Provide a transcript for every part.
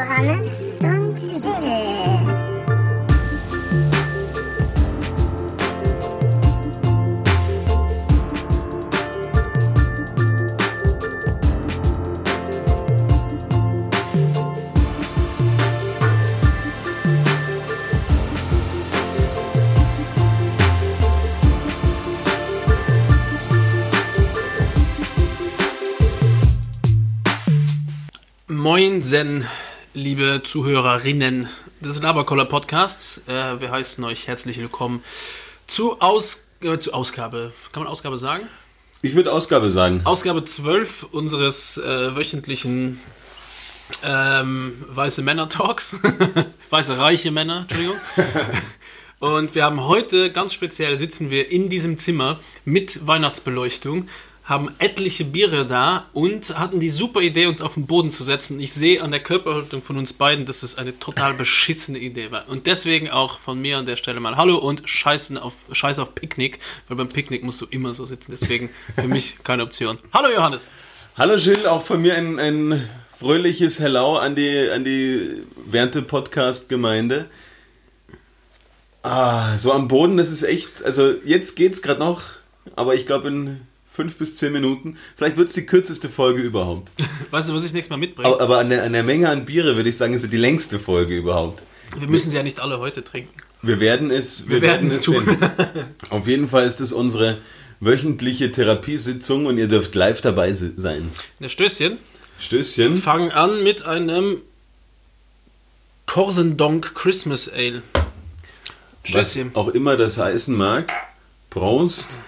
Johannes und Jill. Moinsen, liebe Zuhörerinnen des Laberkoller Podcasts. Äh, wir heißen euch herzlich willkommen zu, Aus äh, zu Ausgabe, kann man Ausgabe sagen? Ich würde Ausgabe sagen. Ausgabe 12 unseres äh, wöchentlichen ähm, Weiße Männer Talks. Weiße reiche Männer, Entschuldigung. Und wir haben heute, ganz speziell, sitzen wir in diesem Zimmer mit Weihnachtsbeleuchtung, haben etliche Biere da und hatten die super Idee, uns auf den Boden zu setzen. Ich sehe an der Körperhaltung von uns beiden, dass es eine total beschissene Idee war. Und deswegen auch von mir an der Stelle mal Hallo und Scheißen auf, Scheiß auf Picknick, weil beim Picknick musst du immer so sitzen. Deswegen für mich keine Option. Hallo Johannes. Hallo Jill, auch von mir ein, ein fröhliches Hello an die, an die Werte-Podcast-Gemeinde. Ah, so am Boden, das ist echt, also jetzt geht's gerade noch, aber ich glaube in fünf bis zehn Minuten, vielleicht wird es die kürzeste Folge überhaupt. Weißt du, was ich nächstes Mal mitbringe? Aber, aber an, der, an der Menge an Biere würde ich sagen, es wird die längste Folge überhaupt. Wir müssen sie ja nicht alle heute trinken. Wir werden es, Wir werden es tun. sehen. Auf jeden Fall ist es unsere wöchentliche Therapiesitzung und ihr dürft live dabei se- sein. Der Stößchen. Stößchen. Fangen an mit einem Korsendonk Christmas Ale. Was Stößchen. auch immer das heißen mag. Prost.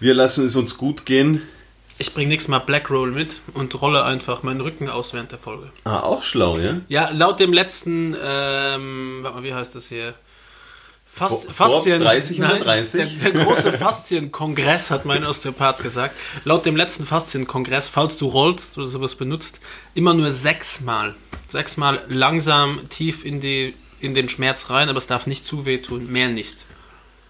Wir lassen es uns gut gehen. Ich bringe nächstes Mal Black Roll mit und rolle einfach meinen Rücken aus während der Folge. Ah, auch schlau, ja? Ja, laut dem letzten, ähm, warte mal, wie heißt das hier? Fas Faszien, 30 nein, 130? Der, der große Faszienkongress, hat mein Osteopath gesagt. Laut dem letzten Faszienkongress, falls du rollst oder sowas benutzt, immer nur sechsmal. Sechsmal langsam tief in, die, in den Schmerz rein, aber es darf nicht zu wehtun, mehr nicht.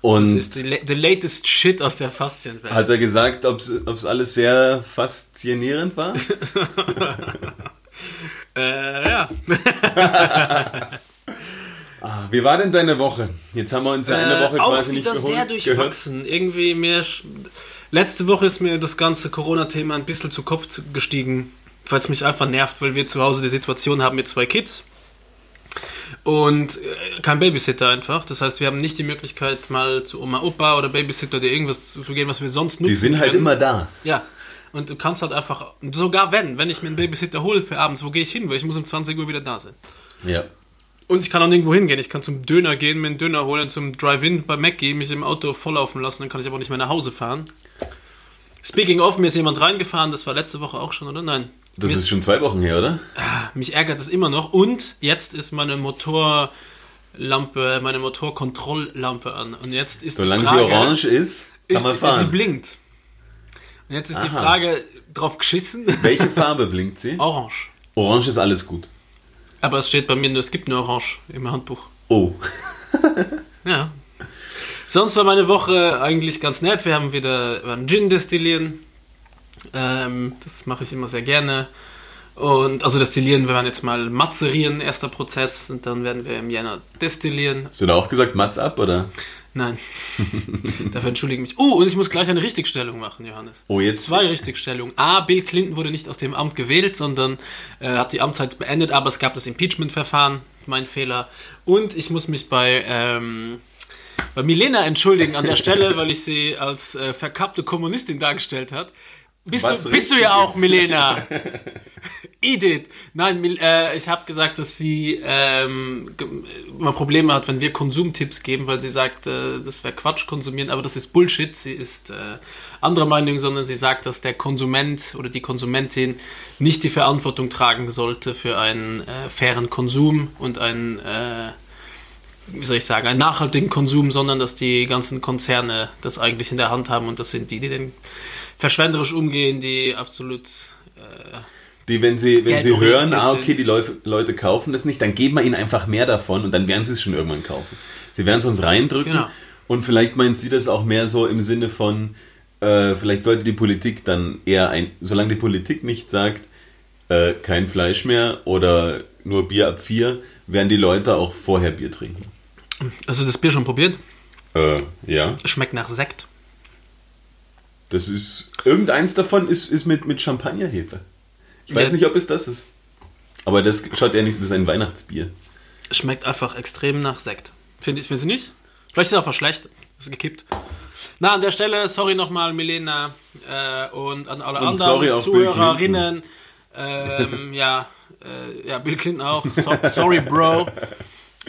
Das Und ist die, la- the latest shit aus der Faszienwelt. hat er gesagt, ob es alles sehr faszinierend war? Äh, ja. Ah, Wie war denn deine Woche? Jetzt haben wir uns ja eine Äh, Woche auch quasi nicht wieder geholt, sehr gehört. durchwachsen. Irgendwie mir. sch- Letzte Woche ist mir das ganze Corona-Thema ein bisschen zu Kopf gestiegen, weil es mich einfach nervt, weil wir zu Hause die Situation haben mit zwei Kids und äh, kein Babysitter einfach. Das heißt, wir haben nicht die Möglichkeit, mal zu Oma, Opa oder Babysitter oder irgendwas zu gehen, was wir sonst nutzen Die sind halt können. immer da. Ja. Und du kannst halt einfach, sogar wenn, wenn ich mir einen Babysitter hole für abends, wo gehe ich hin? Weil ich muss um 20 Uhr wieder da sein. Ja. Und ich kann auch nirgendwo hingehen. Ich kann zum Döner gehen, mir einen Döner holen, zum Drive-In bei Mackie, mich im Auto volllaufen lassen, dann kann ich aber nicht mehr nach Hause fahren. Speaking of, mir ist jemand reingefahren, das war letzte Woche auch schon, oder? Nein. Das ist schon zwei Wochen her, oder? mich ärgert das immer noch. Und jetzt ist meine Motorlampe, meine Motorkontrolllampe an. Und jetzt ist Solange die sie Frage, orange ist, kann ist, man sie fahren. blinkt. Und jetzt ist die Aha. Frage, drauf geschissen? Welche Farbe blinkt sie? Orange. Orange ist alles gut. Aber es steht bei mir nur, es gibt nur Orange im Handbuch. Oh. Ja. Sonst war meine Woche eigentlich ganz nett. Wir haben wieder einen Gin destillieren. Ähm, das mache ich immer sehr gerne. Und also destillieren, wir werden jetzt mal mazerieren, erster Prozess, und dann werden wir im Jänner destillieren. Hast du da auch gesagt, Mats ab, oder? Nein. Dafür entschuldige ich mich. Oh, und ich muss gleich eine Richtigstellung machen, Johannes. Oh, jetzt. Zwei Richtigstellungen. A, Bill Clinton wurde nicht aus dem Amt gewählt, sondern äh, hat die Amtszeit beendet, aber es gab das Impeachment-Verfahren. Mein Fehler. Und ich muss mich bei, ähm, bei Milena entschuldigen an der Stelle, weil ich sie als äh, verkappte Kommunistin dargestellt hat. Bist, Was du, bist du ja auch. Milena. Edith. Nein, äh, ich habe gesagt, dass sie ähm, immer Probleme hat, wenn wir Konsumtipps geben, weil sie sagt, äh, das wäre Quatsch konsumieren, aber das ist Bullshit. Sie ist äh, anderer Meinung, sondern sie sagt, dass der Konsument oder die Konsumentin nicht die Verantwortung tragen sollte für einen äh, fairen Konsum und einen, äh, wie soll ich sagen, einen nachhaltigen Konsum, sondern dass die ganzen Konzerne das eigentlich in der Hand haben und das sind die, die den verschwenderisch umgehen, die absolut Die, wenn sie, wenn sie hören, ah, okay, die Leute, Leute kaufen das nicht, dann geben wir ihnen einfach mehr davon und dann werden sie es schon irgendwann kaufen. Sie werden es uns reindrücken Genau. und vielleicht meint sie das auch mehr so im Sinne von, äh, vielleicht sollte die Politik dann eher ein, solange die Politik nicht sagt, äh, kein Fleisch mehr oder nur Bier ab vier, werden die Leute auch vorher Bier trinken. Hast du das Bier schon probiert? Äh, ja. Schmeckt nach Sekt. Das ist. Irgendeins davon ist, ist mit, mit Champagnerhefe. Ich weiß Ja. nicht, ob es das ist. Aber das schaut ja nicht, das ist ein Weihnachtsbier. Schmeckt einfach extrem nach Sekt. Finde ich, findest du nicht? Vielleicht ist es einfach schlecht. Ist gekippt. Na, an der Stelle, sorry nochmal, Milena, äh, und an alle Und anderen auch Zuhörerinnen. Ähm, ja, äh, ja, Bill Clinton auch. So, sorry, Bro.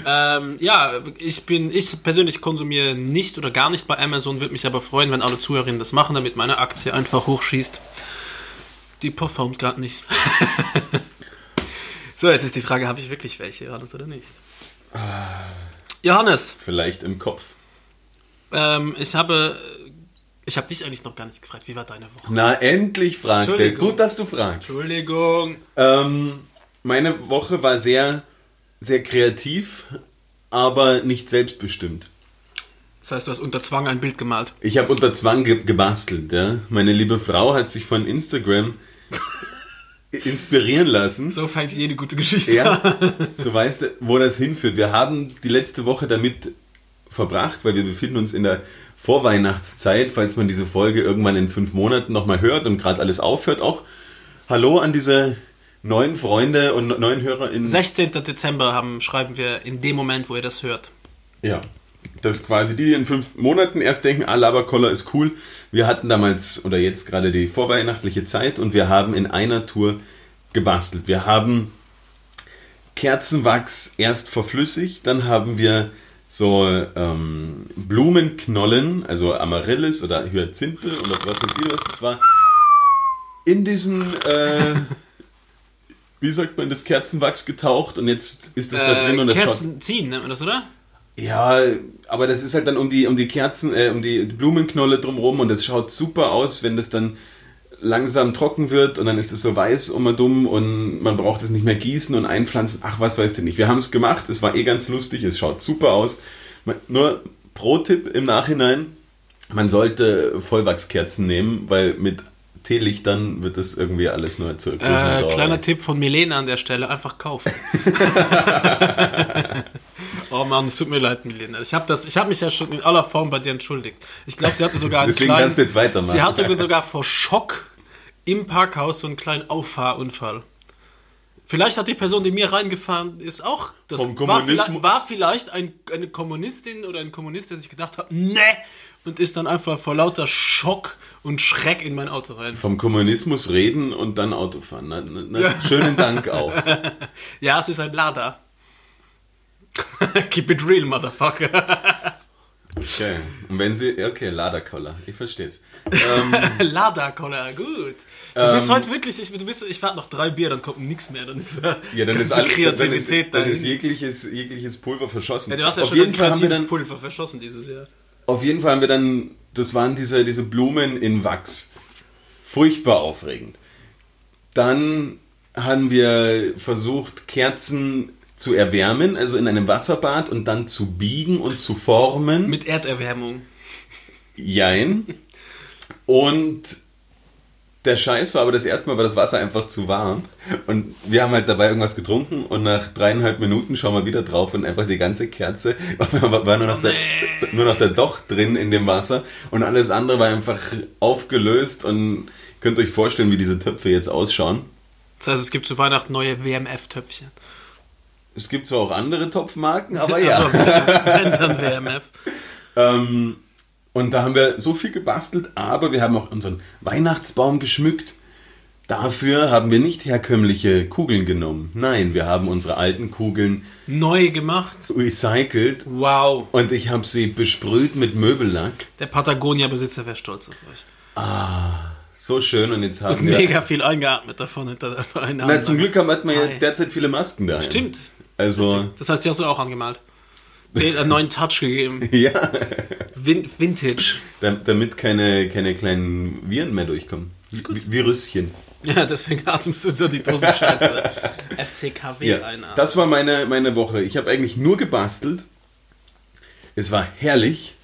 Ähm, ja, ich bin, ich persönlich konsumiere nicht oder gar nicht bei Amazon, würde mich aber freuen, wenn alle Zuhörerinnen das machen, damit meine Aktie einfach hochschießt. Die performt gerade nicht. so, jetzt ist die Frage, habe ich wirklich welche, Johannes, oder nicht? Johannes, Vielleicht im Kopf. ähm, ich habe, ich habe dich eigentlich noch gar nicht gefragt, wie war deine Woche? Na, endlich fragt er. Gut, dass du fragst. Entschuldigung. Ähm, meine Woche war sehr, sehr kreativ, aber nicht selbstbestimmt. Das heißt, du hast unter Zwang ein Bild gemalt. Ich habe unter Zwang ge gebastelt. Ja? Meine liebe Frau hat sich von Instagram inspirieren lassen. So fängt jede gute Geschichte Ja, an. du weißt, wo das hinführt. Wir haben die letzte Woche damit verbracht, weil wir befinden uns in der Vorweihnachtszeit, falls man diese Folge irgendwann in fünf Monaten nochmal hört und gerade alles aufhört auch. Hallo an diese neuen Freunde und neuen Hörer in... 16. Dezember haben, schreiben wir in dem Moment, wo ihr das hört. Ja. Das quasi die, die in fünf Monaten erst denken, ah, Laberkoller ist cool. Wir hatten damals oder jetzt gerade die vorweihnachtliche Zeit und wir haben in einer Tour gebastelt. Wir haben Kerzenwachs erst verflüssigt, dann haben wir so ähm, Blumenknollen, also Amaryllis oder Hyazinthe oder was weiß ich was das war, in diesen, äh, wie sagt man, das Kerzenwachs getaucht und jetzt ist das da drin und Äh, das schaut Kerzen ziehen, nennt man das, oder? ja, aber das ist halt dann um die, um die Kerzen, äh, um die Blumenknolle drumherum und das schaut super aus, wenn das dann langsam trocken wird und dann ist es so weiß und dumm und man braucht es nicht mehr gießen und einpflanzen. Ach, was weiß ich nicht. Wir haben es gemacht, es war eh ganz lustig, es schaut super aus. Man- Nur Pro-Tipp im Nachhinein, man sollte Vollwachskerzen nehmen, weil mit Teelichtern wird das irgendwie alles nur zur Äh, kleiner Tipp von Milena an der Stelle, einfach kaufen. oh Mann, es tut mir leid, Milena. Ich habe hab mich ja schon in aller Form bei dir entschuldigt. Ich glaube, sie hatte sogar einen Deswegen kleinen... kannst du jetzt weitermachen. Sie hatte sogar vor Schock im Parkhaus so einen kleinen Auffahrunfall. Vielleicht hat die Person, die mir reingefahren ist, auch das war vielleicht, war vielleicht ein, eine Kommunistin oder ein Kommunist, der sich gedacht hat, ne, und ist dann einfach vor lauter Schock und Schreck in mein Auto rein. Vom Kommunismus reden und dann Autofahren. Na, na, na, Ja. Schönen Dank auch. Ja, es ist ein Lada. Keep it real, motherfucker. Okay. Und wenn sie. Okay, Laderkoller. Ich verstehe es. Ähm, Lada-Cola, gut. Du bist heute wirklich, ich, du bist, ich warte noch drei Bier, dann kommt nichts mehr. Dann ist ja, dann ist, all, dann Kreativität ist, dann ist jegliches, jegliches Pulver verschossen. Ja, du hast ja auf, schon jeden ein kreatives dann, Pulver verschossen dieses Jahr. Auf jeden Fall haben wir dann. Das waren diese, diese Blumen in Wachs. Furchtbar aufregend. Dann haben wir versucht, Kerzen zu erwärmen, also in einem Wasserbad und dann zu biegen und zu formen. Mit Erderwärmung. Jein. Und der Scheiß war aber das erste Mal war das Wasser einfach zu warm. Und wir haben halt dabei irgendwas getrunken und nach dreieinhalb Minuten schauen wir wieder drauf und einfach die ganze Kerze war war nur noch, der, nur noch der Docht drin in dem Wasser und alles andere war einfach aufgelöst und ihr könnt euch vorstellen, wie diese Töpfe jetzt ausschauen. Das heißt, es gibt zu Weihnachten neue WMF-Töpfchen. Es gibt zwar auch andere Topfmarken, aber ja. Wenn dann WMF. Ähm, und da haben wir so viel gebastelt, aber wir haben auch unseren Weihnachtsbaum geschmückt. Dafür haben wir nicht herkömmliche Kugeln genommen. Nein, wir haben unsere alten Kugeln Neu gemacht. recycelt Wow. und ich habe sie besprüht mit Möbellack. Der Patagonia-Besitzer wäre stolz auf euch. So schön und jetzt haben wir... Mega viel eingeatmet davon hinter einer Na, zum Glück hat man ja derzeit viele Masken da. Stimmt. Also, Das heißt, die hast du auch angemalt. Den einen neuen Touch gegeben. ja, Vin Vintage. da- damit keine, keine kleinen Viren mehr durchkommen. Vi- Virüschen. Ja, deswegen atmest du so die Dosenscheiße. FCKW Ja, einatmen. das war meine, meine Woche. Ich habe eigentlich nur gebastelt. Es war herrlich,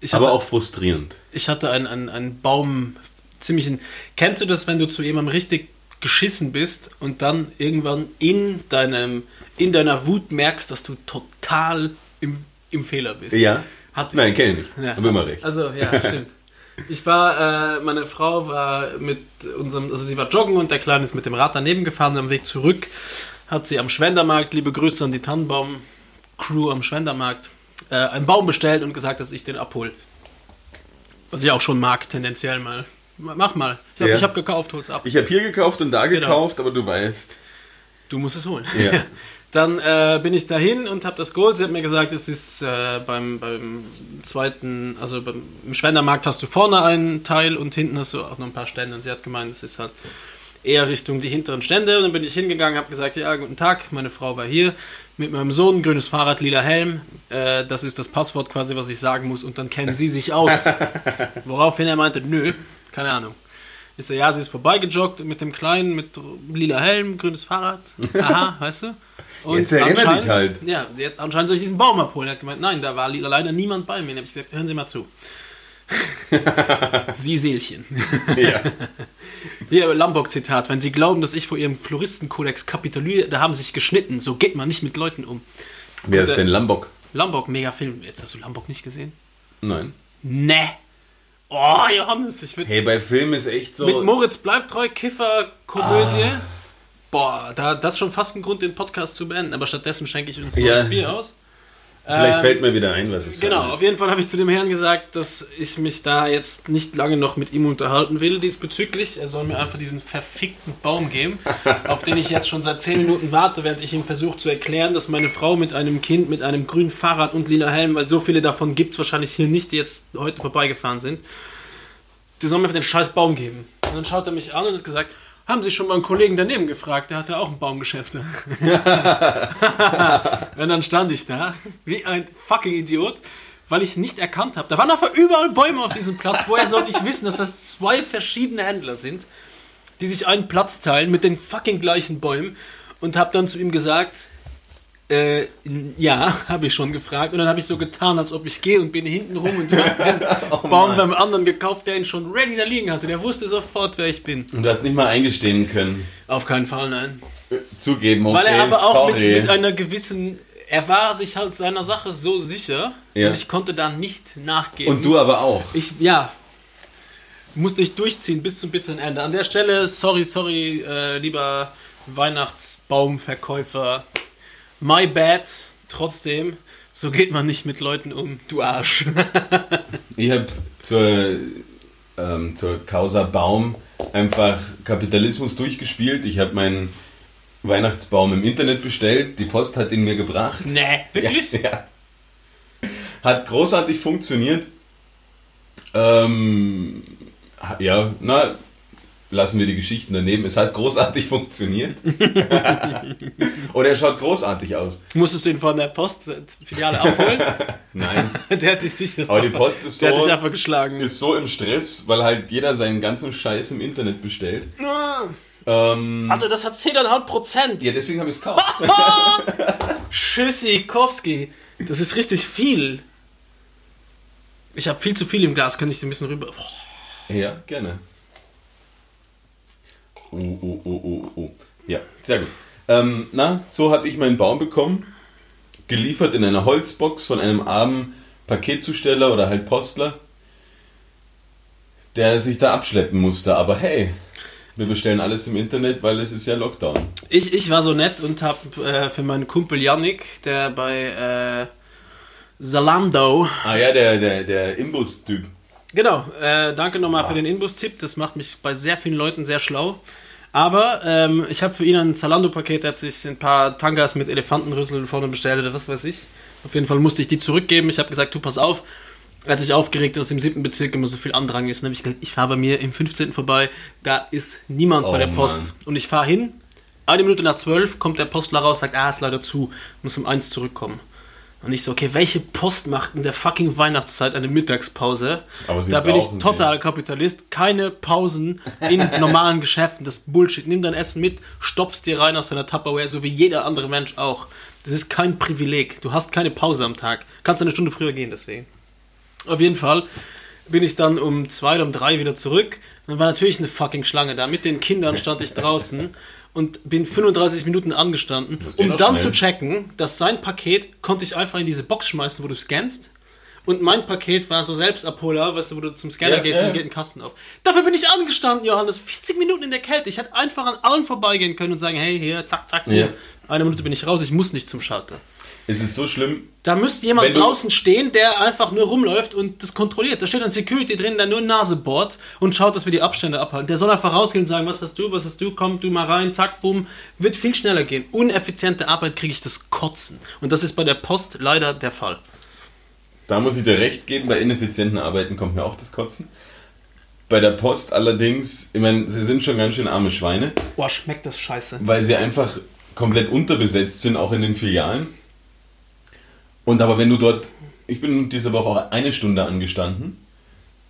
ich hatte, aber auch frustrierend. ich hatte einen, einen, einen Baum, ziemlich. Ein, kennst du das, wenn du zu jemandem richtig geschissen bist und dann irgendwann in deinem in deiner Wut merkst, dass du total im, im Fehler bist. Ja. Hatte Nein, ich. kenne ich nicht. Ja. Aber immer recht. Also, ja, stimmt. Ich war, äh, meine Frau war mit unserem, also sie war joggen und der Kleine ist mit dem Rad daneben gefahren. Am Weg zurück hat sie am Schwendermarkt, liebe Grüße an die Tannenbaum-Crew am Schwendermarkt, äh, einen Baum bestellt und gesagt, dass ich den abhole. Was ich auch schon mag, tendenziell mal. Mach mal. Ich habe Ja. hab gekauft, hol's ab. Ich habe hier gekauft und da Genau. gekauft, aber du weißt. Du musst es holen. Ja. Dann äh, bin ich dahin und habe das geholt. Sie hat mir gesagt, es ist äh, beim, beim zweiten, also beim, im Schwendermarkt hast du vorne einen Teil und hinten hast du auch noch ein paar Stände. Und sie hat gemeint, es ist halt eher Richtung die hinteren Stände. Und dann bin ich hingegangen, habe gesagt, ja, guten Tag, meine Frau war hier mit meinem Sohn, grünes Fahrrad, lila Helm. Äh, das ist das Passwort quasi, was ich sagen muss. Und dann kennen sie sich aus. Woraufhin er meinte, nö, keine Ahnung. Ich so, ja, sie ist vorbeigejoggt mit dem Kleinen, mit lila Helm, grünes Fahrrad. Aha, weißt du? Und Jetzt erinnere dich anscheinend- halt. Ja, jetzt anscheinend soll ich diesen Baum abholen. Er hat gemeint, nein, da war leider niemand bei mir. Dann habe ich gesagt, hören Sie mal zu. Sie Seelchen. Ja. Hier, Lombok-Zitat. Wenn Sie glauben, dass ich vor Ihrem Floristenkodex kapituliere, da haben Sie sich geschnitten. So geht man nicht mit Leuten um. Wer Und, ist äh, denn Lombok? Lombok, mega Film. Jetzt hast du Lombok nicht gesehen? Nein. Ne. Oh, Johannes, ich würde Hey, bei Filmen ist echt so. Mit Moritz bleibt treu, Kiffer, Komödie. Ah. Boah, da, das ist schon fast ein Grund, den Podcast zu beenden. Aber stattdessen schenke ich uns Ja. neues Bier aus. Vielleicht Ähm, fällt mir wieder ein, was es Genau, ein auf jeden Fall habe ich zu dem Herrn gesagt, dass ich mich da jetzt nicht lange noch mit ihm unterhalten will diesbezüglich. Er soll mir einfach diesen verfickten Baum geben, auf den ich jetzt schon seit 10 Minuten warte, während ich ihm versuche zu erklären, dass meine Frau mit einem Kind mit einem grünen Fahrrad und lila Helm, weil so viele davon gibt es wahrscheinlich hier nicht, die jetzt heute vorbeigefahren sind, die soll mir einfach den scheiß Baum geben. Und dann schaut er mich an und hat gesagt, haben Sie schon mal einen Kollegen daneben gefragt, der hatte auch ein Baumgeschäft. Und dann stand ich da, wie ein fucking Idiot, weil ich nicht erkannt habe. Da waren einfach überall Bäume auf diesem Platz. Woher sollte ich wissen, dass das zwei verschiedene Händler sind, die sich einen Platz teilen mit den fucking gleichen Bäumen? Und habe dann zu ihm gesagt, äh, ja, habe ich schon gefragt. Und dann habe ich so getan, als ob ich gehe und bin hinten rum und habe den Baum beim anderen gekauft, der ihn schon ready da liegen hatte. Der wusste sofort, wer ich bin. Und du hast nicht mal eingestehen können. Auf keinen Fall, nein. Zugeben, okay, Weil er aber auch mit, mit einer gewissen. Er war sich halt seiner Sache so sicher Ja. und ich konnte da nicht nachgeben. Und du aber auch. Ich, ja. Musste ich durchziehen bis zum bitteren Ende. An der Stelle, sorry, sorry, äh, lieber Weihnachtsbaumverkäufer. My bad. Trotzdem, so geht man nicht mit Leuten um, du Arsch. Ich habe zur, ähm, zur Causa Baum einfach Kapitalismus durchgespielt. Ich habe meinen Weihnachtsbaum im Internet bestellt. Die Post hat ihn mir gebracht. nee, wirklich? Ja, ja. Hat großartig funktioniert. Ähm, ja, na, lassen wir die Geschichten daneben. Es hat großartig funktioniert. Und er schaut großartig aus. Musstest du ihn von der Postfiliale abholen? Nein. der hat dich sicher Aber die Post ist der hat so- dich einfach geschlagen. Ist so im Stress, weil halt jeder seinen ganzen Scheiß im Internet bestellt. Ah, Ähm, Alter, das hat 10,5 Prozent. ja, deswegen habe ich es gekauft. Tschüssikowski. Das ist richtig viel. Ich habe viel zu viel im Glas, kann ich ein bisschen rüber. Boah. Ja, gerne. Oh, oh, oh, oh, oh. Ja, sehr gut. Ähm, na, so habe ich meinen Baum bekommen. Geliefert in einer Holzbox von einem armen Paketzusteller oder halt Postler, der sich da abschleppen musste. Aber hey, wir bestellen alles im Internet, weil es ist ja Lockdown. Ich, ich war so nett und habe äh, für meinen Kumpel Yannick, der bei äh, Zalando. Ah ja, der, der, der Imbus-Typ. Genau, äh, danke nochmal für den Inbus-Tipp. Das macht mich bei sehr vielen Leuten sehr schlau. Aber ähm, ich habe für ihn ein Zalando-Paket, der hat sich ein paar Tangas mit Elefantenrüssel vorne bestellt oder was weiß ich. Auf jeden Fall musste ich die zurückgeben. Ich habe gesagt, du pass auf. Als ich aufgeregt, dass im siebten Bezirk immer so viel Andrang ist, dann habe ich gesagt, ich fahre bei mir im 15. vorbei, da ist niemand Oh, bei der Post. Mann. Und ich fahre hin, eine Minute nach zwölf kommt der Postler raus, sagt, ah, ist leider zu, muss um eins zurückkommen. Und ich so, okay, welche Post macht in der fucking Weihnachtszeit eine Mittagspause? Da bin ich brauchen sie. total Kapitalist. Keine Pausen in normalen Geschäften. Das Bullshit. Nimm dein Essen mit, stopf's dir rein aus deiner Tupperware, so wie jeder andere Mensch auch. Das ist kein Privileg. Du hast keine Pause am Tag. Kannst eine Stunde früher gehen, deswegen. Auf jeden Fall bin ich dann um zwei oder um drei wieder zurück. Dann war natürlich eine fucking Schlange da. Mit den Kindern stand ich draußen und bin 35 Minuten angestanden, um dann schnell. zu checken, dass sein Paket konnte ich einfach in diese Box schmeißen, wo du scannst. Und mein Paket war so Selbstabholer, weißt du, wo du zum Scanner Ja, gehst ja. und geht ein Kasten auf. Dafür bin ich angestanden, Johannes. 40 Minuten in der Kälte. Ich hätte einfach an allen vorbeigehen können und sagen, hey, hier, zack, zack, Ja. eine Minute bin ich raus, ich muss nicht zum Schalter. Es ist so schlimm. Da müsste jemand draußen stehen, der einfach nur rumläuft und das kontrolliert. Da steht ein Security drin, der nur Nase bohrt und schaut, dass wir die Abstände abhalten. Der soll einfach rausgehen und sagen, was hast du, was hast du, komm du mal rein, zack, bumm. Wird viel schneller gehen. Uneffiziente Arbeit kriege ich das Kotzen. Und das ist bei der Post leider der Fall. Da muss ich dir recht geben, bei ineffizienten Arbeiten kommt mir auch das Kotzen. Bei der Post allerdings, ich meine, sie sind schon ganz schön arme Schweine, Boah, schmeckt das scheiße. weil sie einfach komplett unterbesetzt sind, auch in den Filialen. Und aber wenn du dort, ich bin diese Woche auch eine Stunde angestanden,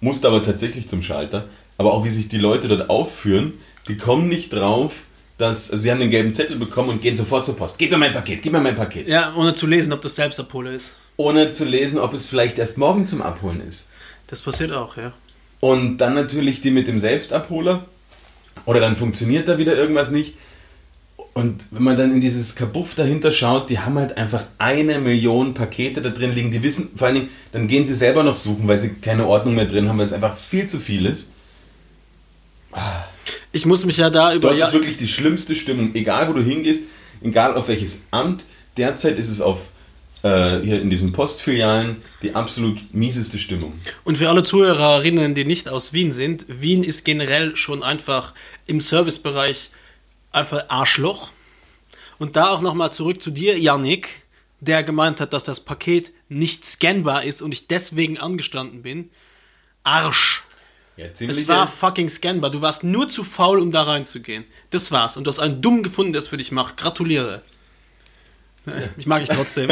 musste aber tatsächlich zum Schalter, aber auch wie sich die Leute dort aufführen, die kommen nicht drauf, dass, also sie haben den gelben Zettel bekommen und gehen sofort zur Post. Gib mir mein Paket, gib mir mein Paket. Ja, ohne zu lesen, ob das Selbstabholer ist. Ohne zu lesen, ob es vielleicht erst morgen zum Abholen ist. Das passiert auch, ja. Und dann natürlich die mit dem Selbstabholer. Oder dann funktioniert da wieder irgendwas nicht. Und wenn man dann in dieses Kabuff dahinter schaut, die haben halt einfach eine Million Pakete da drin liegen. Die wissen, vor allen Dingen, dann gehen sie selber noch suchen, weil sie keine Ordnung mehr drin haben, weil es einfach viel zu viel ist. Ich muss mich ja da über... Dort Ja, ist wirklich die schlimmste Stimmung. Egal, wo du hingehst, egal auf welches Amt. Derzeit ist es auf äh, hier in diesen Postfilialen die absolut mieseste Stimmung. Und für alle Zuhörerinnen, die nicht aus Wien sind, Wien ist generell schon einfach im Servicebereich einfach Arschloch. Und da auch nochmal zurück zu dir, Yannick, der gemeint hat, dass das Paket nicht scannbar ist und ich deswegen angestanden bin. Arsch. Ja. Es war fucking scannbar. Du warst nur zu faul, um da reinzugehen. Das war's. Und du hast einen Dumm gefunden, der es für dich macht. Gratuliere. Ich mag dich trotzdem.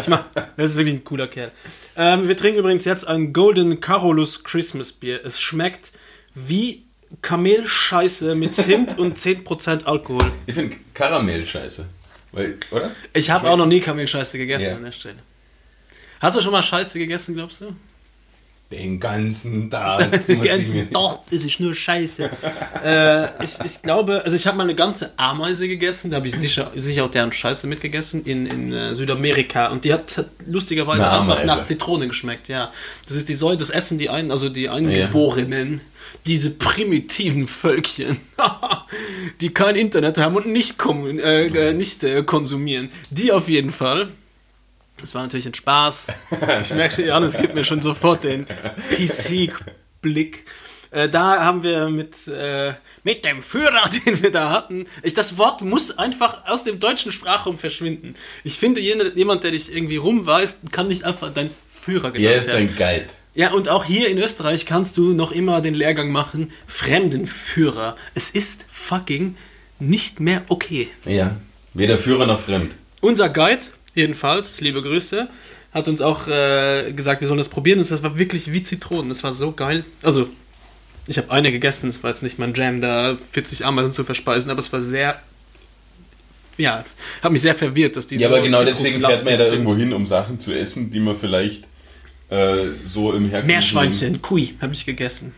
Ich mag, das ist wirklich ein cooler Kerl. Ähm, wir trinken übrigens jetzt ein Golden Carolus Christmas Bier. Es schmeckt wie Kamelscheiße mit Zimt und 10% Alkohol. Ich finde Karamell scheiße. Weil, oder? Ich habe auch noch nie Kamelscheiße gegessen Ja. an der Stelle. Hast du schon mal Scheiße gegessen, glaubst du? Den ganzen Tag. ich mir- ganzen Dort ist es nur Scheiße. äh, ich, ich glaube, also ich habe mal eine ganze Ameise gegessen, da habe ich sicher, sicher auch deren Scheiße mitgegessen in, in äh, Südamerika und die hat, hat lustigerweise einfach nach Zitrone geschmeckt, ja. Das ist die Säule, das essen die ein, also die Eingeborenen, diese primitiven Völkchen, die kein Internet haben und nicht, kommun- äh, äh, nicht äh, konsumieren. Die auf jeden Fall. Das war natürlich ein Spaß. Ich merke, Johannes gibt mir schon sofort den PC-Blick. Äh, da haben wir mit, äh, mit dem Führer, den wir da hatten, ich, das Wort muss einfach aus dem deutschen Sprachraum verschwinden. Ich finde, jene- jemand, der dich irgendwie rumweist, kann nicht einfach dein Führer genannt Ja, ist werden. ein Guide. Ja, und auch hier in Österreich kannst du noch immer den Lehrgang machen, Fremdenführer. Es ist fucking nicht mehr okay. Ja. Weder Führer noch Fremd. Unser Guide, jedenfalls, liebe Grüße, hat uns auch äh, gesagt, wir sollen das probieren. Und das war wirklich wie Zitronen. Das war so geil. Also, ich habe eine gegessen, es war jetzt nicht mein Jam, da 40 Ameisen zu verspeisen, aber es war sehr. Ja, hat mich sehr verwirrt, dass die Ja, so aber genau deswegen fährt man ja da irgendwo hin, um Sachen zu essen, die man vielleicht äh, so im Herkunft. Meerschweinchen, Kui habe ich gegessen.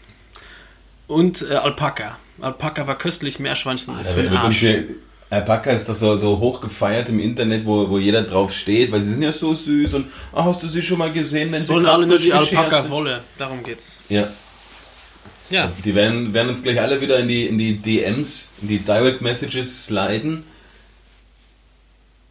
Und äh, Alpaka. Alpaka war köstlich, Meerschweinchen ist Da für den Arsch. Alpaka ist doch so, so hoch gefeiert im Internet, wo, wo jeder drauf steht, weil sie sind ja so süß und ah, hast du sie schon mal gesehen, wenn Es sie alle nur die? Alpaka-Wolle. Darum geht's. Ja, Ja. die werden, werden uns gleich alle wieder in die, in die DMs, in die Direct Messages sliden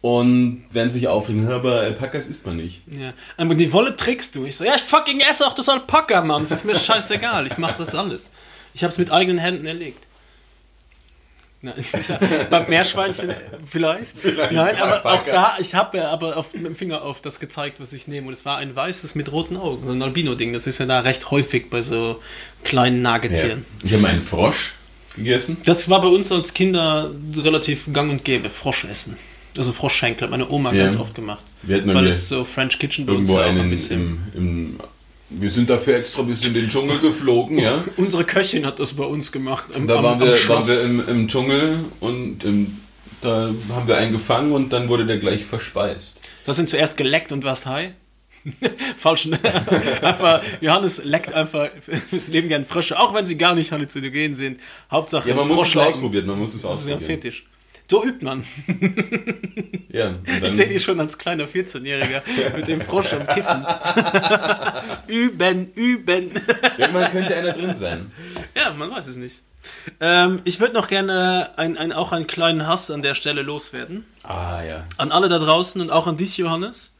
und werden sich aufregen, aber Alpakas isst man nicht. Ja, aber die Wolle trickst du. Ich so, ja, ich fucking esse auch das Alpaka, Mann. Das ist mir scheißegal. Ich mache das alles. Ich habe es mit eigenen Händen erlegt. Nein, beim Meerschweinchen vielleicht. Nein, aber auch Alpaka. da, ich habe ja aber auf, mit dem Finger auf das gezeigt, was ich nehme. Und es war ein weißes mit roten Augen, so ein Albino-Ding. Das ist ja da recht häufig bei so kleinen Ja. Nagetieren. Ich habe einen Frosch gegessen. Das war bei uns als Kinder relativ gang und gäbe, Frosch essen. Also Froschschenkel hat meine Oma Ja. ganz oft gemacht. Wir hatten Weil es so French Kitchen bei uns irgendwo ein bisschen. im, im wir sind dafür extra bis in den Dschungel geflogen, ja. Unsere Köchin hat das bei uns gemacht. Am, Da am- waren am wir, waren wir im, im Dschungel und im, da haben wir einen gefangen und dann wurde der gleich verspeist. Das sind zuerst geleckt und warst high. Falschen. einfach, Johannes leckt einfach fürs Leben gern Frösche, auch wenn sie gar nicht halluzinogen sind. Hauptsache Ja, man muss es Froschlecken. ausprobieren, man muss es Das ist ja ausprobieren. Fetisch. So übt man. Ja, Ich sehe die schon als kleiner 14-Jähriger mit dem Frosch am Kissen. üben, üben. irgendwann könnte einer drin sein. Ja, man weiß es nicht. Ähm, ich würde noch gerne ein, ein, auch einen kleinen Hass an der Stelle loswerden. Ah ja. An alle da draußen und auch an dich, Johannes.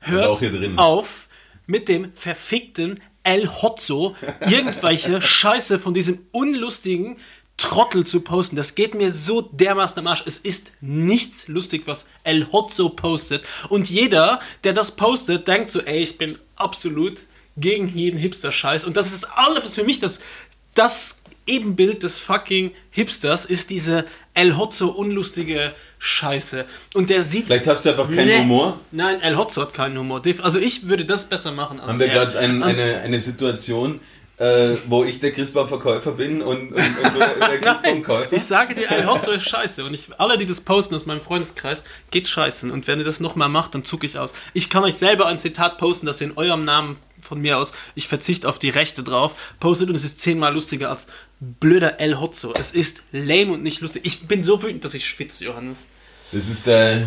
Hört hier drin. auf mit dem verfickten El Hotzo irgendwelche Scheiße von diesem unlustigen Trottel zu posten. Das geht mir so dermaßen am Arsch. Es ist nichts lustig, was El Hotzo postet. Und jeder, der das postet, denkt so, ey, ich bin absolut gegen jeden Hipster-Scheiß. Und das ist alles für mich das, das Ebenbild des fucking Hipsters ist diese El Hotzo unlustige Scheiße. Und der sieht Vielleicht hast du einfach keinen Nee. Humor. Nein, El Hotzo hat keinen Humor. Also ich würde das besser machen als Haben wir er. gerade ein, eine, eine Situation, äh, wo ich der Christbaum-Verkäufer bin und, und, und du der Christbaum-Käufer? ich sage dir, El Hotzo ist scheiße. Und ich, alle, die das posten aus meinem Freundeskreis, geht scheißen. Und wenn ihr das nochmal macht, dann zucke ich aus. Ich kann euch selber ein Zitat posten, das in eurem Namen von mir aus, ich verzichte auf die Rechte drauf, postet und es ist zehnmal lustiger als blöder El Hotzo. Es ist lame und nicht lustig. Ich bin so wütend, dass ich schwitze, Johannes. Das ist der.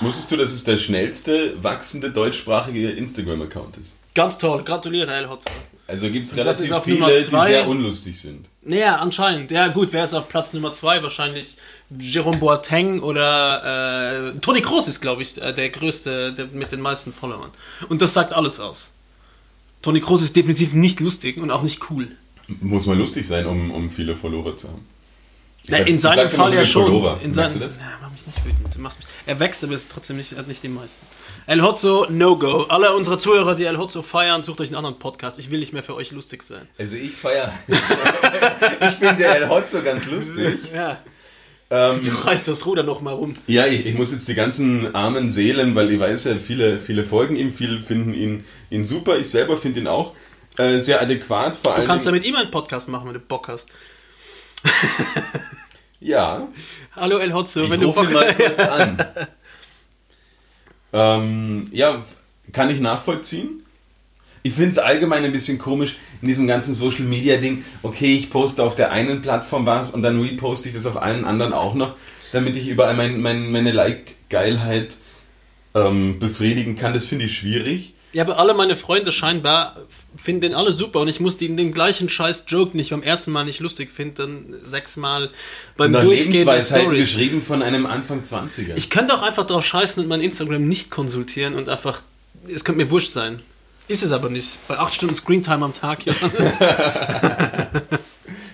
Wusstest du, dass es der schnellste wachsende deutschsprachige Instagram-Account ist? Ganz toll, gratuliere El Hotzo. Also gibt es relativ auf viele, die sehr unlustig sind. Naja, anscheinend. Ja, gut, wer ist auf Platz Nummer zwei? Wahrscheinlich Jerome Boateng oder äh, Toni Kroos ist, glaube ich, äh, der größte der, mit den meisten Followern. Und das sagt alles aus. Toni Kroos ist definitiv nicht lustig und auch nicht cool. Muss man lustig sein, um, um viele Follower zu haben. Na, in seinem Fall ja schon. Pullover. In seinem? Ja, mach mich nicht wütend. Du machst mich, er wächst, aber ist trotzdem nicht, hat nicht die meisten. El Hotzo, No-Go. Alle unsere Zuhörer, die El Hotzo feiern, sucht euch einen anderen Podcast. Ich will nicht mehr für euch lustig sein. Also ich feier. ich finde der El Hotzo ganz lustig. Ja. Ähm, Du reißt das Ruder noch mal rum. ja, ich, ich muss jetzt die ganzen armen Seelen, weil ich weiß ja, viele, viele folgen ihm, viele finden ihn, ihn super. Ich selber finde ihn auch äh, sehr adäquat. Vor Du allem, kannst ja mit ihm einen Podcast machen, wenn du Bock hast. ja, Hallo El Hotzo, ich wenn du Bock mal kurz an. ähm, ja, kann ich nachvollziehen. Ich finde es allgemein ein bisschen komisch in diesem ganzen Social Media Ding. Okay, ich poste auf der einen Plattform was und dann reposte ich das auf allen anderen auch noch, damit ich überall mein, mein, meine Like-Geilheit ähm, befriedigen kann. Das finde ich schwierig. Ja, aber alle meine Freunde scheinbar finden den alle super und ich muss den, den gleichen scheiß Joke nicht beim ersten Mal nicht lustig finden, dann sechsmal beim Sind Durchgehen der Stories. geschrieben von einem Anfang 20er. Ich könnte auch einfach drauf scheißen und mein Instagram nicht konsultieren und einfach, es könnte mir wurscht sein. Ist es aber nicht. Bei 8 Stunden Screentime am Tag, Johannes.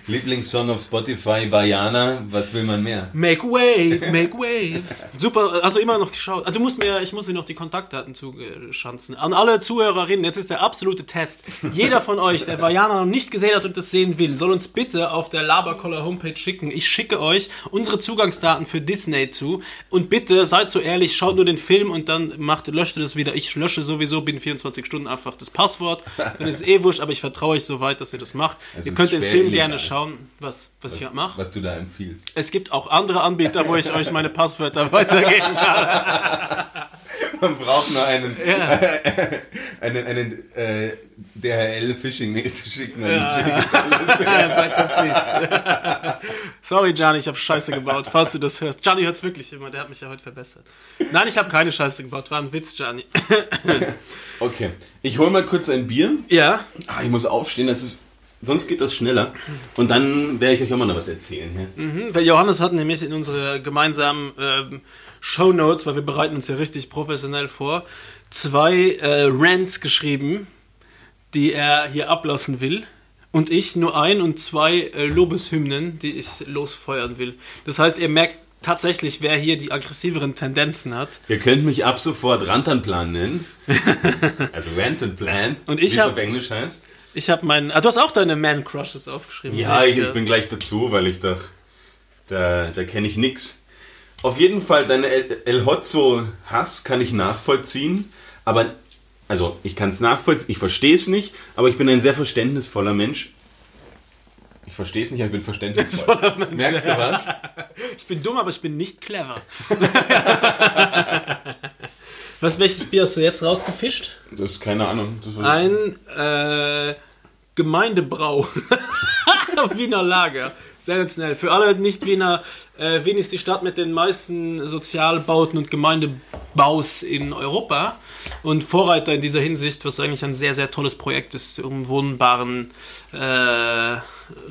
Lieblingssong auf Spotify, Bayana, was will man mehr? Make wave, make waves. Super, also immer noch geschaut. Ah, Du musst mir, ich muss dir noch die Kontaktdaten zuschanzen. An alle Zuhörerinnen, jetzt ist der absolute Test. Jeder von euch, der Vajana noch nicht gesehen hat und das sehen will, soll uns bitte auf der Labercoller Homepage schicken. Ich schicke euch unsere Zugangsdaten für Disney zu. Und bitte seid so ehrlich, schaut nur den Film und dann macht, löscht ihr das wieder. Ich lösche sowieso binnen 24 Stunden einfach das Passwort. Dann ist es eh wurscht, aber ich vertraue euch so weit, dass ihr das macht. Es ihr könnt den Film gerne schauen, was, was ich mache. Was du da empfiehlst. Es gibt auch andere Anbieter, wo ich euch meine Passwörter weitergeben kann. Man braucht nur einen, einen, einen äh, DHL-Phishing-Mail zu schicken. Ja. Er sagt das nicht. Sorry, Gianni, ich habe Scheiße gebaut, falls du das hörst. Gianni hört es wirklich immer, der hat mich ja heute verbessert. Nein, ich habe keine Scheiße gebaut, war ein Witz, Gianni. Okay, ich hole mal kurz ein Bier. Ja, Ah, ich muss aufstehen, das ist, sonst geht das schneller. Und dann werde ich euch auch mal noch was erzählen. Ja? mhm, weil Johannes hat nämlich in unsere gemeinsamen ähm, Shownotes, weil wir bereiten uns ja richtig professionell vor, zwei äh, Rants geschrieben, die er hier ablassen will. Und ich nur ein und zwei äh, Lobeshymnen, die ich losfeuern will. Das heißt, ihr merkt tatsächlich, wer hier die aggressiveren Tendenzen hat. Ihr könnt mich ab sofort Rantanplan nennen. also Rantanplan, Und ich wie es auf Englisch heißt. Ich habe meinen. Ah, du hast auch deine Man-Crushes aufgeschrieben. Ja, ich, ich, bin gleich dazu, weil ich dachte, da, da kenne ich nix. Auf jeden Fall, deine El, El Hotzo-Hass kann ich nachvollziehen, aber, also ich kann es nachvollziehen, ich verstehe es nicht, aber ich bin ein sehr verständnisvoller Mensch. Ich verstehe es nicht, aber ich bin verständnisvoll. Merkst du was? Ich bin dumm, aber ich bin nicht clever. Was, welches Bier hast du jetzt rausgefischt? Das ist keine Ahnung. Ein äh, Gemeindebrau. Wiener Lager. Sensationell. Für alle Nicht-Wiener, äh, Wien ist die Stadt mit den meisten Sozialbauten und Gemeindebaus in Europa und Vorreiter in dieser Hinsicht, was eigentlich ein sehr, sehr tolles Projekt ist, um wohnbaren äh,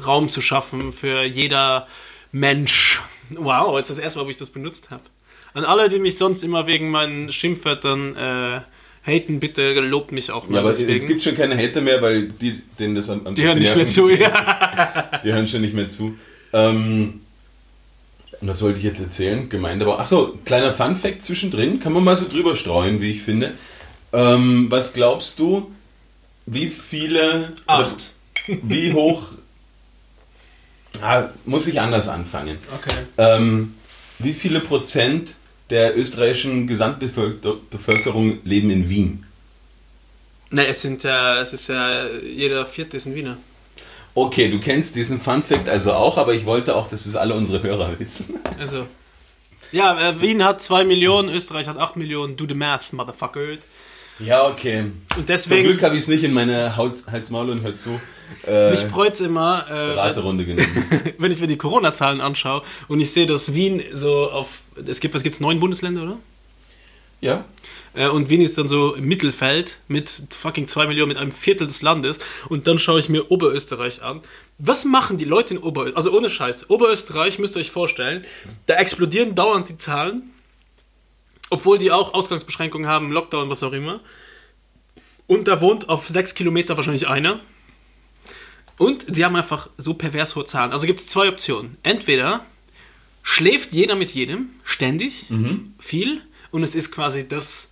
Raum zu schaffen für jeder Mensch. Wow, das ist das erste Mal, wo ich das benutzt habe. An alle, die mich sonst immer wegen meinen Schimpfwörtern äh, haten, bitte lobt mich auch mal Ja, aber deswegen. es gibt schon keine Hater mehr, weil die, denen das am, am Die hören nicht mehr zu, ja. Die hören schon nicht mehr zu. Ähm, was wollte ich jetzt erzählen? Gemeindebau. Achso, kleiner Fun-Fact zwischendrin. Kann man mal so drüber streuen, wie ich finde. Ähm, was glaubst du, wie viele. Acht. Wie hoch. Ah, muss ich anders anfangen. Okay. Ähm, wie viele Prozent der österreichischen Gesamtbevölkerung leben in Wien? Ne, es sind ja, es ist ja, jeder Vierte ist ein Wiener. Okay, du kennst diesen Fun Fact also auch, aber ich wollte auch, dass es alle unsere Hörer wissen. Also. Ja, äh, Wien hat 2 Millionen, Österreich hat 8 Millionen. Do the math, motherfuckers. Ja, okay. Und Zum deswegen, Glück habe ich es nicht in meine Hals, Hals Maul und Hör zu äh, mich freut's immer, äh, genommen. wenn ich mir die Corona-Zahlen anschaue und ich sehe, dass Wien so auf, es gibt, was gibt's, neun Bundesländer, oder? ja. Äh, und Wien ist dann so im Mittelfeld mit fucking 2 Millionen, mit einem Viertel des Landes. Und dann schaue ich mir Oberösterreich an. Was machen die Leute in Oberösterreich? Also ohne Scheiß. Oberösterreich, müsst ihr euch vorstellen, da explodieren dauernd die Zahlen. Obwohl die auch Ausgangsbeschränkungen haben, Lockdown, was auch immer. Und da wohnt auf 6 Kilometer wahrscheinlich einer. Und die haben einfach so pervers hohe Zahlen. Also gibt es zwei Optionen. Entweder schläft jeder mit jedem, ständig, viel, und es ist quasi das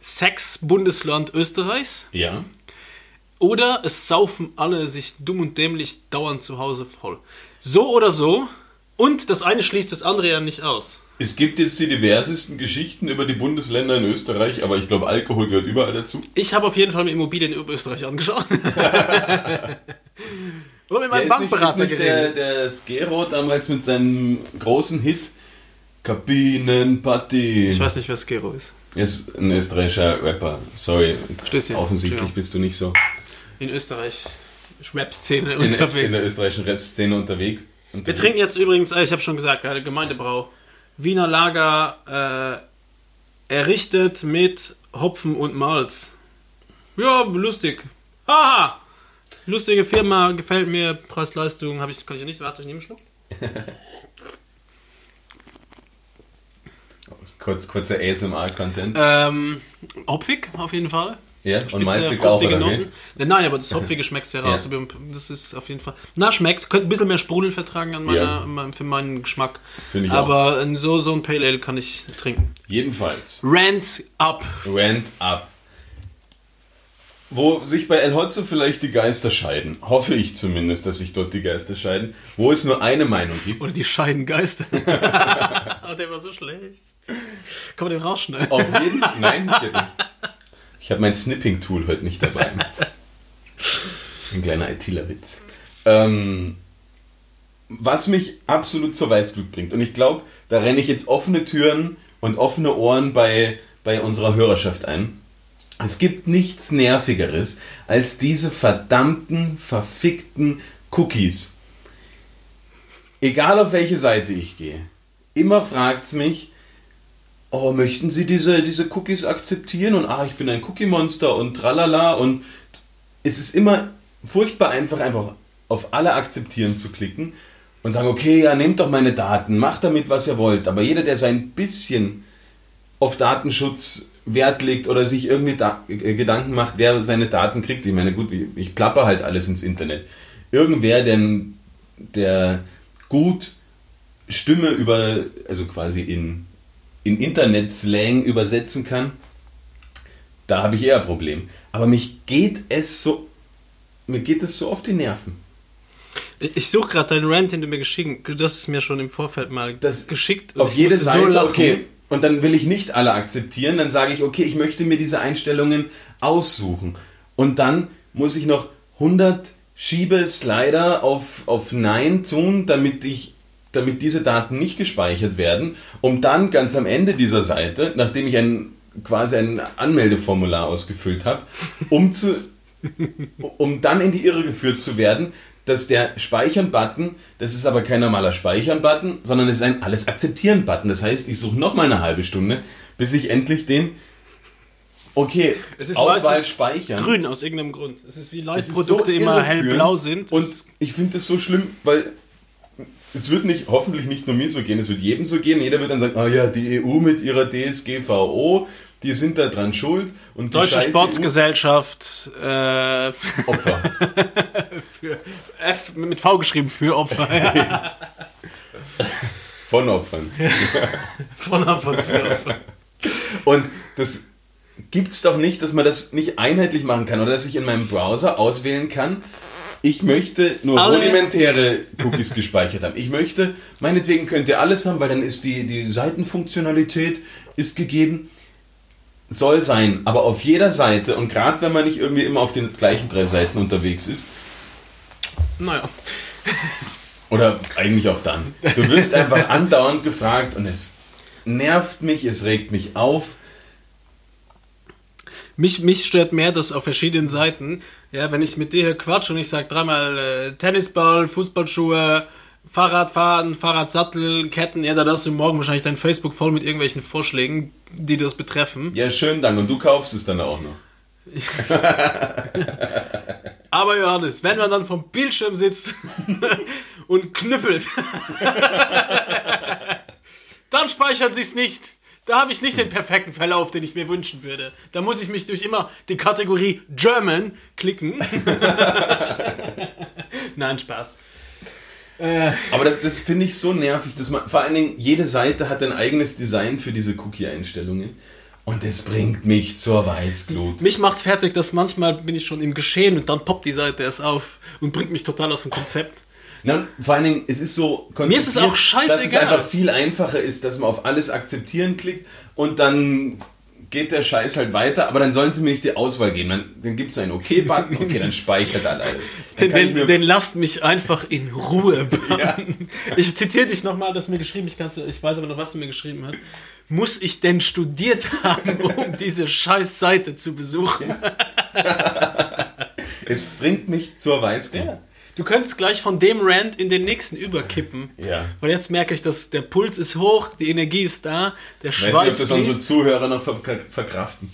Sex-Bundesland Österreichs. Ja. Oder es saufen alle sich dumm und dämlich dauernd zu Hause voll. So oder so. Und das eine schließt das andere ja nicht aus. Es gibt jetzt die diversesten Geschichten über die Bundesländer in Österreich, aber ich glaube, Alkohol gehört überall dazu. Ich habe auf jeden Fall mir Immobilien in Österreich angeschaut. Und mit meinem Der ist nicht, ist Bankberater nicht der, geredet. der Skero damals mit seinem großen Hit Kabinenparty. Ich weiß nicht, wer Skero ist. Er ist ein österreichischer Rapper. Sorry. Stößchen. Offensichtlich Entschuldigung. bist du nicht so In Österreich Rap-Szene in, in unterwegs. der österreichischen Rap-Szene unterwegs. Wir trinken jetzt übrigens, äh, ich habe schon gesagt, Gemeindebrau. Wiener Lager äh, errichtet mit Hopfen und Malz. Ja, lustig. Haha! Lustige Firma, gefällt mir, Preis-Leistung, habe ich, kann ich ja nicht, warte, ich nehme einen Schluck. Kurz, kurzer ASMR-Content. Ähm, hopfig, auf jeden Fall. Ja, und Spitze, malzig auch, oder? Noten. Nein, nein, aber das Hopfige schmeckt ja raus. Ja. Das ist auf jeden Fall. Na, schmeckt. Könnte ein bisschen mehr Sprudel vertragen an meiner, Ja. meinem- für meinen Geschmack. Finde ich auch. aber äh, so, so ein Pale Ale kann ich trinken. Jedenfalls, Rant up. Rant Up. Wo sich bei El Hotzo vielleicht die Geister scheiden, hoffe ich zumindest, dass sich dort die Geister scheiden, wo es nur eine Meinung gibt. Oder die scheiden Geister. oh, der war so schlecht. Kann man den rausschneiden? Auf jeden Fall. Nein, geht nicht. Ich habe mein Snipping-Tool heute nicht dabei. Ein kleiner ITler-Witz. Ähm, was mich absolut zur Weißglut bringt, und ich glaube, da renne ich jetzt offene Türen und offene Ohren bei, bei unserer Hörerschaft ein. Es gibt nichts Nervigeres als diese verdammten, verfickten Cookies. Egal auf welche Seite ich gehe. Immer fragt es mich, oh, möchten Sie diese, diese Cookies akzeptieren? Und ah, ich bin ein Cookie-Monster und tralala. Und es ist immer furchtbar einfach, einfach auf alle akzeptieren zu klicken und sagen, okay, ja, nehmt doch meine Daten, macht damit, was ihr wollt. Aber jeder, der so ein bisschen auf Datenschutz Wert legt oder sich irgendwie da, äh, Gedanken macht, wer seine Daten kriegt, ich meine, gut, ich, ich plapper halt alles ins Internet. Irgendwer, denn, der gut Stimme über, also quasi in, in Internet-Slang übersetzen kann, da habe ich eher ein Problem. Aber mich geht es so, mir geht es so auf die Nerven. Ich, suche gerade deinen Rant, den du mir geschickt hast. Du hast es mir schon im Vorfeld mal Das- geschickt. Auf jede Seite, lachen. okay. Und dann will ich nicht alle akzeptieren, dann sage ich, okay, ich möchte mir diese Einstellungen aussuchen. Und dann muss ich noch 100 Schiebe-Slider auf, auf Nein tun, damit ich damit diese Daten nicht gespeichert werden, um dann ganz am Ende dieser Seite, nachdem ich ein quasi ein Anmeldeformular ausgefüllt habe, um, zu, um dann in die Irre geführt zu werden, dass der Speichern-Button, das ist aber kein normaler Speichern-Button, sondern es ist ein Alles akzeptieren-Button. Das heißt, ich suche noch mal eine halbe Stunde, bis ich endlich den Okay, Es ist Auswahl speichern. Grün aus irgendeinem Grund. Es ist wie ist Leitprodukte so immer hellblau sind. Und ich finde das so schlimm, weil es wird nicht, hoffentlich nicht nur mir so gehen, es wird jedem so gehen. Jeder wird dann sagen, ah ja, die EU mit ihrer DSGVO, die sind da dran schuld. Und Deutsche Sportsgesellschaft äh, Opfer. für F mit V geschrieben für Opfer. Ja. Von Opfern. Von Opfer für Opfer. Und das gibt's doch nicht, dass man das nicht einheitlich machen kann oder dass ich in meinem Browser auswählen kann. Ich möchte nur Alle- rudimentäre Cookies gespeichert haben. Ich möchte, meinetwegen könnt ihr alles haben, weil dann ist die, die Seitenfunktionalität ist gegeben. Soll sein, aber auf jeder Seite und gerade wenn man nicht irgendwie immer auf den gleichen drei Seiten unterwegs ist, Naja. oder eigentlich auch dann, du wirst einfach andauernd gefragt und es nervt mich, es regt mich auf. Mich, mich stört mehr, dass auf verschiedenen Seiten, ja, wenn ich mit dir hier quatsch und ich sag dreimal äh, Tennisball, Fußballschuhe, Fahrradfahren, Fahrradsattel, Ketten, ja, da hast du morgen wahrscheinlich dein Facebook voll mit irgendwelchen Vorschlägen, die das betreffen. Ja, schönen Dank. Und du kaufst es dann auch noch. Aber Johannes, wenn man dann vom Bildschirm sitzt und knüppelt, dann speichert sich's nicht. Da habe ich nicht den perfekten Verlauf, den ich mir wünschen würde. Da muss ich mich durch immer die Kategorie German klicken. Nein, Spaß. Aber das, das finde ich so nervig, dass man, vor allen Dingen, jede Seite hat ein eigenes Design für diese Cookie-Einstellungen. Und das bringt mich zur Weißglut. Mich macht's fertig, dass manchmal bin ich schon im Geschehen und dann poppt die Seite erst auf und bringt mich total aus dem Konzept. Na, vor allen Dingen, es ist so Mir ist es auch konzipiert, dass es scheißegal. einfach viel einfacher ist, dass man auf alles akzeptieren klickt und dann geht der Scheiß halt weiter, aber dann sollen sie mir nicht die Auswahl geben. Dann, dann gibt es einen OK-Button, okay, dann speichert er alles. Dann Den, den, den lasst mich einfach in Ruhe. Ja. Ich zitiere dich nochmal, das mir geschrieben, ich, kann's, ich weiß aber noch, was du mir geschrieben hast. Muss ich denn studiert haben, um diese scheiß Seite zu besuchen? es bringt mich zur Weißglut. Du könntest gleich von dem Rant in den nächsten überkippen. Ja. Weil jetzt merke ich, dass der Puls ist hoch, die Energie ist da, der Ich weiß nicht, ob Schweiß das unsere. Zuhörer noch ver verkraften.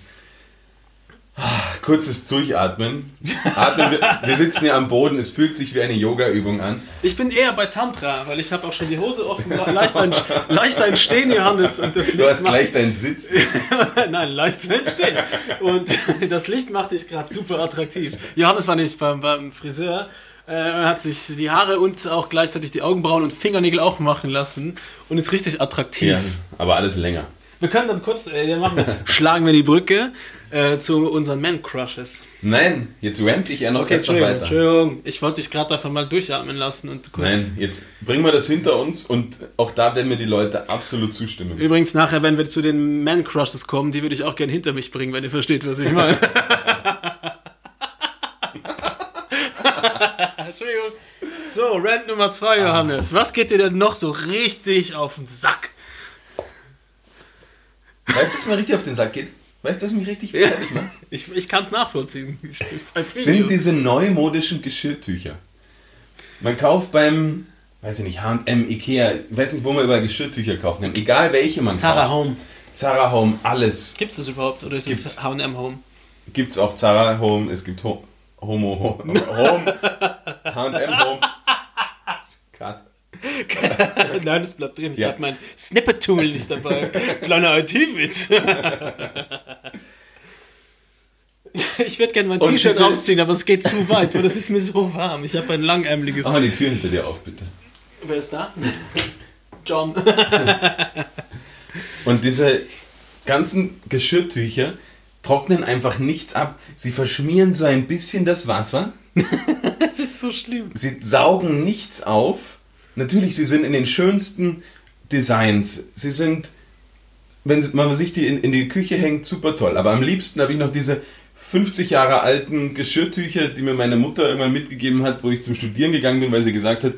Ah, Kurzes Durchatmen. Atmen, wir, wir sitzen ja am Boden, es fühlt sich wie eine Yoga-Übung an. Ich bin eher bei Tantra, weil ich habe auch schon die Hose offen, leicht ein, leicht ein Stehen, Johannes, und das Du Licht hast macht- gleich deinen Sitz. Nein, leicht entstehen. Und das Licht macht dich gerade super attraktiv. Johannes war nicht beim, beim Friseur, äh, hat sich die Haare und auch gleichzeitig die Augenbrauen und Fingernägel auch machen lassen und ist richtig attraktiv. Ja, aber alles länger. Wir können dann kurz, äh, machen, schlagen wir die Brücke äh, zu unseren Man-Crushes. Nein, jetzt ramp dich ja noch noch Entschuldigung, weiter. Entschuldigung. Ich wollte dich gerade einfach mal durchatmen lassen und kurz. Nein, jetzt bringen wir das hinter uns und auch da werden mir die Leute absolut zustimmen. Übrigens, nachher, wenn wir zu den Man-Crushes kommen, die würde ich auch gern hinter mich bringen, wenn ihr versteht, was ich meine. Entschuldigung. So, Rant Nummer zwei, Johannes. Was geht dir denn noch so richtig auf den Sack? Weißt du, was mir richtig auf den Sack geht? Weißt du, was mich richtig fertig macht? Ich, ich kann es nachvollziehen. Sind diese neumodischen Geschirrtücher. Man kauft beim, weiß ich nicht, H&M, Ikea, ich weiß nicht, wo man überall Geschirrtücher kaufen kann. Egal welche man Zara kauft. Home. Zara Home, alles. Gibt es das überhaupt? Oder ist es. H&M Home? Gibt es auch Zara Home, es gibt Ho Homo Home, H&M Home. Cut. Nein, das bleibt drin. Ich Ja. habe mein Snippet-Tool nicht dabei. Kleiner IT-Witz. Ich würde gerne mein T-Shirt ausziehen, aber es geht zu weit, weil das ist mir so warm. Ich habe ein langärmeliges. Mach mal die Tür hinter dir auf, bitte. Wer ist da? John. Und diese ganzen Geschirrtücher trocknen einfach nichts ab. Sie verschmieren so ein bisschen das Wasser. Das ist so schlimm. Sie saugen nichts auf. Natürlich, sie sind in den schönsten Designs. Sie sind, wenn man sich die in, in die Küche hängt, super toll. Aber am liebsten habe ich noch diese 50 Jahre alten Geschirrtücher, die mir meine Mutter irgendwann mitgegeben hat, wo ich zum Studieren gegangen bin, weil sie gesagt hat,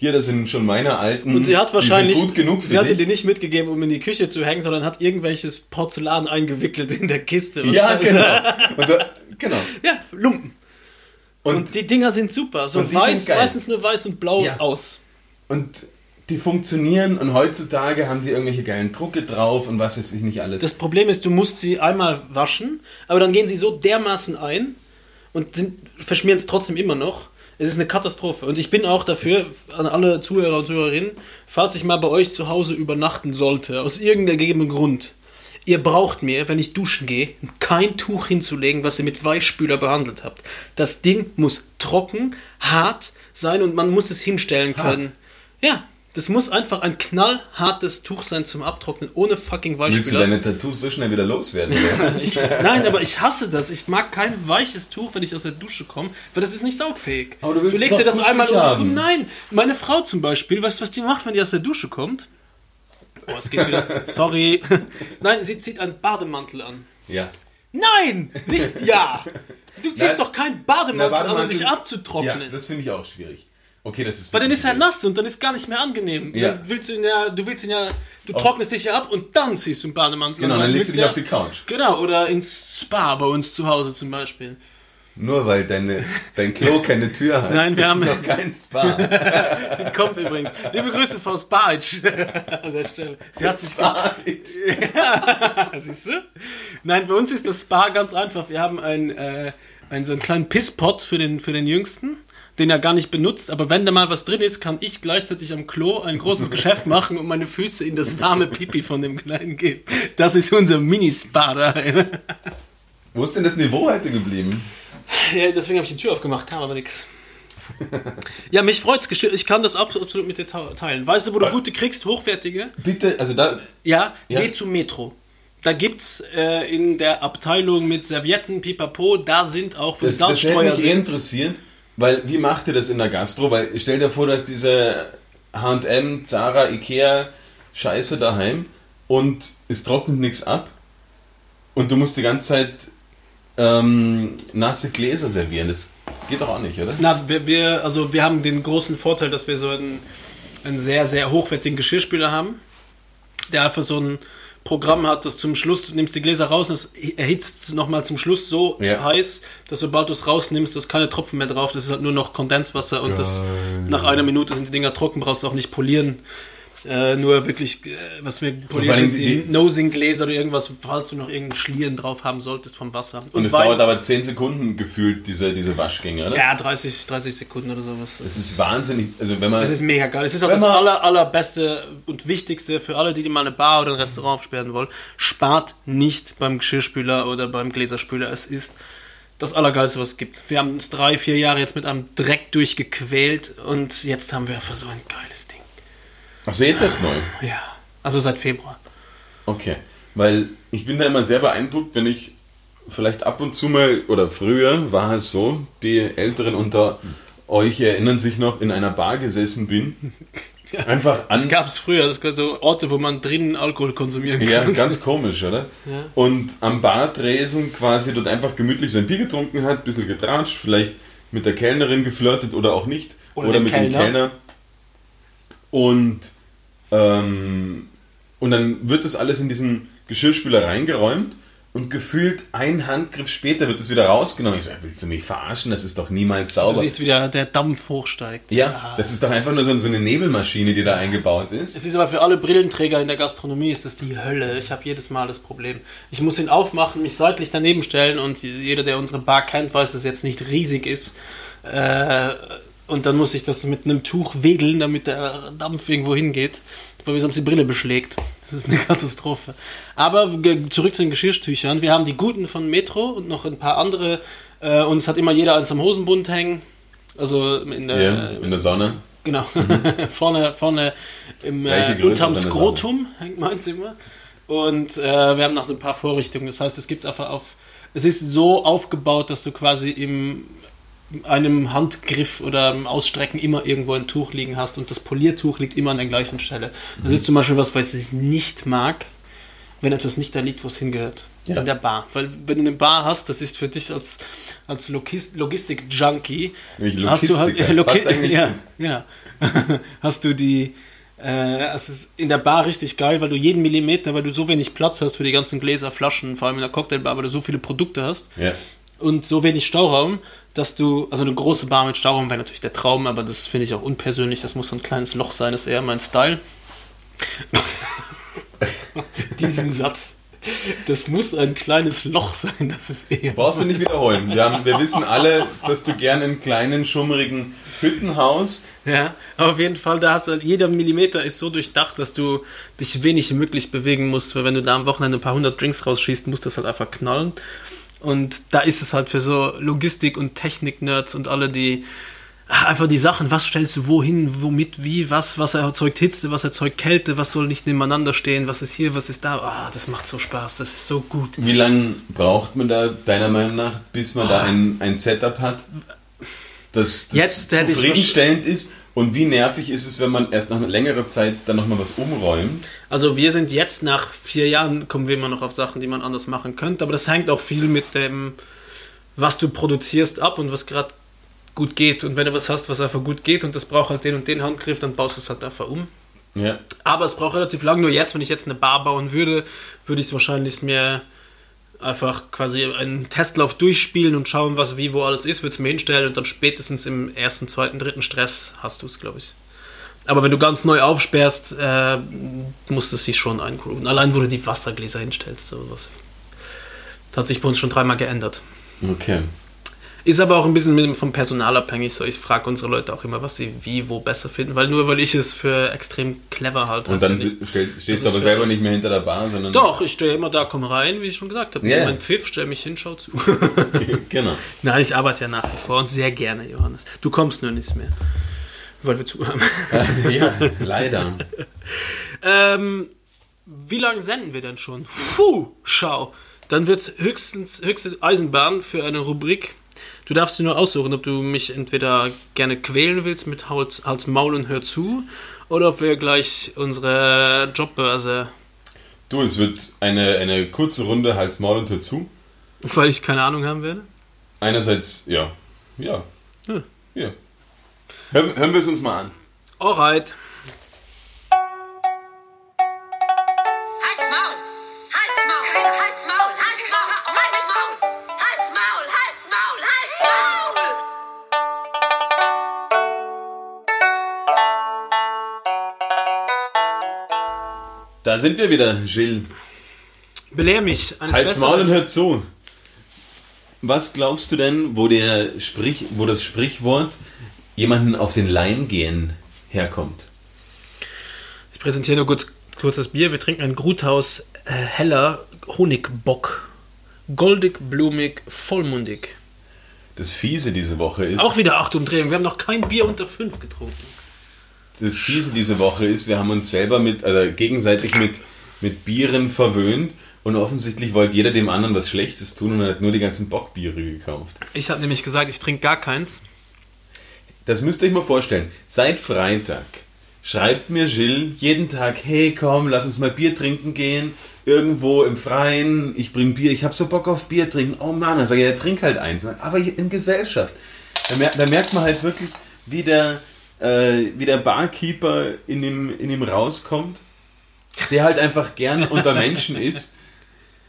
hier, das sind schon meine alten. Und sie hat wahrscheinlich, sind gut genug sie hatte dich. die nicht mitgegeben, um in die Küche zu hängen, sondern hat irgendwelches Porzellan eingewickelt in der Kiste. Ja, genau. Und da, genau. Ja, Lumpen. Und, Und, die Dinger sind super. So weiß, sind meistens nur weiß und blau Ja. aus. und die funktionieren und heutzutage haben die irgendwelche geilen Drucke drauf und was ich nicht alles. Das Problem ist, du musst sie einmal waschen, aber dann gehen sie so dermaßen ein und verschmieren es trotzdem immer noch. Es ist eine Katastrophe. Und ich bin auch dafür, an alle Zuhörer und Zuhörerinnen, falls ich mal bei euch zu Hause übernachten sollte, aus irgendeinem gegebenen Grund, ihr braucht mir, wenn ich duschen gehe, kein Tuch hinzulegen, was ihr mit Weichspüler behandelt habt. Das Ding muss trocken, hart sein und man muss es hinstellen Hart? können. Ja, das muss einfach ein knallhartes Tuch sein zum Abtrocknen, ohne fucking Willst du Weichspüler. deine Tattoos so schnell wieder loswerden? Ich, nein, aber ich hasse das. Ich mag kein weiches Tuch, wenn ich aus der Dusche komme, weil das ist nicht saugfähig. Aber du willst legst doch dir das einmal um dich. Nein, meine Frau zum Beispiel, weißt du, was die macht, wenn die aus der Dusche kommt? Oh, es geht wieder. Sorry. Nein, sie zieht einen Bademantel an. ja. Nein, nicht ja. Du ziehst Nein. doch keinen Na, Bademantel warte an, um dich du- abzutrocknen. Ja, das finde ich auch schwierig. Okay, das ist. weil dann ist er nass und dann ist gar nicht mehr angenehm. Ja. Dann willst du ihn ja, du willst ihn ja, du trocknest dich ja ab und dann ziehst du einen Bademantel Genau, an. dann legst du dich auf die Couch. Genau, oder ins Spa bei uns zu Hause zum Beispiel. Nur weil deine, dein Klo keine Tür hat. Nein, wir das haben- ist doch kein Spa. Die kommt übrigens. Liebe Grüße von Sparge an der Stelle. Sie hat sich. Siehst du? Nein, bei uns ist das Spa ganz einfach. Wir haben einen, äh, einen so einen kleinen Pisspot für den, für den Jüngsten, den er gar nicht benutzt. Aber wenn da mal was drin ist, kann ich gleichzeitig am Klo ein großes Geschäft machen und meine Füße in das warme Pipi von dem Kleinen geben. Das ist unser Mini-Spa daheim. Wo ist denn das Niveau heute geblieben? Ja, deswegen habe ich die Tür aufgemacht, kam aber nichts. Ja, mich freut's. Geschirr- Ich kann das absolut mit dir teilen. Weißt du, wo du gute kriegst, hochwertige? Bitte, also da. Ja, Ja. geh zu Metro. Da gibt's äh, in der Abteilung mit Servietten, Pipapo, da sind auch, wo Das, das Salzstreuer eh sind. interessiert, weil wie macht ihr das in der Gastro? Weil stell dir vor, dass diese H&M, Zara, Ikea Scheiße daheim und es trocknet nichts ab und du musst die ganze Zeit ähm, nasse Gläser servieren. Das geht doch auch nicht, oder? Na, wir, wir, also wir haben den großen Vorteil, dass wir so einen, einen sehr, sehr hochwertigen Geschirrspüler haben, der einfach so ein Programm hat, das zum Schluss, du nimmst die Gläser raus und es erhitzt es nochmal zum Schluss so Ja. heiß, dass sobald du es rausnimmst, da ist keine Tropfen mehr drauf, das ist halt nur noch Kondenswasser und das nach einer Minute sind die Dinger trocken, brauchst du auch nicht polieren. Äh, nur wirklich, äh, was wir polieren, allem sind die- die Nosing-Gläser oder irgendwas, falls du noch irgendeinen Schlieren drauf haben solltest vom Wasser. Und, es Wein- dauert aber 10 Sekunden gefühlt, diese, diese Waschgänge, oder? ja, 30, 30 Sekunden oder sowas. Das ist wahnsinnig. Also wenn man. Es ist mega geil. Es ist auch das aller, allerbeste und wichtigste für alle, die, die mal eine Bar oder ein Restaurant aufsperren wollen. Spart nicht beim Geschirrspüler oder beim Gläserspüler. Es ist das Allergeilste, was es gibt. Wir haben uns drei, vier Jahre jetzt mit einem Dreck durchgequält und jetzt haben wir einfach so ein geiles Ding. Achso, jetzt erst neu. Ja. Also seit Februar. Okay, weil ich bin da immer sehr beeindruckt, wenn ich vielleicht ab und zu mal, oder früher war es so, die Älteren unter euch erinnern sich noch, in einer Bar gesessen bin. Ja. Einfach Das an. gab es früher. Das war so Orte, wo man drinnen Alkohol konsumieren kann. Ja, ganz komisch, oder? Ja. Und am Bartresen quasi dort einfach gemütlich sein Bier getrunken hat, ein bisschen getratscht, vielleicht mit der Kellnerin geflirtet oder auch nicht. Oder dem mit Kellner. dem Kellner. Und, ähm, und dann wird das alles in diesen Geschirrspüler reingeräumt und gefühlt ein Handgriff später wird es wieder rausgenommen. Ich sage, willst du mich verarschen? Das ist doch niemals Du sauber. siehst, wie der, der Dampf hochsteigt. ja, das ist doch einfach nur so, so eine Nebelmaschine, die da eingebaut ist. Es ist aber für alle Brillenträger in der Gastronomie ist das die Hölle. Ich habe jedes Mal das Problem. Ich muss ihn aufmachen, mich seitlich daneben stellen und jeder, der unsere Bar kennt, weiß, dass es jetzt nicht riesig ist. Äh, und dann muss ich das mit einem Tuch wedeln, damit der Dampf irgendwo hingeht, weil mir sonst die Brille beschlägt. Das ist eine Katastrophe. Aber zurück zu den Geschirrtüchern. Wir haben die guten von Metro und noch ein paar andere. Äh, und es hat immer jeder eins am Hosenbund hängen. Also in der, Ja, in der Sonne. Genau. vorne, vorne im, äh, unterm Skrotum hängt meins immer. Und äh, wir haben noch so ein paar Vorrichtungen. Das heißt, es gibt einfach auf. Es ist so aufgebaut, dass du quasi im einem Handgriff oder im Ausstrecken immer irgendwo ein Tuch liegen hast und das Poliertuch liegt immer an der gleichen Stelle. Das ist zum Beispiel was, was ich nicht mag, wenn etwas nicht da liegt, wo es hingehört. Ja. in der Bar. Weil wenn du eine Bar hast, das ist für dich als, als Logis- Logistik-Junkie, hast du halt Logistiker, Logi ja, ja. hast du die äh, es ist in der Bar richtig geil, weil du jeden Millimeter, weil du so wenig Platz hast für die ganzen Gläser, Flaschen, vor allem in der Cocktailbar, weil du so viele Produkte hast Ja. und so wenig Stauraum, dass du, also eine große Bar mit Stauraum wäre natürlich der Traum, aber das finde ich auch unpersönlich, das muss so ein kleines Loch sein, das ist eher mein Style. Diesen Satz. Das muss ein kleines Loch sein, das ist eher. Brauchst du nicht wiederholen. Wir, haben, wir wissen alle, dass du gerne in kleinen, schummrigen Hütten haust. Ja, aber auf jeden Fall, da hast du, jeder Millimeter ist so durchdacht, dass du dich wenig möglich bewegen musst, weil wenn du da am Wochenende ein paar hundert Drinks rausschießt, musst du das halt einfach knallen. Und da ist es halt für so Logistik- und Technik-Nerds und alle, die einfach die Sachen, was stellst du wohin, womit, wie, was, was erzeugt Hitze, was erzeugt Kälte, was soll nicht nebeneinander stehen, was ist hier, was ist da, ah, das macht so Spaß, das ist so gut. Wie lange braucht man da deiner Meinung nach, bis man da ein, ein Setup hat, das, das Jetzt zufriedenstellend ist? Und wie nervig ist es, wenn man erst nach einer längeren Zeit dann nochmal was umräumt? Also wir sind jetzt nach vier Jahren, kommen wir immer noch auf Sachen, die man anders machen könnte, aber das hängt auch viel mit dem, was du produzierst ab und was gerade gut geht. Und wenn du was hast, was einfach gut geht und das braucht halt den und den Handgriff, dann baust du es halt einfach um. Ja. Aber es braucht relativ lang. Nur jetzt, wenn ich jetzt eine Bar bauen würde, würde ich es wahrscheinlich mir einfach quasi einen Testlauf durchspielen und schauen, was wie wo alles ist, würde es mir hinstellen und dann spätestens im ersten, zweiten, dritten Stress hast du es, glaube ich. Aber wenn du ganz neu aufsperrst, äh, musst du es sich schon eingrooven. Allein, wo du die Wassergläser hinstellst, sowas. Das hat sich bei uns schon dreimal geändert. Okay. Ist aber auch ein bisschen mit vom Personal abhängig. So, ich frage unsere Leute auch immer, was sie wie, wo besser finden, weil nur weil ich es für extrem clever halte. Und ja dann nicht- das stehst du aber selber nicht mehr hinter der Bar, sondern. Doch, ich stehe immer da, komm rein, wie ich schon gesagt habe. Yeah. Mein Pfiff, stell mich hin, schau zu. genau. Nein, ich arbeite ja nach wie vor und sehr gerne, Johannes. Du kommst nur nicht mehr, weil wir zu haben. ja, leider. ähm, wie lange senden wir denn schon? Puh, schau. Dann wird es höchstens höchste Eisenbahn für eine Rubrik. Du darfst dir nur aussuchen, ob du mich entweder gerne quälen willst mit Hals, Hals Maul und Hör zu oder ob wir gleich unsere Jobbörse, Du, es wird eine, eine kurze Runde Hals, Maul und Tür zu. weil ich keine Ahnung haben werde. Einerseits, ja. Ja. Ja. Ja. Hören, hören wir es uns mal an. Alright. Da sind wir wieder, Gilles. Belehr mich eines Halt's Besseren. Maul und hört zu. Was glaubst du denn, wo, der Sprich, wo das Sprichwort jemanden auf den Leim gehen herkommt? Ich präsentiere nur kurz, kurz das Bier. Wir trinken ein Gruthaus äh, heller Honigbock. Goldig, blumig, vollmundig. Das Fiese diese Woche ist, Auch wieder acht Umdrehungen. Wir haben noch kein Bier unter fünf getrunken. Das Fiese diese Woche ist, wir haben uns selber mit, also gegenseitig mit, mit Bieren verwöhnt und offensichtlich wollte jeder dem anderen was Schlechtes tun und hat nur die ganzen Bockbiere gekauft. Ich habe nämlich gesagt, ich trinke gar keins. Das müsst ihr euch mal vorstellen. Seit Freitag schreibt mir Gilles jeden Tag, hey komm, lass uns mal Bier trinken gehen. Irgendwo im Freien, ich bring Bier, ich hab so Bock auf Bier trinken. Oh Mann, dann sage ich, ja, trink halt eins. Aber in Gesellschaft. Da merkt man halt wirklich, wie der, äh, wie der Barkeeper in ihm, in ihm rauskommt, der halt einfach gern unter Menschen ist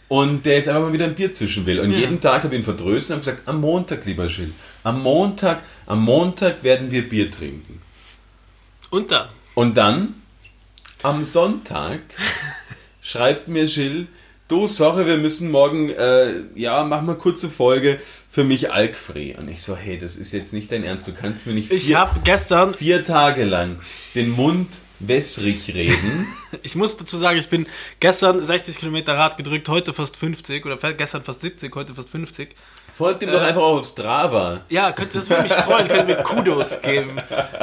und der jetzt einfach mal wieder ein Bier zwischen will. Und Ja. jeden Tag habe ich ihn vertröstet und habe gesagt, am Montag, lieber Gilles, am Montag, am Montag werden wir Bier trinken. Und dann. Und dann, am Sonntag, schreibt mir Gilles, du, sorry, wir müssen morgen, äh, ja, mach mal kurze Folge für mich alkfrei. Und ich so, hey, das ist jetzt nicht dein Ernst, du kannst mir nicht Ich vier, habe gestern, vier Tage lang den Mund wässrig reden. ich muss dazu sagen, ich bin gestern 60 Kilometer Rad gedrückt, heute fast 50 oder gestern fast 70, heute fast 50. Folgt ihm doch Äh. einfach auf Strava. Ja, könnte, das würde mich freuen, könnte mir Kudos geben.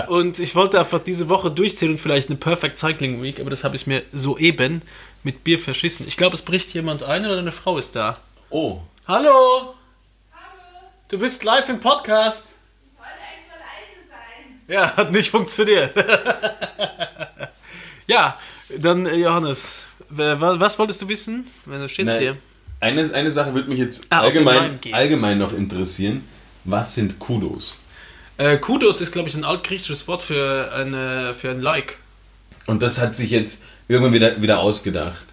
Und ich wollte einfach diese Woche durchzählen und vielleicht eine Perfect Cycling Week, aber das habe ich mir soeben mit Bier verschissen. Ich glaube, es bricht jemand ein oder eine Frau ist da. Oh, Hallo! Du bist live im Podcast. Ja, hat nicht funktioniert. ja, dann äh, Johannes, was wolltest du wissen? Wenn du stehst Nein. hier. Eine, eine Sache würde mich jetzt Ah, allgemein, allgemein noch interessieren. Was sind Kudos? Äh, Kudos ist, glaube ich, ein altgriechisches Wort für, eine, für ein Like. Und das hat sich jetzt irgendwann wieder, wieder ausgedacht.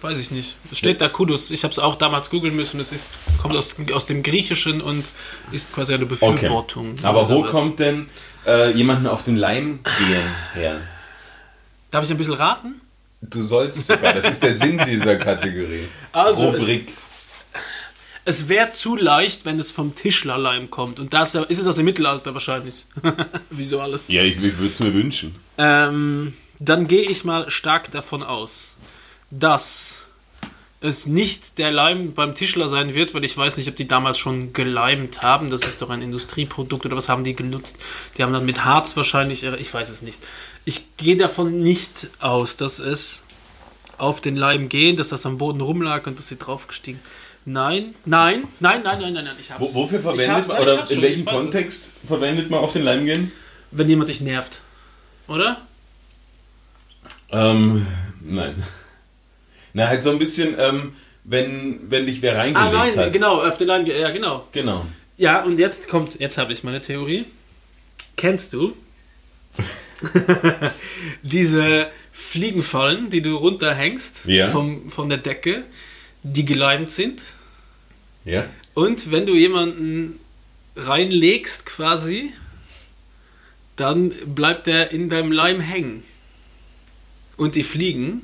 Weiß ich nicht. Es steht da Kudos. Ich habe es auch damals googeln müssen. Es ist, kommt aus, aus dem Griechischen und ist quasi eine Befürwortung. Aber wo Sowas. kommt denn äh, jemanden auf den Leim gehen her? Darf ich ein bisschen raten? Du sollst sogar, das ist der Sinn dieser Kategorie. Also, es- Rubrik. Es wäre zu leicht, wenn es vom Tischlerleim kommt. Und das ist es aus dem Mittelalter wahrscheinlich. Wieso alles? Ja, ich, ich würde es mir wünschen. Ähm, dann gehe ich mal stark davon aus, dass es nicht der Leim beim Tischler sein wird, weil ich weiß nicht, ob die damals schon geleimt haben. Das ist doch ein Industrieprodukt oder was haben die genutzt? Die haben dann mit Harz wahrscheinlich, ich weiß es nicht. Ich gehe davon nicht aus, dass es auf den Leim geht, dass das am Boden rumlag und dass sie draufgestiegen. Nein, nein, nein, nein, nein, nein, nein, ich hab's. Wo, wofür verwendet man, oder in welchem weiß es. Kontext verwendet man auf den Leim gehen? Wenn jemand dich nervt. Oder? Ähm, nein. Na, halt so ein bisschen, ähm, wenn, wenn dich wer Ah reingelegt nein, hat. genau, auf den Leim, ja genau. Genau. Ja, und jetzt kommt, jetzt habe ich meine Theorie. Kennst du diese Fliegenfallen, die du runterhängst Ja. vom, von der Decke, die geleimt sind? Ja? Und wenn du jemanden reinlegst quasi, dann bleibt er in deinem Leim hängen. Und die Fliegen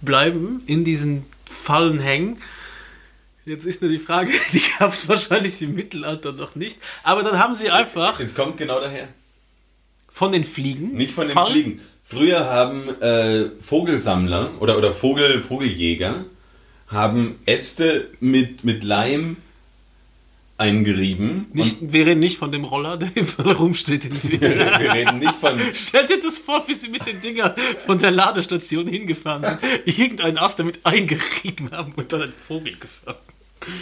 bleiben in diesen Fallen hängen. Jetzt ist nur die Frage, die gab es wahrscheinlich im Mittelalter noch nicht. Aber dann haben sie einfach Es kommt genau daher. von den Fliegen. Nicht von den Fallen- Fliegen. Früher haben äh, Vogelsammler oder, oder Vogel, Vogeljäger haben Äste mit, mit Leim eingerieben. Nicht, wir reden nicht von dem Roller, der überall rumsteht. Und wir reden nicht von Stell dir das vor, wie sie mit den Dingern von der Ladestation hingefahren sind, irgendeinen Ast damit eingerieben haben und dann einen Vogel gefahren.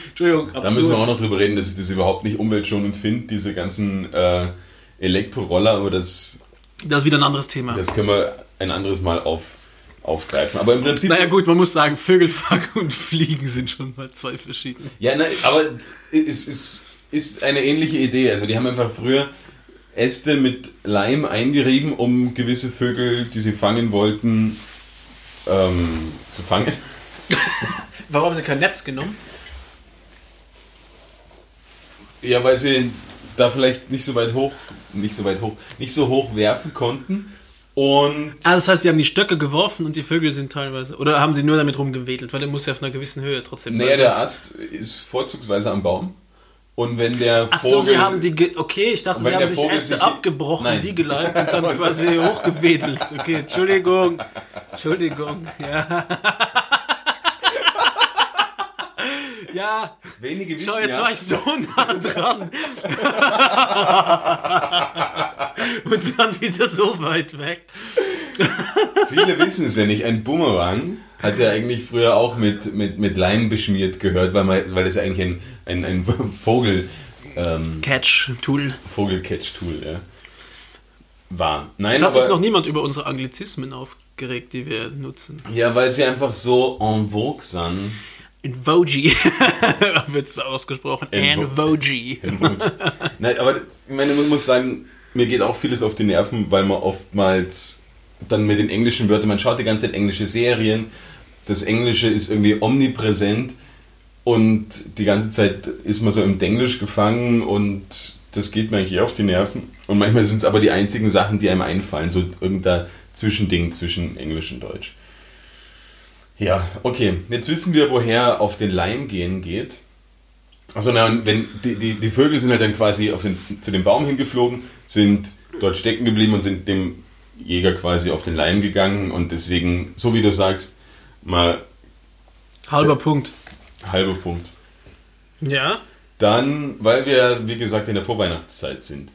Entschuldigung, Da müssen wir auch noch drüber reden, dass ich das überhaupt nicht umweltschonend finde, diese ganzen äh, Elektroroller, aber das, Das ist wieder ein anderes Thema. das können wir ein anderes Mal auf, aufgreifen. Aber im Prinzip. naja gut, man muss sagen, Vögel fangen und Fliegen sind schon mal zwei verschiedene. Ja, na, aber es ist, ist eine ähnliche Idee. Also die haben einfach früher Äste mit Leim eingerieben, um gewisse Vögel, die sie fangen wollten, ähm, zu fangen. Warum haben sie kein Netz genommen? Ja, weil sie da vielleicht nicht so weit hoch, nicht so weit hoch, nicht so hoch werfen konnten. Und Ah, das heißt, sie haben die Stöcke geworfen und die Vögel sind teilweise. Oder haben sie nur damit rumgewedelt, weil der muss ja auf einer gewissen Höhe trotzdem naja, sein. der Ast ist vorzugsweise am Baum. Und wenn der Ach Vogel, so, sie haben die. Okay, ich dachte, sie haben sich Äste sich- abgebrochen, Nein. die geleimt und dann quasi hochgewedelt. Okay, Entschuldigung. Entschuldigung. Ja. Ja, wenige wissen schau, jetzt ja, war ich so nah dran. Und dann wieder so weit weg. Viele wissen es ja nicht. Ein Bumerang hat ja eigentlich früher auch mit, mit, mit Leim beschmiert gehört, weil, man, weil das eigentlich ein, ein, ein Vogel, ähm, Catch-Tool. Vogel-Catch-Tool ja, war. Nein, Es hat aber, sich noch niemand über unsere Anglizismen aufgeregt, die wir nutzen. Ja, weil sie einfach so en vogue sind. In Voji wird zwar ausgesprochen. In And Voji. Nein, aber ich meine, man muss sagen, mir geht auch vieles auf die Nerven, weil man oftmals dann mit den englischen Wörtern, man schaut die ganze Zeit englische Serien, das Englische ist irgendwie omnipräsent und die ganze Zeit ist man so im Denglisch gefangen und das geht mir eigentlich auf die Nerven. Und manchmal sind es aber die einzigen Sachen, die einem einfallen, so irgendein Zwischending zwischen Englisch und Deutsch. Ja, okay. Jetzt wissen wir, woher auf den Leim gehen geht. Also na, wenn die, die, die Vögel sind halt dann quasi den, zu dem Baum hingeflogen, sind dort stecken geblieben und sind dem Jäger quasi auf den Leim gegangen und deswegen, so wie du sagst, mal Halber Punkt. halber Punkt. Ja. Dann, weil wir, wie gesagt, in der Vorweihnachtszeit sind.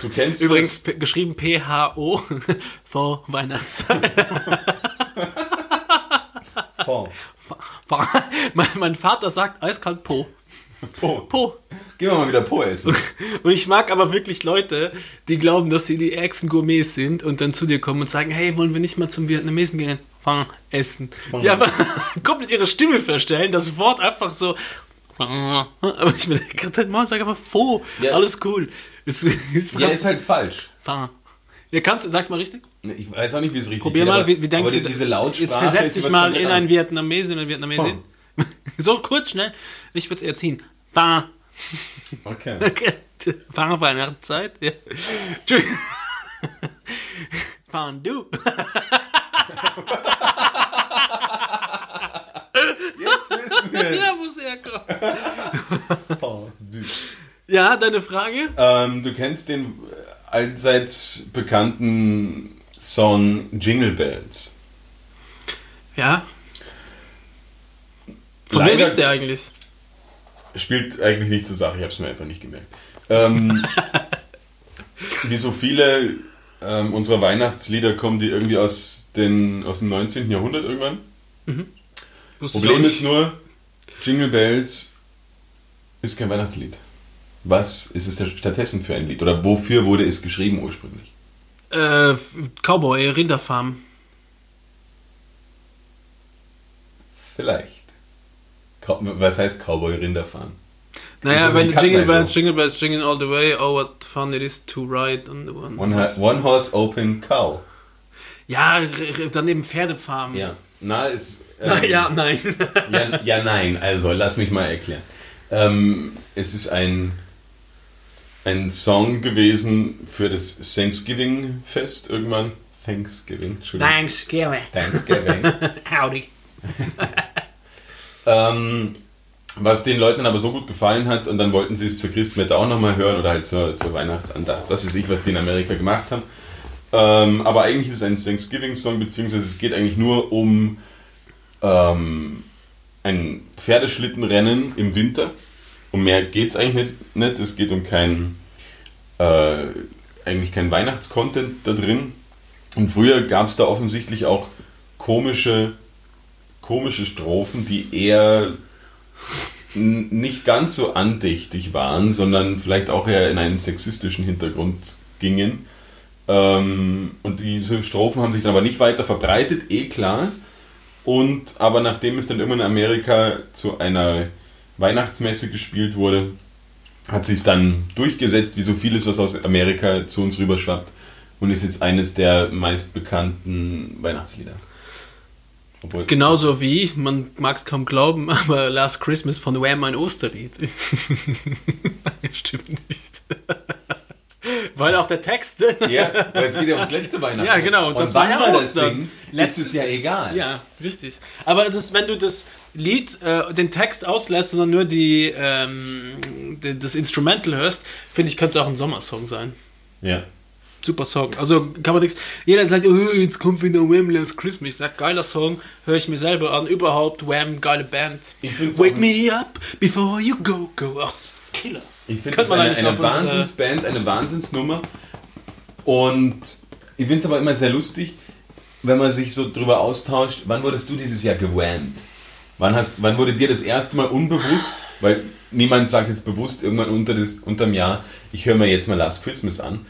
Du kennst Übrigens geschrieben PHO vor Weihnachtszeit. das Po. mein, mein Vater sagt eiskalt Po. Po. Po. Gehen wir mal wieder Po essen. Und ich mag aber wirklich Leute, die glauben, dass sie die ärgsten Gourmets sind und dann zu dir kommen und sagen, hey, wollen wir nicht mal zum Vietnamesen gehen? Fang, essen. Die einfach komplett ihre Stimme verstellen, das Wort einfach so. Aber ich mir denke, Mann, sag einfach Fo. Ja. Alles cool. Ist, ist, Ja, ist halt falsch. Fang. Ja, kannst du, sag's mal richtig? Ich weiß auch nicht, wie es richtig Probier geht, mal, wie, wie denkst du? diese- Lautsprache Jetzt versetz dich mal in einen anderes. Vietnamesen, in Vietnamesin. So kurz, schnell. Ich würde es eher ziehen. Fang. Okay. Okay. Auf Weihnachtszeit. Ja. Entschuldigung. Fang du. Jetzt wissen wir Ja, muss herkommen. es. Ja, deine Frage? Ähm, du kennst den allseits bekannten Song Jingle Bells. Ja. Von Leider- wem ist der eigentlich? Spielt eigentlich nicht zur Sache, ich habe es mir einfach nicht gemerkt. Ähm, wie so viele ähm, unserer Weihnachtslieder kommen die irgendwie aus, den, aus dem 19. Jahrhundert irgendwann. Ich Problem ist nur, Jingle Bells ist kein Weihnachtslied. Was ist es stattdessen für ein Lied? Oder wofür wurde es geschrieben ursprünglich? Äh, Cowboy, Rinderfarm. Vielleicht. Was heißt Cowboy Rinder fahren? Naja, wenn Jingle Bells? Jingle Bells, Jingle all the way, oh what fun it is to ride on the one. One, ha- one Horse Open Cow. Ja, daneben Pferdefarm. Ja. Na, ist. ähm, Na, ja, nein. ja, ja, nein, also lass mich mal erklären. Ähm, es ist ein, ein Song gewesen für das Thanksgiving-Fest irgendwann. Thanksgiving, Entschuldigung. Thanksgiving. Thanksgiving. Howdy. ähm, was den Leuten aber so gut gefallen hat und dann wollten sie es zur Christmette auch nochmal hören oder halt zur, zur Weihnachtsandacht. Das ist ich, was die in Amerika gemacht haben. Ähm, aber eigentlich ist es ein Thanksgiving-Song, beziehungsweise es geht eigentlich nur um ähm, ein Pferdeschlittenrennen im Winter. Um mehr geht es eigentlich nicht, nicht. Es geht um kein, äh, eigentlich kein Weihnachtscontent da drin. Und früher gab es da offensichtlich auch komische, komische Strophen, die eher nicht ganz so andächtig waren, sondern vielleicht auch eher in einen sexistischen Hintergrund gingen. Ähm, und diese Strophen haben sich dann aber nicht weiter verbreitet, eh klar. Und aber nachdem es dann immer in Amerika zu einer Weihnachtsmesse gespielt wurde, hat sich dann durchgesetzt, wie so vieles, was aus Amerika zu uns rüberschwappt und ist jetzt eines der meistbekannten Weihnachtslieder. Obwohl, Genauso wie, man mag es kaum glauben, aber Last Christmas von Wham ein Osterlied. Nein, stimmt nicht. Weil auch der Text. Ja, weil es geht ja ums letzte Weihnachten. Ja, genau, Und das war ja Ostern. Letztes- ist ja egal. Ja, richtig. Aber das, wenn du das Lied, äh, den Text auslässt, sondern nur die, ähm, die, das Instrumental hörst, finde ich, könnte es auch ein Sommersong sein. ja. Super Song. Also kann man nichts. Jeder sagt, oh, jetzt kommt wieder Wham Last Christmas. Ich sag, geiler Song, höre ich mir selber an. Überhaupt, Wham, geile Band. Wake me up before you go, go. Ach, Killer. Ich finde das man eine, eine Wahnsinnsband, eine Wahnsinnsnummer. Und ich finde es aber immer sehr lustig, wenn man sich so drüber austauscht. Wann wurdest du dieses Jahr gewammt? Wann, hast, wann wurde dir das erste Mal unbewusst, weil niemand sagt jetzt bewusst irgendwann unter das, unterm Jahr, ich höre mir jetzt mal Last Christmas an.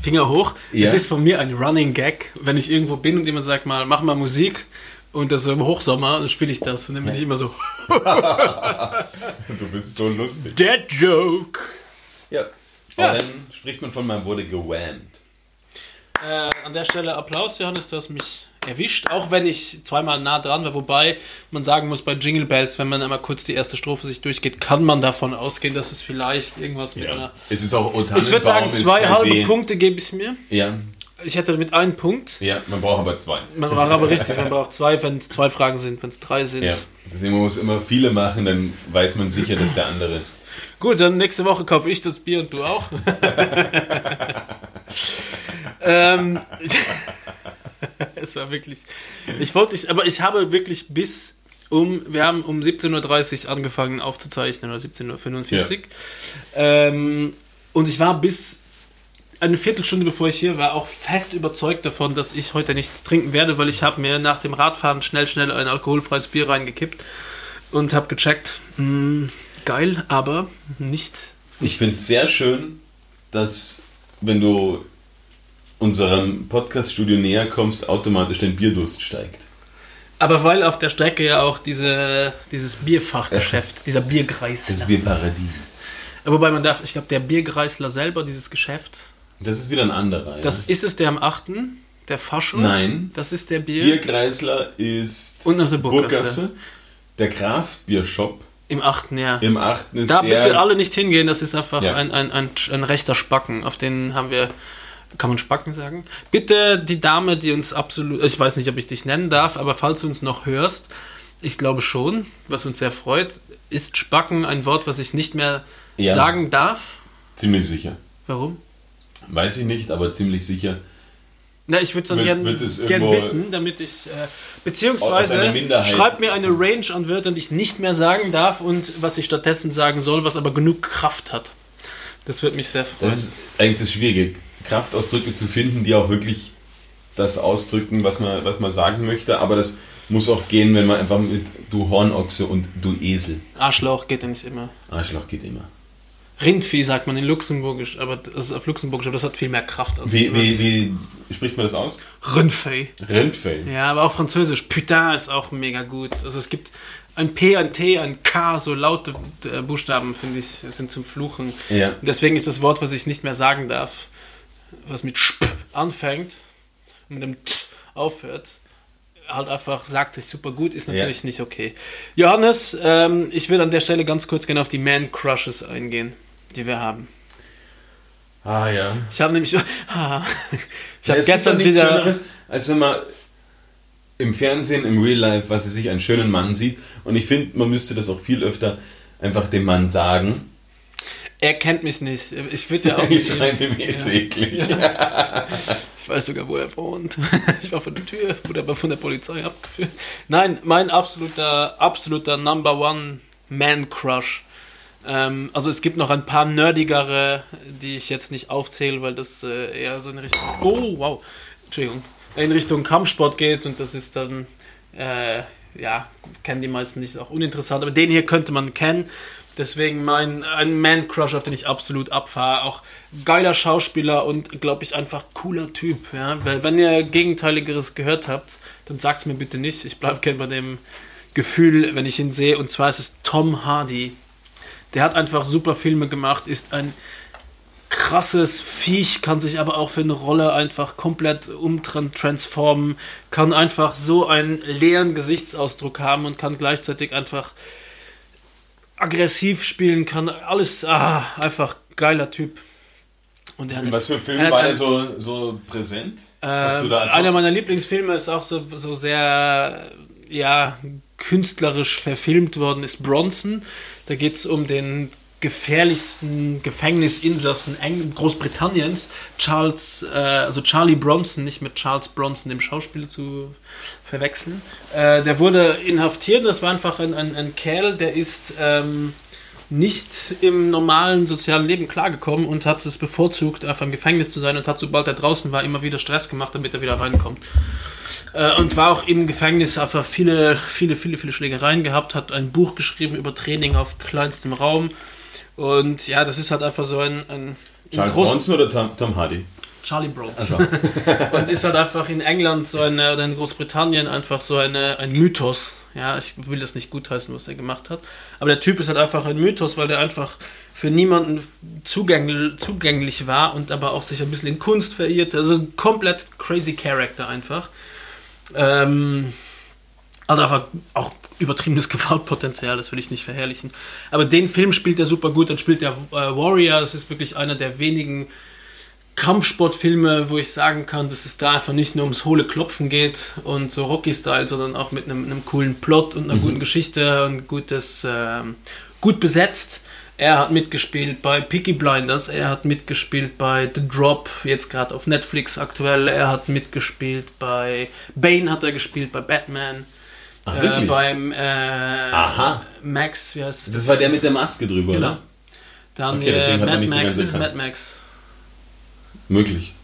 Finger hoch. Ja. Es ist von mir ein Running Gag, wenn ich irgendwo bin und jemand sagt mal, mach mal Musik und das so im Hochsommer, dann spiele ich das und dann bin ich immer so, Du bist so lustig. Dead Joke. Ja. Ja. Und dann spricht man von, man wurde gewammt. Äh, an der Stelle Applaus, Johannes, du hast mich erwischt, auch wenn ich zweimal nah dran war. Wobei man sagen muss, bei Jingle Bells, wenn man einmal kurz die erste Strophe sich durchgeht, kann man davon ausgehen, dass es vielleicht irgendwas mit einer. Es ist auch Ich würde sagen, ist zwei halbe Punkte gebe ich mir. Ja, Ich hätte mit einem Punkt. ja, man braucht aber zwei. Man war aber richtig, man braucht zwei, wenn es zwei Fragen sind, wenn es drei sind. Ja, deswegen man muss immer viele machen, dann weiß man sicher, dass der andere. Gut, dann nächste Woche kaufe ich das Bier und du auch. ähm, es war wirklich. Ich wollte, ich, aber ich habe wirklich bis um, wir haben um 17.30 Uhr angefangen aufzuzeichnen oder 17.45 Uhr. Ähm, und ich war bis eine Viertelstunde bevor ich hier war auch fest überzeugt davon, dass ich heute nichts trinken werde, weil ich habe mir nach dem Radfahren schnell, schnell ein alkoholfreies Bier reingekippt und habe gecheckt, mh, geil, aber nicht. Ich finde es sehr schön, dass wenn du unserem Podcast-Studio näher kommst, automatisch dein Bierdurst steigt. Aber weil auf der Strecke ja auch diese, dieses Bierfachgeschäft, dieser Bierkreis. Das Bierparadies. Wobei man darf, ich glaube, der Bierkreisler selber, dieses Geschäft, Das ist wieder ein anderer. das ja. ist es der am 8., der Fascho. Nein. Das ist der Bier. Bierkreisler ist Und nach der Burggasse. Der Kraftbiershop Im 8., ja. im 8. ist Da der, bitte alle nicht hingehen, das ist einfach Ja. ein, ein, ein, ein rechter Spacken. Auf den haben wir, kann man Spacken sagen? Bitte die Dame, die uns absolut, ich weiß nicht, ob ich dich nennen darf, aber falls du uns noch hörst, ich glaube schon, was uns sehr freut, ist Spacken ein Wort, was ich nicht mehr Ja. sagen darf. Ziemlich sicher. Warum? Weiß ich nicht, aber ziemlich sicher. Na, ich würde dann Wird- gern, wird wissen, damit ich. Äh, beziehungsweise schreibt mir eine Range an Wörtern, die ich nicht mehr sagen darf und was ich stattdessen sagen soll, was aber genug Kraft hat. Das wird mich sehr freuen. Das ist eigentlich das Schwierige, Kraftausdrücke zu finden, die auch wirklich das ausdrücken, was man, was man sagen möchte. Aber das muss auch gehen, wenn man einfach mit du Hornochse und du Esel. Arschloch geht ja nicht immer. Arschloch geht immer. Rindvieh sagt man in Luxemburgisch, aber das ist auf Luxemburgisch, aber das hat viel mehr Kraft als Wie, wie, wie spricht man das aus? Rindvieh. Rindfell. Ja, aber auch Französisch. Putain ist auch mega gut. Also es gibt ein P, ein T, ein K, so laute äh, Buchstaben, finde ich, sind zum Fluchen. Ja. Deswegen ist das Wort, was ich nicht mehr sagen darf, was mit Sp anfängt und mit dem T aufhört, halt einfach sagt sich super gut, ist natürlich Ja. nicht okay. Johannes, ähm, ich will an der Stelle ganz kurz gerne auf die Man-Crushes eingehen, die wir haben. Ah ja. Ich habe nämlich, ah, ich Ja, habe gibt gestern wieder, Schöneres, als wenn man im Fernsehen, im Real Life, was weiß ich, einen schönen Mann sieht. Und ich finde, man müsste das auch viel öfter einfach dem Mann sagen. er kennt mich nicht. Ich würde ja auch Ich schreibe ihm eh täglich. Ich weiß sogar, wo er wohnt. Ich war vor der Tür, wurde aber von der Polizei abgeführt. Nein, mein absoluter, absoluter Number One Man Crush. Ähm, also es gibt noch ein paar nerdigere, die ich jetzt nicht aufzähle, weil das äh, eher so in Richtung. Oh, wow. Entschuldigung. In Richtung Kampfsport geht und das ist dann, äh, ja, kennen die meisten nicht, ist auch uninteressant, aber den hier könnte man kennen. Deswegen mein ein Man-Crush, auf den ich absolut abfahre. Auch geiler Schauspieler und, glaube ich, einfach cooler Typ. Ja? Weil, wenn ihr Gegenteiligeres gehört habt, dann sagt es mir bitte nicht. Ich bleibe gern bei dem Gefühl, wenn ich ihn sehe. Und zwar ist es Tom Hardy. Der hat einfach super Filme gemacht, ist ein krasses Viech, kann sich aber auch für eine Rolle einfach komplett umtransformen, kann einfach so einen leeren Gesichtsausdruck haben und kann gleichzeitig einfach aggressiv spielen, kann alles, ah, einfach geiler Typ. Und er hat was für Filmen hat war ein- der so, so präsent? Hoc- einer meiner Lieblingsfilme ist auch so, so sehr, ja, künstlerisch verfilmt worden, ist Bronson. Da geht es um den gefährlichsten Gefängnisinsassen Großbritanniens, Charles, äh, also Charlie Bronson, nicht mit Charles Bronson, dem Schauspieler zu verwechseln. Äh, der wurde inhaftiert, das war einfach ein, ein, ein Kerl, der ist ähm, nicht im normalen sozialen Leben klargekommen und hat es bevorzugt, einfach im Gefängnis zu sein und hat, sobald er draußen war, immer wieder Stress gemacht, damit er wieder reinkommt. Äh, und war auch im Gefängnis einfach viele, viele, viele, viele Schlägereien gehabt, hat ein Buch geschrieben über Training auf kleinstem Raum. Und ja, das ist halt einfach so ein, ein in Charles Bronson oder Tom, Tom Hardy? Charlie Bronson. Also, Und ist halt einfach in England so eine, oder in Großbritannien einfach so eine, ein Mythos. Ja, ich will das nicht gutheißen, was er gemacht hat. Aber der Typ ist halt einfach ein Mythos, weil der einfach für niemanden zugänglich, zugänglich war und aber auch sich ein bisschen in Kunst verirrt. Also ein komplett crazy Character einfach. Ähm, also einfach auch übertriebenes Gewaltpotenzial, das will ich nicht verherrlichen. Aber den Film spielt er super gut, dann spielt er äh, Warrior, das ist wirklich einer der wenigen Kampfsportfilme, wo ich sagen kann, dass es da einfach nicht nur ums hohle Klopfen geht und so Rocky-Style, sondern auch mit einem, einem coolen Plot und einer guten Geschichte und gutes, ähm, gut besetzt. Er hat mitgespielt bei Peaky Blinders, er hat mitgespielt bei The Drop, jetzt gerade auf Netflix aktuell, er hat mitgespielt bei Bane hat er gespielt, bei Batman, Ach, äh, wirklich? beim äh. Max, wie heißt es? das war der mit der Maske drüber, Genau. oder? Dann Okay, äh, Mad so Max, ganz ist. Mad Max. Möglich.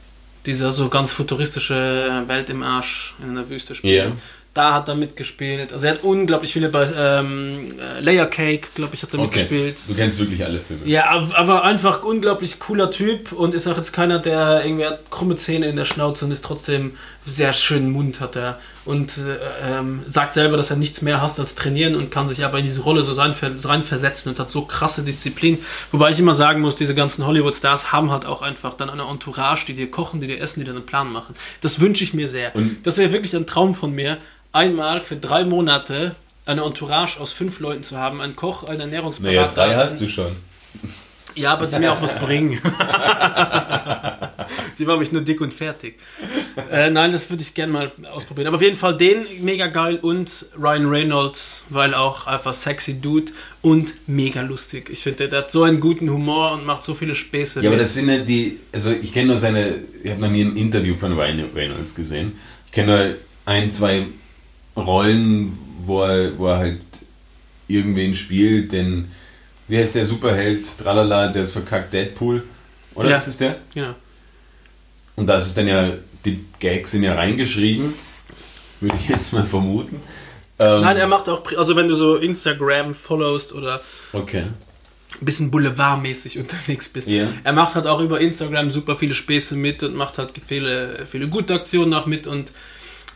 Dieser so ganz futuristische Welt im Arsch in einer Wüste spielt. Ja. Da hat er mitgespielt. Also er hat unglaublich viele bei ähm, äh, Layer Cake, glaube ich, hat er Okay. mitgespielt. Du kennst wirklich alle Filme. Ja, aber- aber einfach unglaublich cooler Typ und ist auch jetzt keiner, der irgendwie hat krumme Zähne in der Schnauze und ist trotzdem sehr schönen Mund hat er und äh, ähm, sagt selber, dass er nichts mehr hasst als trainieren und kann sich aber in diese Rolle so rein, reinversetzen und hat so krasse Disziplin. Wobei ich immer sagen muss, diese ganzen Hollywood-Stars haben halt auch einfach dann eine Entourage, die dir kochen, die dir essen, die dir einen Plan machen. Das wünsche ich mir sehr. Und- das wäre wirklich ein Traum von mir, einmal für drei Monate eine Entourage aus fünf Leuten zu haben, einen Koch, einen Ernährungsberater. Naja, drei hast du schon. Ja, aber die mir auch was bringen. die machen mich nur dick und fertig. Äh, nein, das würde ich gerne mal ausprobieren. Aber auf jeden Fall den mega geil und Ryan Reynolds, weil auch einfach sexy Dude und mega lustig. Ich finde, der hat so einen guten Humor und macht so viele Späße. Ja, aber mit. das sind ja die, also ich kenne nur seine, ich habe noch nie ein Interview von Ryan Reynolds gesehen. Ich kenne nur ein, zwei Rollen, wo er, wo er halt irgendwen spielt, den, wie heißt der Superheld, tralala, der ist verkackt, Deadpool, oder Ja. ist es der? genau. Und da ist es dann ja, die Gags sind ja reingeschrieben, würde ich jetzt mal vermuten. Ähm, Nein, er macht auch, also wenn du so Instagram followst oder Okay. ein bisschen boulevardmäßig unterwegs bist. Ja. Er macht halt auch über Instagram super viele Späße mit und macht halt viele, viele gute Aktionen auch mit und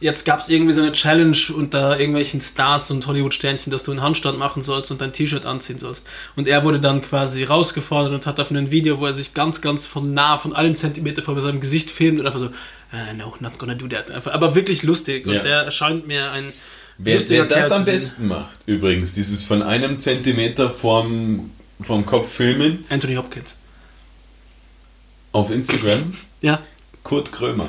jetzt gab es irgendwie so eine Challenge unter irgendwelchen Stars und Hollywood-Sternchen, dass du einen Handstand machen sollst und dein T-Shirt anziehen sollst. Und er wurde dann quasi rausgefordert und hat auf einem Video, wo er sich ganz, ganz von nah, von einem Zentimeter vor seinem Gesicht filmt und einfach so, äh, no, not gonna do that. Einfach, aber wirklich lustig Ja. und er scheint mir ein Wer, wer das am besten macht, übrigens, dieses von einem Zentimeter vom, vom Kopf filmen Anthony Hopkins. auf Instagram, Ja, Kurt Krömer.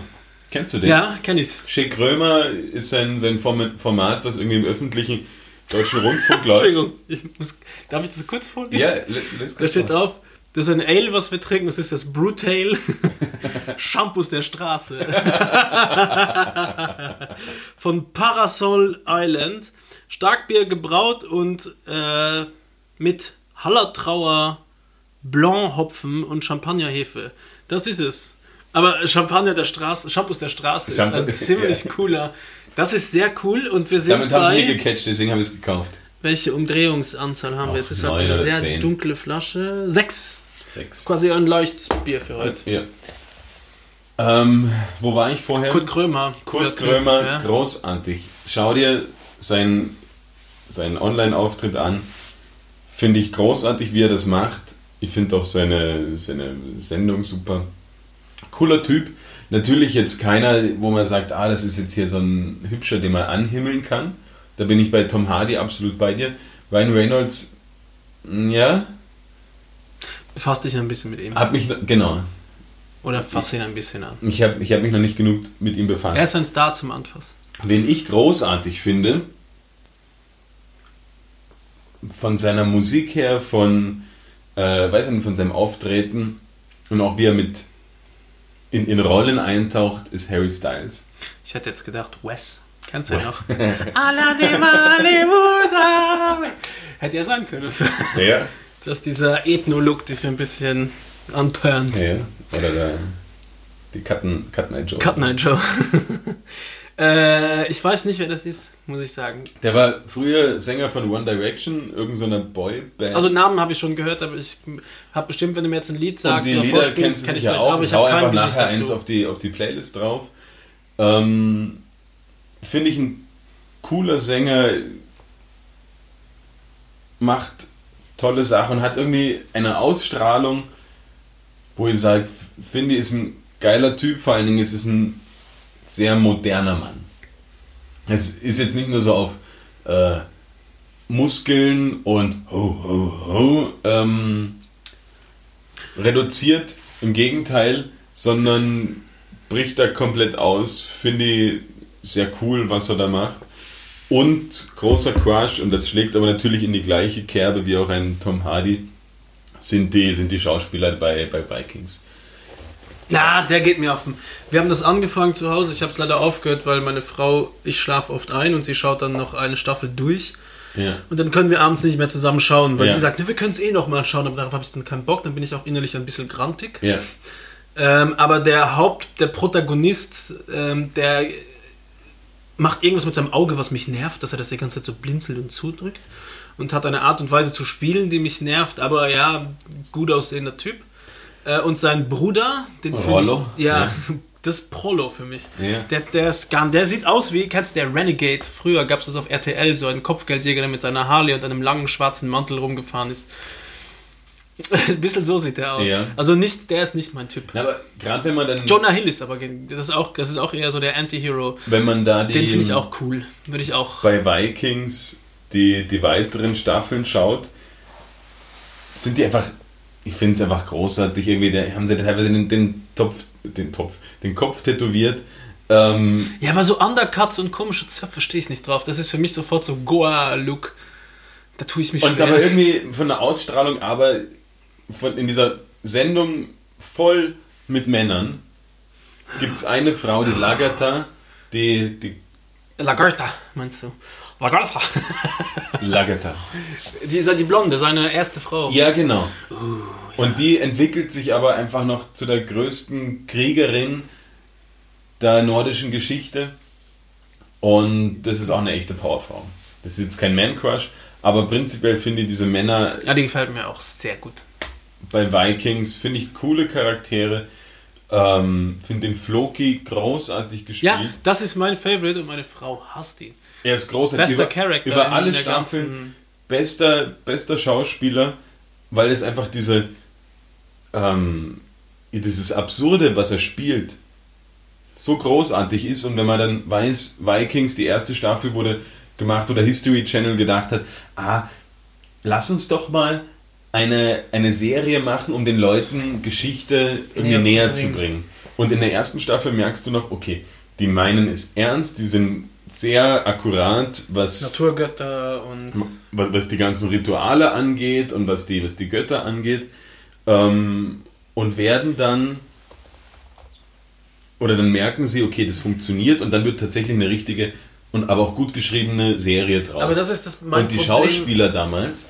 Kennst du den? ja, kenn ich's. Schick Krömer ist sein, sein Form- Format, was irgendwie im öffentlichen deutschen Rundfunk läuft. Entschuldigung, ich muss, darf ich das kurz vorlesen? Ja, let's, let's Da steht drauf, das ist ein Ale, was wir trinken, das ist das Brutale Shampoos der Straße. Von Parasol Island. Starkbier gebraut und äh, mit Hallertrauer Blanc-Hopfen und Champagnerhefe. Das ist es. Aber Champagner der Straße, Shampoos der Straße ist Champ- ein ziemlich Ja. cooler. Das ist sehr cool und wir sind Damit haben sie bei... nie gecatcht, deswegen habe ich es gekauft. Welche Umdrehungsanzahl haben wir? Ach, Es ist halt eine sehr zehn. dunkle Flasche. Sechs. Sechs. Quasi ein leichtes Bier für heute. Ja. Ähm, wo war ich vorher? Kurt Krömer. Kurt Typ, Krömer, ja. großartig. Schau dir seinen, seinen Online-Auftritt an. Finde ich großartig, wie er das macht. Ich finde auch seine, seine Sendung super. Cooler Typ. Natürlich jetzt keiner, wo man sagt, ah, das ist jetzt hier so ein Hübscher, den man anhimmeln kann. Da bin ich bei Tom Hardy absolut bei dir. Ryan Reynolds, mm, ja, Fass dich ein bisschen mit ihm. hat mich, genau, Oder fass ihn ein bisschen an. ich habe ich hab mich noch nicht genug mit ihm befasst. Er ist ein Star zum Anfassen. Wen ich großartig finde, von seiner Musik her, von, äh, weiß nicht, von seinem Auftreten und auch wie er mit in, in Rollen eintaucht, ist Harry Styles. Ich hätte jetzt gedacht, Wes. Kennst du ihn noch? Hätte ja sein können. Ja. Dass dieser Ethno-Look dich ein bisschen anturnt. ja. Oder der, die Cutten, Cut Night Joe. Cut Night Joe. äh, ich weiß nicht, wer das ist, muss ich sagen. Der war früher Sänger von One Direction, irgendeiner Boyband. Also Namen habe ich schon gehört, aber ich habe bestimmt, wenn du mir jetzt ein Lied und sagst die oder Lieder kennst du kenn ich sicher vielleicht, auch. aber ich Hau habe kein einfach nachher eins auf die, auf die Playlist drauf. Ähm, Finde ich ein cooler Sänger, macht tolle Sachen, hat irgendwie eine Ausstrahlung, wo ich sage, finde ich, ist ein geiler Typ, vor allen Dingen ist es ein sehr moderner Mann. Es ist jetzt nicht nur so auf äh, Muskeln und ho, ho, ho ähm, reduziert, im Gegenteil, sondern bricht da komplett aus. Finde ich sehr cool, was er da macht. Und großer Crush, und das schlägt aber natürlich in die gleiche Kerbe wie auch ein Tom Hardy, sind die, sind die Schauspieler bei, bei Vikings. Na, der geht mir auf den. Wir haben das angefangen zu Hause. Ich habe es leider aufgehört, weil meine Frau, ich schlafe oft ein und sie schaut dann noch eine Staffel durch. Ja. Und dann können wir abends nicht mehr zusammen schauen, weil Ja. sie sagt, ne, wir können es eh noch mal schauen, aber darauf habe ich dann keinen Bock. Dann bin ich auch innerlich ein bisschen grantig. Ja. Ähm, aber der Haupt, der Protagonist, ähm, der macht irgendwas mit seinem Auge, was mich nervt, dass er das die ganze Zeit so blinzelt und zudrückt. Und hat eine Art und Weise zu spielen, die mich nervt, aber ja, gut aussehender Typ. Äh, und sein Bruder, den Rollo? ich. Ja, Ja. das ist Prolo für mich. Ja. Der, der ist gar, der sieht aus wie, kennst du der Renegade? Früher gab es das auf RTL, so ein Kopfgeldjäger, der mit seiner Harley und einem langen schwarzen Mantel rumgefahren ist. Ein bisschen so sieht der aus. Ja. Also nicht, der ist nicht mein Typ. Na, aber gerade wenn man dann, Jonah Hill ist aber, das ist auch, das ist auch eher so der Anti-Hero. wenn man da die, Den finde ich auch cool. Würde ich auch. bei Vikings die, die weiteren Staffeln schaut, sind die einfach, ich finde es einfach großartig, irgendwie, da haben sie teilweise den, den Topf, den Topf, den Kopf tätowiert. Ähm, Ja, aber so Undercuts und komische Zöpfe stehe ich nicht drauf. Das ist für mich sofort so Goa-Look. Da tue ich mich und schwer. aber irgendwie von der Ausstrahlung, aber von, in dieser Sendung voll mit Männern gibt es eine Frau, die Lagerta, die, die Lagerta, meinst du? Lagerta. Lagerta. die, die Blonde, seine erste Frau. Ja, genau. Und die entwickelt sich aber einfach noch zu der größten Kriegerin der nordischen Geschichte. Und das ist auch eine echte Powerfrau. Das ist jetzt kein Man-Crush, aber prinzipiell finde ich diese Männer Ja, die gefällt mir auch sehr gut. bei Vikings, finde ich coole Charaktere. Ähm, finde den Floki großartig gespielt. Ja, das ist mein Favorite und meine Frau hasst ihn. Er ist großartig. Bester über, Charakter Über alle Staffeln. Bester, bester Schauspieler, weil es einfach diese. Ähm, dieses Absurde, was er spielt, so großartig ist. Und wenn man dann weiß, Vikings, die erste Staffel wurde gemacht, oder History Channel gedacht hat, ah, lass uns doch mal eine, eine Serie machen, um den Leuten Geschichte irgendwie Näher näher, zu zu bringen. bringen. Und in der ersten Staffel merkst du noch, okay, die meinen es ernst, die sind sehr akkurat, was, Naturgötter und. was, was die ganzen Rituale angeht und was die, was die Götter angeht. Ähm, und werden dann, oder dann merken sie, okay, das funktioniert und dann wird tatsächlich eine richtige und aber auch gut geschriebene Serie draus. Aber das ist das mein und die Problem. Schauspieler damals,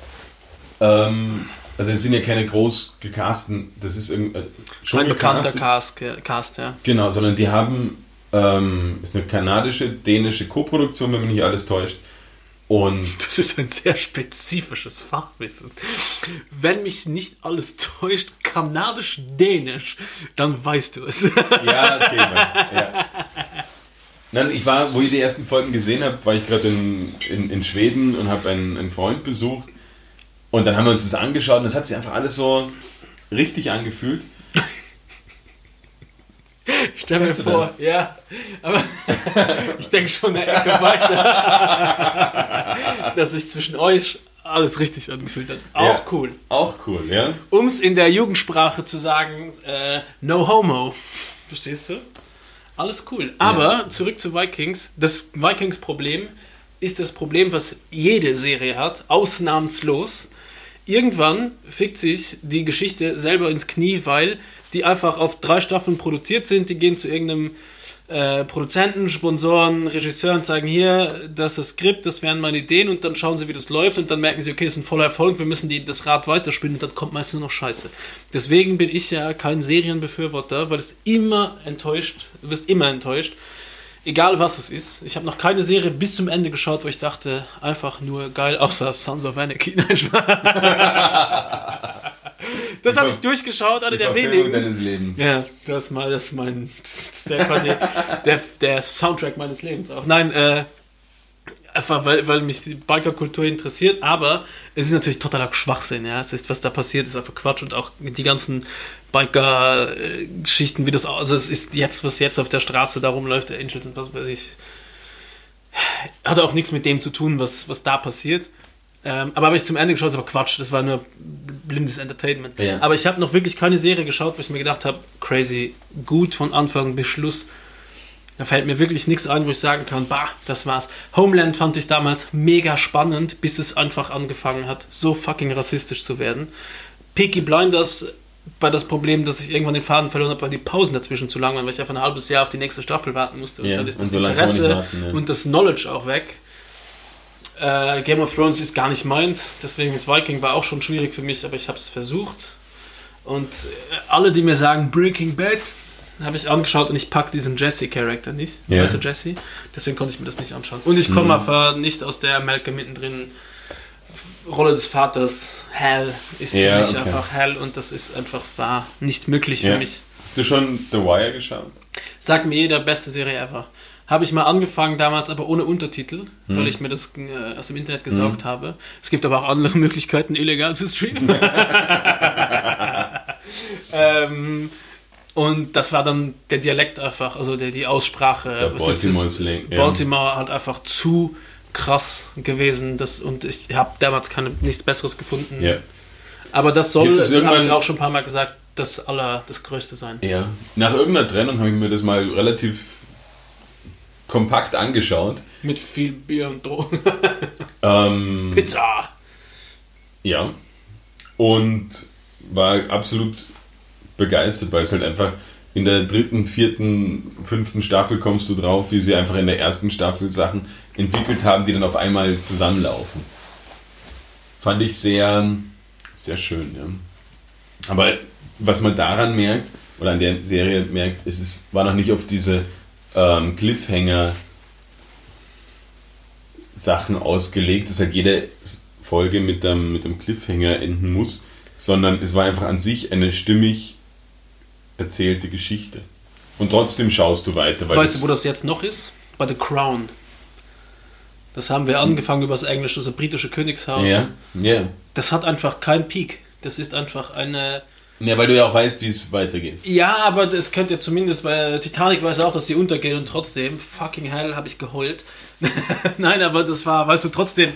ähm, also es sind ja keine groß gecasten, das ist irgend- also schon Ein bekannter Cast, Cast, ja. Genau, sondern die haben, ähm, ist eine kanadische, dänische Co-Produktion, wenn mich nicht alles täuscht. Und Das ist ein sehr spezifisches Fachwissen. Wenn mich nicht alles täuscht, kanadisch-dänisch, dann weißt du es. ja, okay, ja. Nein, ich war, wo ich die ersten Folgen gesehen habe, war ich gerade in, in, in Schweden und habe einen, einen Freund besucht. Und dann haben wir uns das angeschaut und das hat sich einfach alles so richtig angefühlt. Stell mir vor, das? ja. Aber ich denke schon eine Ecke weiter, dass sich zwischen euch alles richtig angefühlt hat. Auch Ja. cool. Auch cool, ja? Um es in der Jugendsprache zu sagen, äh, no homo. Verstehst du? Alles cool. Aber zurück zu Vikings. Das Vikings-Problem ist das Problem, was jede Serie hat, ausnahmslos. Irgendwann fickt sich die Geschichte selber ins Knie, weil die einfach auf drei Staffeln produziert sind. Die gehen zu irgendeinem äh, Produzenten, Sponsoren, Regisseuren, zeigen hier, das ist das Skript, das wären meine Ideen und dann schauen sie, wie das läuft und dann merken sie, okay, es ist ein voller Erfolg, wir müssen die, das Rad weiterspielen und dann kommt meistens noch Scheiße. Deswegen bin ich ja kein Serienbefürworter, weil es immer enttäuscht, du wirst immer enttäuscht. Egal was es ist. Ich habe noch keine Serie bis zum Ende geschaut, wo ich dachte, einfach nur geil, außer Sons of Anarchy. Das habe ich durchgeschaut, eine Die der wenigen. deines Lebens. Ja, das ist, mal, das ist mein. Der, quasi der, der Soundtrack meines Lebens auch. Nein, äh, einfach weil, weil mich die Bikerkultur interessiert, aber es ist natürlich totaler Schwachsinn, ja. Es ist, was da passiert, ist einfach Quatsch und auch die ganzen Biker-Geschichten, wie das also es ist jetzt, was jetzt auf der Straße da rumläuft, der Angels und was weiß ich, hat auch nichts mit dem zu tun, was, was da passiert. Ähm, aber habe ich zum Ende geschaut, das war Quatsch, das war nur blindes Entertainment. Ja. Aber ich habe noch wirklich keine Serie geschaut, wo ich mir gedacht habe, crazy, gut von Anfang bis Schluss. Da fällt mir wirklich nichts ein, wo ich sagen kann, bah, das war's. Homeland fand ich damals mega spannend, bis es einfach angefangen hat, so fucking rassistisch zu werden. Peaky Blinders war das Problem, dass ich irgendwann den Faden verloren habe, weil die Pausen dazwischen zu lang waren, weil ich einfach ein halbes Jahr auf die nächste Staffel warten musste. Und Ja, dann ist das so Interesse warten, ja. und das Knowledge auch weg. Äh, Game of Thrones ist gar nicht meins, deswegen ist Viking war auch schon schwierig für mich, aber ich habe es versucht. Und äh, alle, die mir sagen, Breaking Bad, habe ich angeschaut und ich packe diesen Jesse-Charakter nicht. Weißt du, Jesse? Deswegen konnte ich mir das nicht anschauen. Und ich komme einfach nicht aus der Malcolm mittendrin Rolle des Vaters. Hell ist für Ja, mich okay. einfach hell und das ist einfach war nicht möglich für Ja. mich. Hast du schon The Wire geschaut? Sagt mir jeder, beste Serie ever. Habe ich mal angefangen damals, aber ohne Untertitel, Hm. weil ich mir das äh, aus dem Internet gesaugt habe. Es gibt aber auch andere Möglichkeiten, illegal zu streamen. ähm, und das war dann der Dialekt einfach, also der, die Aussprache. Der Was ist das? Baltimore Slang, ja. Baltimore halt einfach zu krass gewesen. Das, und ich habe damals keine, nichts Besseres gefunden. Ja. Aber das soll, das habe ich auch schon ein paar Mal gesagt, das aller, das Größte sein. Ja. Nach irgendeiner Trennung habe ich mir das mal relativ kompakt angeschaut. Mit viel Bier und Drogen. Ähm, Pizza! Ja. Und war absolut begeistert, weil es halt einfach in der dritten, vierten, fünften Staffel kommst du drauf, wie sie einfach in der ersten Staffel Sachen entwickelt haben, die dann auf einmal zusammenlaufen. Fand ich sehr, sehr schön, ja. Aber was man daran merkt, oder an der Serie merkt, es ist, war noch nicht auf diese ähm, Cliffhanger Sachen ausgelegt, dass halt jede Folge mit dem, mit dem Cliffhanger enden muss, sondern es war einfach an sich eine stimmig erzählte Geschichte. Und trotzdem schaust du weiter. Weil Weißt du, wo das jetzt noch ist? Bei The Crown. Das haben wir angefangen über das englische, das britische Königshaus. ja, ja. Das hat einfach keinen Peak. Das ist einfach eine. Ja, weil du ja auch weißt, wie es weitergeht. Ja, aber das könnte ja zumindest bei Titanic weiß auch, dass sie untergeht und trotzdem, fucking hell, habe ich geheult. Nein, aber das war, weißt du, trotzdem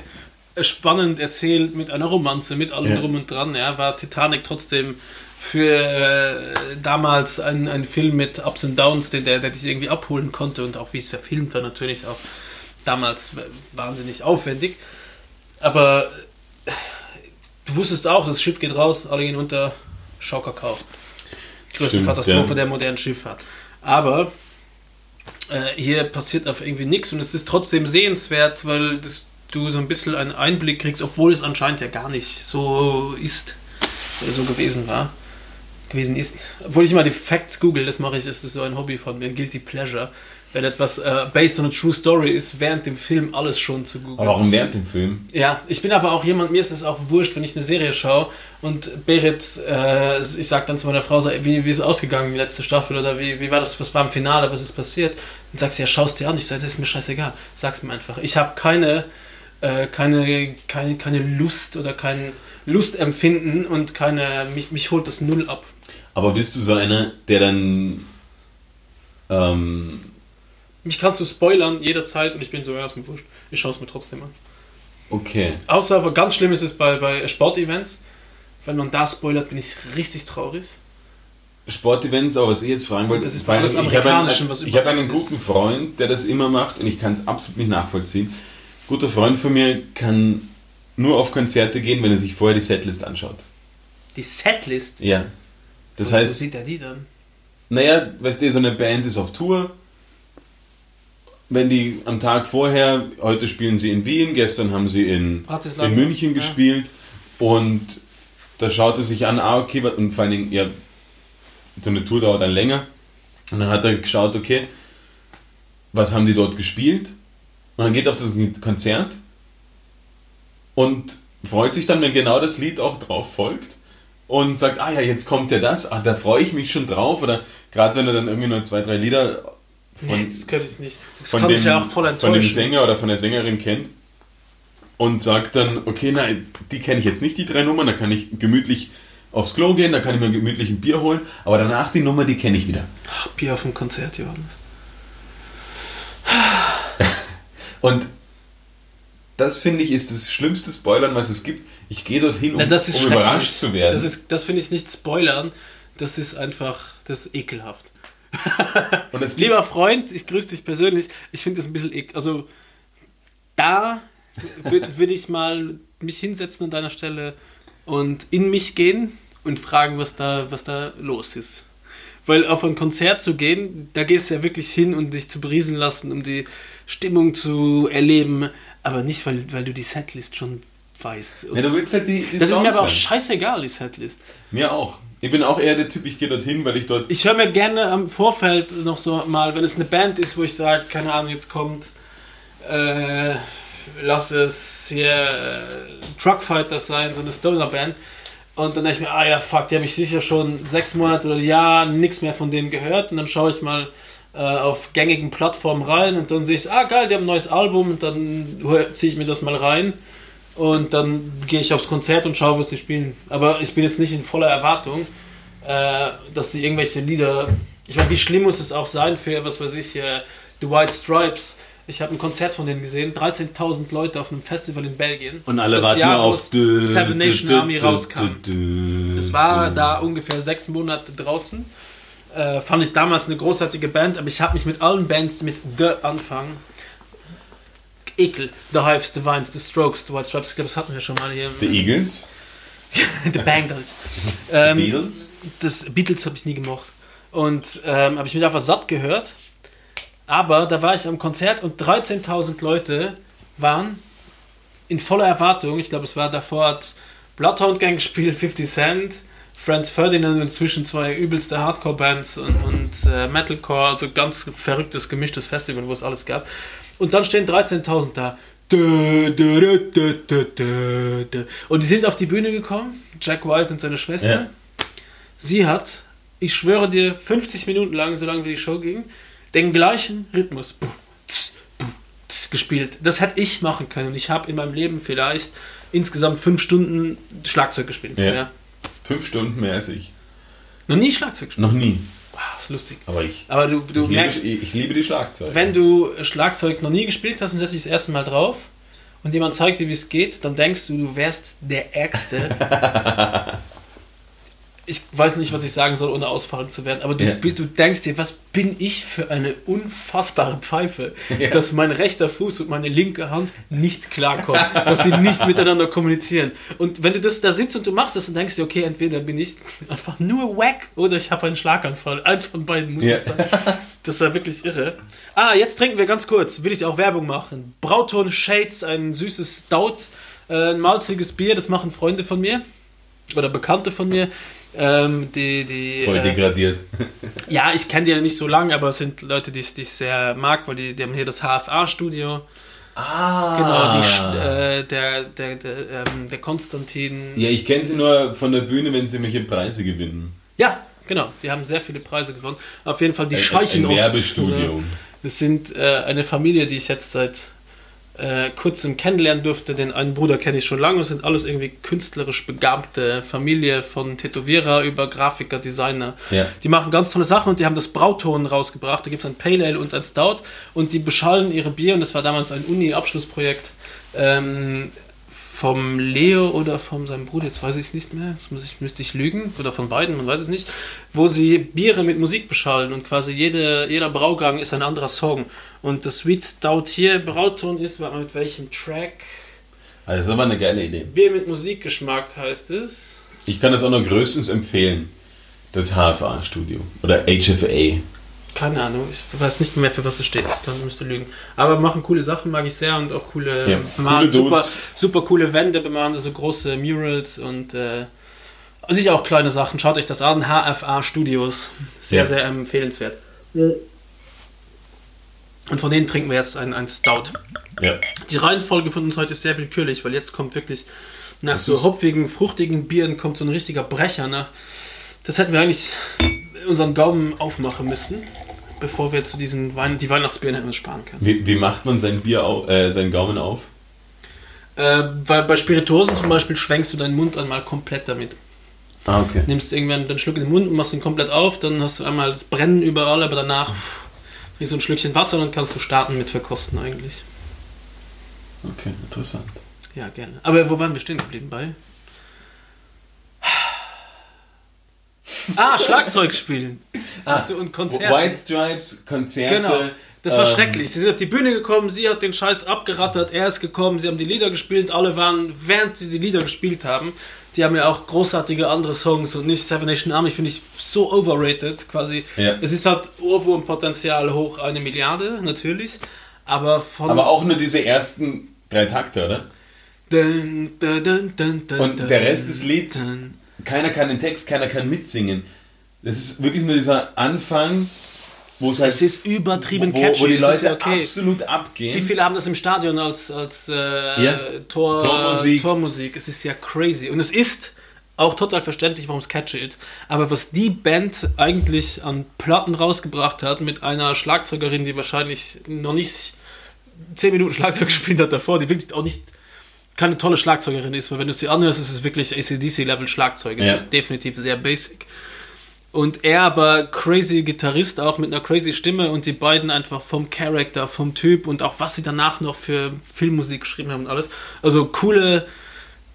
spannend erzählt mit einer Romanze, mit allem Ja. drum und dran. Ja, war Titanic trotzdem für äh, damals ein, ein Film mit Ups und Downs, den, der, der dich irgendwie abholen konnte und auch wie es verfilmt war, natürlich auch damals wahnsinnig aufwendig. Aber du wusstest auch, das Schiff geht raus, alle gehen unter, Schaukerkau. Größte Stimmt, Katastrophe ja. der modernen Schifffahrt. Aber äh, hier passiert einfach irgendwie nichts und es ist trotzdem sehenswert, weil das, du so ein bisschen einen Einblick kriegst, obwohl es anscheinend ja gar nicht so ist oder so gewesen war. Gewesen ist. Obwohl ich immer die Facts google, das mache ich, das ist so ein Hobby von mir, Guilty Pleasure. Wenn etwas äh, based on a true story ist, während dem Film alles schon zu googeln. Aber warum während dem Film? Ja, ich bin aber auch jemand, mir ist es auch wurscht, wenn ich eine Serie schaue und Berit, äh, ich sag dann zu meiner Frau, so, wie, wie ist es ausgegangen, die letzte Staffel oder wie, wie war das, was war im Finale, was ist passiert? Und sagt sie, ja, schaust dir an. Ich sage, das ist mir scheißegal, sag's mir einfach. Ich habe keine, äh, keine, keine, keine Lust oder kein Lustempfinden und keine, mich, mich holt das null ab. Aber bist du so einer, der dann ähm, Mich kannst du spoilern jederzeit und ich bin so, ja, ist mir wurscht. Ich schaue es mir trotzdem an. okay. Außer, aber ganz schlimm ist es bei, bei Sportevents. Wenn man da spoilert, bin ich richtig traurig. Sportevents, aber was ich jetzt fragen wollte, Das ist allem, alles ich habe einen, ich habe einen überdacht ist. guten Freund, der das immer macht und ich kann es absolut nicht nachvollziehen. Guter Freund von mir kann nur auf Konzerte gehen, wenn er sich vorher die Setlist anschaut. Die Setlist. Ja. Das Wo- Wo heißt, sieht er die dann? naja, weißt du, so eine Band ist auf Tour. Wenn die am Tag vorher, heute spielen sie in Wien, gestern haben sie in, in München Ja. gespielt und da schaut er sich an, ah, okay, und vor allen Dingen, ja, so eine Tour dauert dann länger. Und dann hat er geschaut, okay, was haben die dort gespielt? Und dann geht er auf das Konzert und freut sich dann, wenn genau das Lied auch drauf folgt und sagt, ah ja, jetzt kommt ja das, ah, da freue ich mich schon drauf. Oder gerade wenn er dann irgendwie nur zwei, drei Lieder Nee, das könnte ich nicht. Das von, kann dem, ich ja auch voll von dem enttäuschen. Sänger oder von der Sängerin kennt und sagt dann, okay, nein, die kenne ich jetzt nicht, die drei Nummern, da kann ich gemütlich aufs Klo gehen, da kann ich mir gemütlich ein Bier holen, aber danach die Nummer, die kenne ich wieder. Ach, Bier auf dem Konzert, Johannes. Und das finde ich ist das schlimmste Spoilern, was es gibt. Ich gehe dorthin, um, Na, das ist um überrascht zu werden. Das, ist- das finde ich nicht spoilern. Das ist einfach, das ist ekelhaft. und Lieber Freund, ich grüße dich persönlich. Ich finde das ein bisschen ekel. Also, da würde würd ich mal mich hinsetzen an deiner Stelle und in mich gehen und fragen, was da, was da los ist. Weil auf ein Konzert zu gehen, da gehst du ja wirklich hin, um dich zu berieseln lassen, um die Stimmung zu erleben, aber nicht, weil, weil du die Setlist schon weißt. Und Ja, du willst halt die, die das ist mir Songs aber auch scheißegal, die Setlist. Mir auch. Ich bin auch eher der Typ, ich gehe dorthin, weil ich dort. Ich höre mir gerne am Vorfeld noch so mal, wenn es eine Band ist, wo ich sage, keine Ahnung, jetzt kommt, äh, lass es hier äh, Truckfighters sein, so eine Stoner-Band. Und dann denke ich mir, ah ja, fuck, die habe ich sicher schon sechs Monate oder Jahr nichts mehr von denen gehört. Und dann schaue ich mal äh, auf gängigen Plattformen rein und dann sehe ich, ah geil, die haben ein neues Album und dann ziehe ich mir das mal rein. Und dann gehe ich aufs Konzert und schaue, was sie spielen. Aber ich bin jetzt nicht in voller Erwartung, äh, dass sie irgendwelche Lieder. Ich meine, wie schlimm muss es auch sein für, was weiß ich, äh, The White Stripes. Ich habe ein Konzert von denen gesehen, 13.000 Leute auf einem Festival in Belgien. Und alle das warten Jahr, auf es Seven Nation Army rauskam. Das war da ungefähr sechs Monate draußen. Äh, fand ich damals eine großartige Band, aber ich habe mich mit allen Bands, die mit The anfangen, Ekel, The Hives, The Vines, The Strokes, The White Stripes, ich glaube, das hatten wir schon mal hier. The Eagles, The Bangles. ähm, Beatles. das Beatles habe ich nie gemocht. Und ähm, habe ich mich einfach satt gehört. Aber da war ich am Konzert und 13.000 Leute waren in voller Erwartung. Ich glaube, es war davor hat Bloodhound Gang gespielt, 50 Cent, Franz Ferdinand und inzwischen zwei übelste Hardcore-Bands und, und äh, Metalcore, also ganz verrücktes, gemischtes Festival, wo es alles gab. Und dann stehen 13.000 da. Und die sind auf die Bühne gekommen, Jack White und seine Schwester. Ja. Sie hat, ich schwöre dir, 50 Minuten lang, so lange wie die Show ging, den gleichen Rhythmus gespielt. Das hätte ich machen können. Ich habe in meinem Leben vielleicht insgesamt fünf Stunden Schlagzeug gespielt. Ja. Fünf Stunden mehr als ich. Noch nie Schlagzeug gespielt. Noch nie. Wow, ist lustig. Aber ich. Aber du, du ich, merkst, liebe, ich liebe die Schlagzeuge. wenn du Schlagzeug noch nie gespielt hast und setzt dich das erste Mal drauf und jemand zeigt dir, wie es geht, dann denkst du, du wärst der Ärgste. ich weiß nicht, was ich sagen soll, ohne ausfallend zu werden, aber du, Ja. du denkst dir, was bin ich für eine unfassbare Pfeife, Ja. dass mein rechter Fuß und meine linke Hand nicht klarkommen, dass die nicht miteinander kommunizieren. Und wenn du das da sitzt und du machst das und denkst dir, okay, entweder bin ich einfach nur wack oder ich habe einen Schlaganfall. Eins von beiden muss Ja. es sein. Das war wirklich irre. Ah, jetzt trinken wir ganz kurz, will ich auch Werbung machen. Brauton Shades, ein süßes Stout, äh, ein malziges Bier, das machen Freunde von mir oder Bekannte von mir. Ähm, die, die, Voll äh, degradiert. ja, ich kenne die ja nicht so lange, aber es sind Leute, die ich, sehr mag, weil die, die haben hier das HFA-Studio. Ah. Genau, die, äh, der, der, der, ähm, der Konstantin. ja, ich kenne sie nur von der Bühne, wenn sie irgendwelche Preise gewinnen. Ja, genau. Die haben sehr viele Preise gewonnen. Auf jeden Fall die Ein- ein Scheichen Werbestudio. Das sind äh, eine Familie, die ich jetzt seit äh, kurzem kennenlernen durfte. Den einen Bruder kenne ich schon lange. Das sind alles irgendwie künstlerisch begabte Familie von Tätowierer über Grafiker, Designer. Ja. Die machen ganz tolle Sachen und die haben das Brauton rausgebracht. Da gibt es ein Pale Ale und ein Stout und die beschallen ihre Bier und das war damals ein Uni-Abschlussprojekt ähm, vom Leo oder von seinem Bruder, jetzt weiß ich es nicht mehr, das muss ich, müsste ich lügen, oder von beiden, man weiß es nicht, wo sie Biere mit Musik beschallen und quasi jede, jeder Braugang ist ein anderer Song. Und das Sweet Stout hier, Brauton ist, mit welchem Track? Also das ist aber eine geile Idee. Bier mit Musikgeschmack heißt es. Ich kann das auch noch größtens empfehlen. Das HFA-Studio. Oder HFA. Keine Ahnung, ich weiß nicht mehr, für was es steht. Ich kann, müsste lügen. Aber machen coole Sachen, mag ich sehr und auch coole, Ja, bemalen, coole super, super coole Wände bemalen, so große Murals und äh, sicher auch kleine Sachen. Schaut euch das an. HFA Studios. Sehr, Ja. sehr empfehlenswert. Und von denen trinken wir jetzt einen, einen Stout. Ja. Die Reihenfolge von uns heute ist sehr willkürlich, weil jetzt kommt wirklich nach Das so hopfigen, fruchtigen Bieren kommt so ein richtiger Brecher nach. Das hätten wir eigentlich unseren Gaumen aufmachen müssen, bevor wir zu diesen Wein die Weihnachtsbieren hätten sparen können. Wie, wie macht man sein Bier au, äh, seinen Gaumen auf? Äh, weil bei Spirituosen zum Beispiel schwenkst du deinen Mund einmal komplett damit. Ah, okay. Nimmst irgendwann den Schluck in den Mund und machst ihn komplett auf, dann hast du einmal das Brennen überall, aber danach wie so ein Schlückchen Wasser und dann kannst du starten mit Verkosten eigentlich. Okay, interessant. Ja, gerne. Aber wo waren wir stehen geblieben bei? Ah, Schlagzeug spielen. Das ist so ein Konzert. White Stripes, Konzerte. Genau. Das war ähm, schrecklich. Sie sind auf die Bühne gekommen, sie hat den Scheiß abgerattert, er ist gekommen, sie haben die Lieder gespielt, alle waren, während sie die Lieder gespielt haben, die haben ja auch großartige andere Songs und nicht Seven Nation Army, finde ich so overrated quasi. Ja. Es ist halt Ohrwurmpotenzial hoch eine Milliarde, natürlich, aber von... Aber auch nur diese ersten drei Takte, oder? Dun, dun, dun, Und der Rest des Lieds. Keiner kann den Text, keiner kann mitsingen. Das ist wirklich nur dieser Anfang, wo es halt Es ist übertrieben wo, catchy. wo die Leute ja okay. absolut abgehen. Wie viele haben das im Stadion als, als äh, Ja. Tor, Tormusik. Tormusik? Es ist ja crazy. Und es ist auch total verständlich, warum es catchy ist. Aber was die Band eigentlich an Platten rausgebracht hat, mit einer Schlagzeugerin, die wahrscheinlich noch nicht 10 Minuten Schlagzeug gespielt hat davor, die wirklich auch nicht keine tolle Schlagzeugerin ist, weil wenn du sie anhörst, ist es wirklich ACDC-Level Schlagzeug. Es Ja. ist definitiv sehr basic. Und er aber crazy Gitarrist auch mit einer crazy Stimme und die beiden einfach vom Charakter, vom Typ und auch was sie danach noch für Filmmusik geschrieben haben und alles. Also coole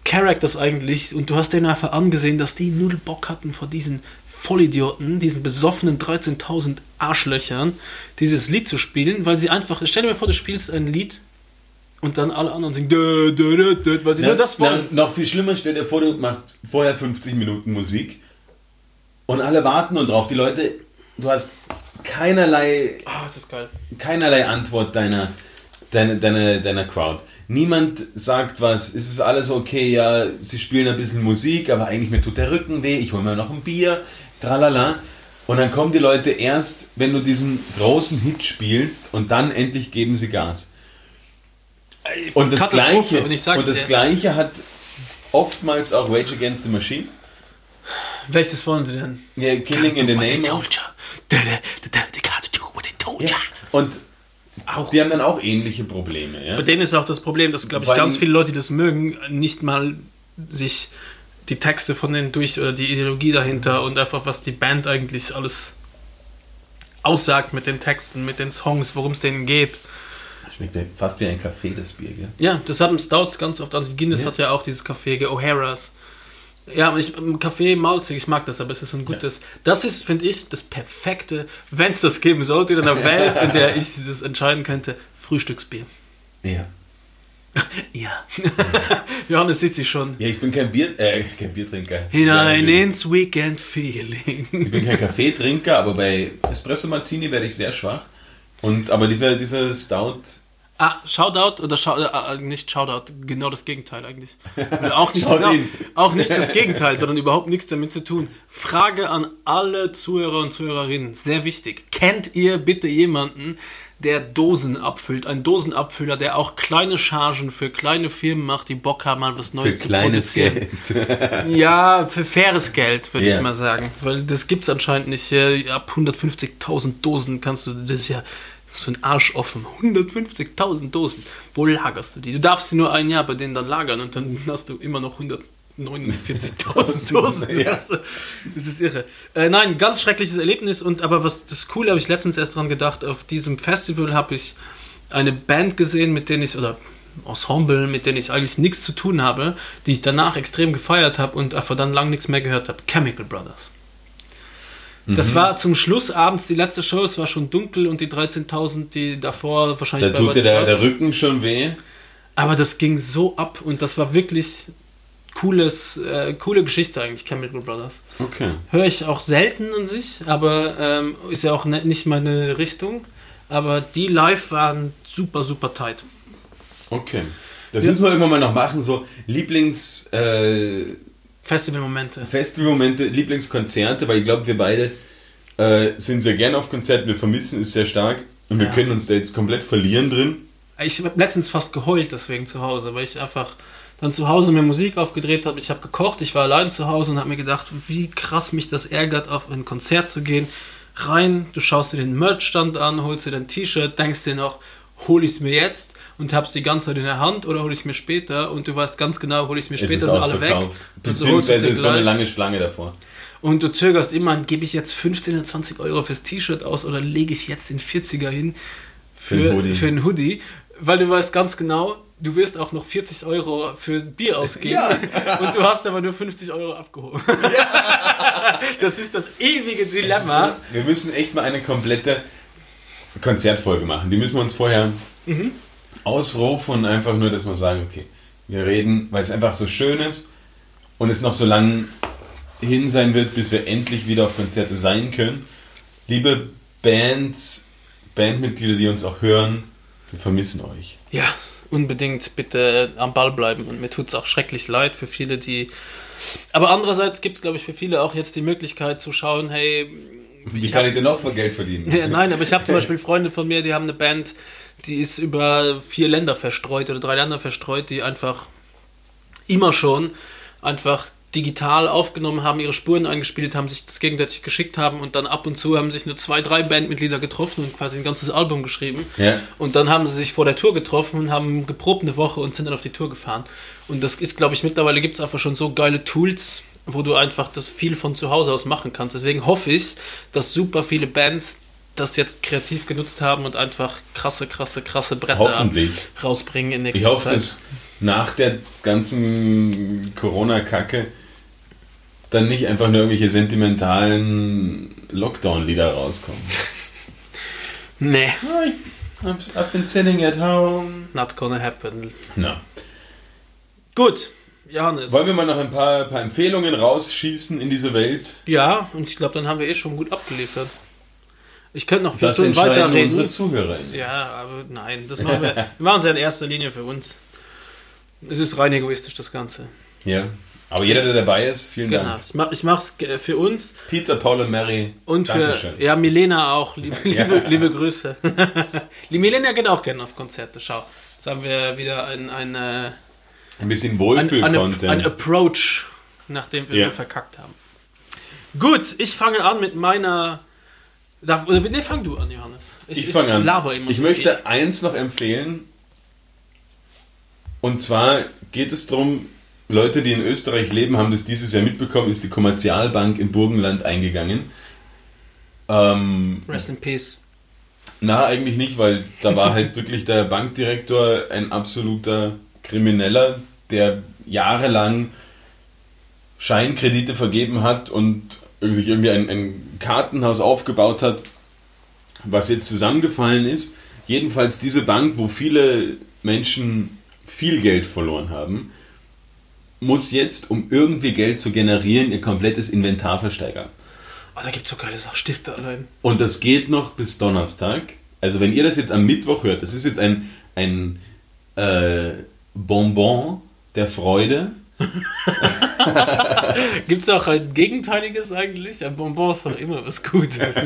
Characters eigentlich und du hast denen einfach angesehen, dass die null Bock hatten vor diesen Vollidioten, diesen besoffenen 13.000 Arschlöchern, dieses Lied zu spielen, weil sie einfach, stell dir mal vor, du spielst ein Lied und dann alle anderen singen, dö, dö, dö, weil sie Na, nur das wollen. na, noch viel schlimmer, stell dir vor, du machst vorher 50 Minuten Musik und alle warten und drauf. Die Leute, du hast keinerlei, Ah, ist das geil. keinerlei Antwort deiner, deiner, deiner, deiner Crowd. Niemand sagt was, es ist alles okay, ja, sie spielen ein bisschen Musik, aber eigentlich mir tut der Rücken weh, ich hole mir noch ein Bier, tralala. Und dann kommen die Leute erst, wenn du diesen großen Hit spielst und dann endlich geben sie Gas. Und das, Gleiche, und sag's das dir. Gleiche hat oftmals auch Rage Against the Machine. Welches wollen sie denn? Ja, Killing in the Name Ja. Und Auch die haben dann auch ähnliche Probleme. Ja? Bei denen ist auch das Problem, dass, glaube ich, Weil- ganz viele Leute, die das mögen, nicht mal sich die Texte von denen durch oder die Ideologie dahinter und einfach, was die Band eigentlich alles aussagt mit den Texten, mit den Songs, worum es denen geht. Schmeckt ja fast wie ein Kaffee, das Bier, gell? Ja, das haben Stouts ganz oft. Also Guinness Ja. hat ja auch dieses Café, O'Hara's. Ja, ich, im Kaffee malzig, ich mag das, aber es ist ein gutes. Das ist, finde ich, das perfekte, wenn es das geben sollte in einer Welt, in der ich das entscheiden könnte, Frühstücksbier. Ja. Ja. Johannes sieht sich schon. Ja, ich bin kein Bier, äh, kein Biertrinker. Hinein Ja, ins Weekend Feeling. Ich bin kein Kaffeetrinker, aber bei Espresso Martini werde ich sehr schwach. Und aber dieser, dieser Stout, Ah, Shoutout oder Shou äh, nicht Shoutout, genau das Gegenteil eigentlich. Oder auch, nicht, genau, auch nicht das Gegenteil, sondern überhaupt nichts damit zu tun. Frage an alle Zuhörer und Zuhörerinnen, sehr wichtig. Kennt ihr bitte jemanden, der Dosen abfüllt? Ein Dosenabfüller, der auch kleine Chargen für kleine Firmen macht, die Bock haben, mal was für Neues zu kleines produzieren. Geld. Ja, für faires Geld, würde Ja. ich mal sagen. Weil das gibt es anscheinend nicht. Äh, Ab 150.000 Dosen kannst du, das ja so ein Arsch offen. 150.000 Dosen. Wo lagerst du die? Du darfst sie nur ein Jahr bei denen dann lagern und dann hast du immer noch 149.000 Dosen. Ja. Das ist irre. Äh, nein, ganz schreckliches Erlebnis. Und aber was das Coole habe ich letztens erst dran gedacht. Auf diesem Festival habe ich eine Band gesehen, mit denen ich oder Ensemble, mit denen ich eigentlich nichts zu tun habe, die ich danach extrem gefeiert habe und einfach dann lang nichts mehr gehört habe. Chemical Brothers. Das Mhm. war zum Schluss abends die letzte Show, es war schon dunkel und die 13.000, die davor wahrscheinlich Da tut dir der, der. Rücken schon weh. Aber das ging so ab und das war wirklich cooles, äh, coole Geschichte eigentlich, Chemical Brothers. Okay. Höre ich auch selten an sich, aber ähm, ist ja auch ne, nicht meine Richtung. Aber die live waren super, super tight. Okay. Das Ja. müssen wir irgendwann mal noch machen, so Lieblings äh, Festivalmomente. Festivalmomente, Lieblingskonzerte, weil ich glaube, wir beide äh, sind sehr gerne auf Konzerten, wir vermissen es sehr stark und wir Ja. können uns da jetzt komplett verlieren drin. Ich habe letztens fast geheult deswegen zu Hause, weil ich einfach dann zu Hause mir Musik aufgedreht habe. Ich habe gekocht, ich war allein zu Hause und habe mir gedacht, wie krass mich das ärgert, auf ein Konzert zu gehen. Rein, du schaust dir den Merchstand an, holst dir dein T-Shirt, denkst dir noch, hol ich es mir jetzt und hab's die ganze Zeit in der Hand oder hol ich es mir später und du weißt ganz genau, hol ich es mir Es später, ist sind alle weg. es Beziehungsweise ist so eine lange Schlange davor. Und du zögerst immer, gebe ich jetzt 15 oder 20 Euro fürs T-Shirt aus oder lege ich jetzt den 40er hin Für einen Hoodie. für einen Hoodie? Weil du weißt ganz genau, du wirst auch noch 40 Euro für Bier ausgeben und du hast aber nur 50 Euro abgehoben. Das ist das ewige Dilemma. Wir müssen echt mal eine komplette Konzertfolge machen. Die müssen wir uns vorher Mhm. ausrufen und einfach nur, dass wir sagen, okay, wir reden, weil es einfach so schön ist und es noch so lang hin sein wird, bis wir endlich wieder auf Konzerte sein können. Liebe Bands, Bandmitglieder, die uns auch hören, wir vermissen euch. Ja, unbedingt bitte am Ball bleiben. Und mir tut es auch schrecklich leid für viele, die. Aber andererseits gibt es, glaube ich, für viele auch jetzt die Möglichkeit zu schauen, hey, Wie ich kann hab- ich denn noch von Geld verdienen? ja, nein, aber ich habe zum Beispiel Freunde von mir, die haben eine Band, die ist über vier Länder verstreut oder drei Länder verstreut, die einfach immer schon einfach digital aufgenommen haben, ihre Spuren eingespielt haben, sich das gegenseitig geschickt haben und dann ab und zu haben sich nur zwei, drei Bandmitglieder getroffen und quasi ein ganzes Album geschrieben. Ja. Und dann haben sie sich vor der Tour getroffen und haben geprobt eine Woche und sind dann auf die Tour gefahren. Und das ist, glaube ich, mittlerweile gibt es einfach schon so geile Tools, wo du einfach das viel von zu Hause aus machen kannst. Deswegen hoffe ich, dass super viele Bands das jetzt kreativ genutzt haben und einfach krasse, krasse, krasse Bretter rausbringen in nächster Ich hoffe, Zeit. dass nach der ganzen Corona-Kacke dann nicht einfach nur irgendwelche sentimentalen Lockdown-Lieder rauskommen. nee, I've, I've been sitting at home. not gonna happen. Na. Gut, Johannes. Wollen wir mal noch ein paar, paar Empfehlungen rausschießen in diese Welt? Ja, und ich glaube, dann haben wir eh schon gut abgeliefert. Ich könnte noch vier Das Stunden weiterreden. unsere ZuhörerInnen. Ja, aber nein, das machen wir. wir machen es ja in erster Linie für uns. Es ist rein egoistisch, das Ganze. Ja. Aber jeder, der dabei ist, vielen Genau. Dank. Ich, mach, ich mach's äh, für uns Peter, Paul und Mary. und für Dankeschön. ja, Milena auch. Liebe, liebe, liebe Grüße. Die Milena geht auch gerne auf Konzerte. Schau, jetzt haben wir wieder ein, ein, äh, Ein bisschen Wohlfühl-Content. ein Approach, nachdem wir Ja. so verkackt haben. Gut, ich fange an mit meiner. Darf, oder, nee, fang du an, Johannes. Ich fange an. laber immer Ich möchte viel. eins noch empfehlen. Und zwar geht es darum, Leute, die in Österreich leben, haben das dieses Jahr mitbekommen, ist die Kommerzialbank im Burgenland eingegangen. Ähm, Rest in Peace. na, eigentlich nicht, weil da war halt wirklich der Bankdirektor ein absoluter Krimineller, der jahrelang Scheinkredite vergeben hat und sich irgendwie ein, ein Kartenhaus aufgebaut hat, was jetzt zusammengefallen ist. Jedenfalls diese Bank, wo viele Menschen viel Geld verloren haben, muss jetzt, um irgendwie Geld zu generieren, ihr komplettes Inventar versteigern. Oh, da gibt's so geile Sachen. Stifte allein. Und das geht noch bis Donnerstag. Also wenn ihr das jetzt am Mittwoch hört, das ist jetzt ein, ein äh, Bonbon der Freude. Gibt's auch ein Gegenteiliges eigentlich? Ein Bonbon ist doch immer was Gutes.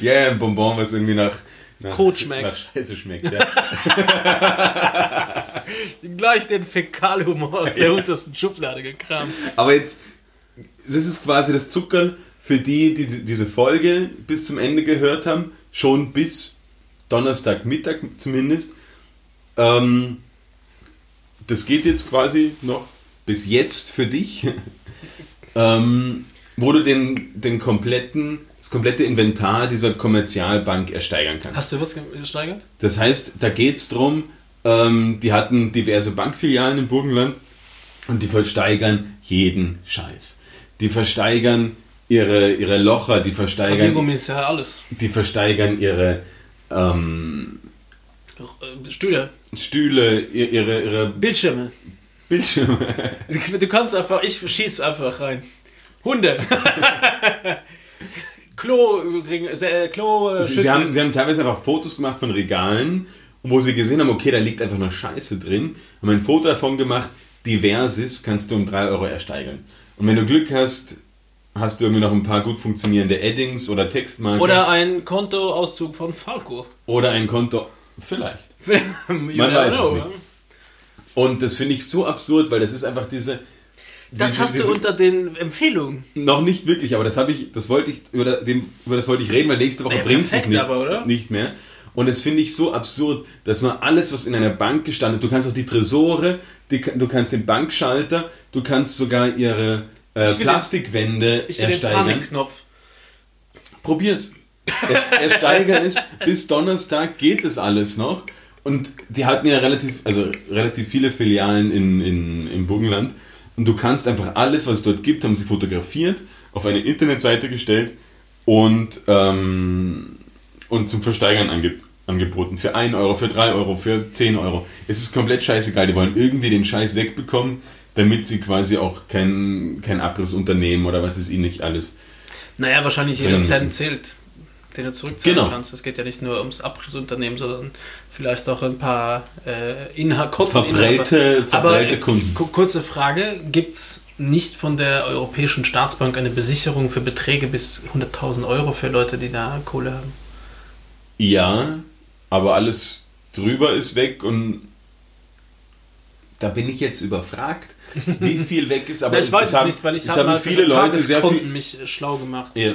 Ja, yeah, ein Bonbon, was irgendwie nach, nach, Kot schmeckt. nach Scheiße schmeckt. Ja. Gleich den Fäkalhumor aus der untersten Schublade gekramt. Aber jetzt, das ist quasi das Zuckerl für die, die diese Folge bis zum Ende gehört haben, schon bis Donnerstagmittag zumindest. Ähm, das geht jetzt quasi noch bis jetzt für dich, ähm, wo du den, den kompletten, das komplette Inventar dieser Kommerzialbank ersteigern kannst. Hast du was gesteigert? Das heißt, da geht es darum, ähm, die hatten diverse Bankfilialen im Burgenland und die versteigern jeden Scheiß. Die versteigern ihre, ihre Locher, die versteigern, ja alles. die versteigern ihre ähm, Äh, Stühle, Stühle, ihr- ihre, ihre Bildschirme. Bildschirme. Du kannst einfach, ich schieß einfach rein. Hunde. Klo, äh, Klo, Sie, sie, haben, sie haben teilweise einfach Fotos gemacht von Regalen, wo sie gesehen haben, okay, da liegt einfach nur Scheiße drin. Haben ein Foto davon gemacht, diverses kannst du um 3 Euro ersteigern. Und wenn du Glück hast, hast du irgendwie noch ein paar gut funktionierende Eddings oder Textmarken. Oder ein Kontoauszug von Falco. oder ein Konto. Vielleicht. Man weiß es know, nicht. ja. Und das finde ich so absurd, weil das ist einfach diese. Das diese- hast du diese- unter den Empfehlungen. Noch nicht wirklich, aber das habe ich, das wollte ich, über, den, über das wollte ich reden, weil nächste Woche Ja, bringt es nicht, aber, nicht mehr. Und das finde ich so absurd, dass man alles, was in einer Bank gestanden ist, du kannst auch die Tresore, die, du kannst den Bankschalter, du kannst sogar ihre äh, den- Plastikwände Ich will den ersteigern. Panikknopf. Probier's. Er- Ersteigern ist, bis Donnerstag geht es alles noch. Und die hatten ja relativ, also relativ viele Filialen in, in, im Burgenland. Und du kannst einfach alles, was es dort gibt, haben sie fotografiert, auf eine Internetseite gestellt und, ähm, und zum Versteigern ange, angeboten. Für 1 Euro, für 3 Euro, für 10 Euro. Es ist komplett scheißegal. Die wollen irgendwie den Scheiß wegbekommen, damit sie quasi auch kein, kein Abrissunternehmen oder was ist ihnen nicht alles. Naja, wahrscheinlich jeder. Cent zählt. Den du zurückzahlen Genau. kannst. Es geht ja nicht nur ums Abrissunternehmen, sondern vielleicht auch ein paar äh, Inha Aber, äh, Kunden. ku- Kurze Frage, gibt es nicht von der Europäischen Staatsbank eine Besicherung für Beträge bis 100.000 Euro für Leute, die da Kohle haben? Ja, aber alles drüber ist weg und da bin ich jetzt überfragt, wie viel weg ist. Aber ich weiß es haben, nicht, weil ich es habe viele Leute sehr viel. mich äh, schlau gemacht. Ja.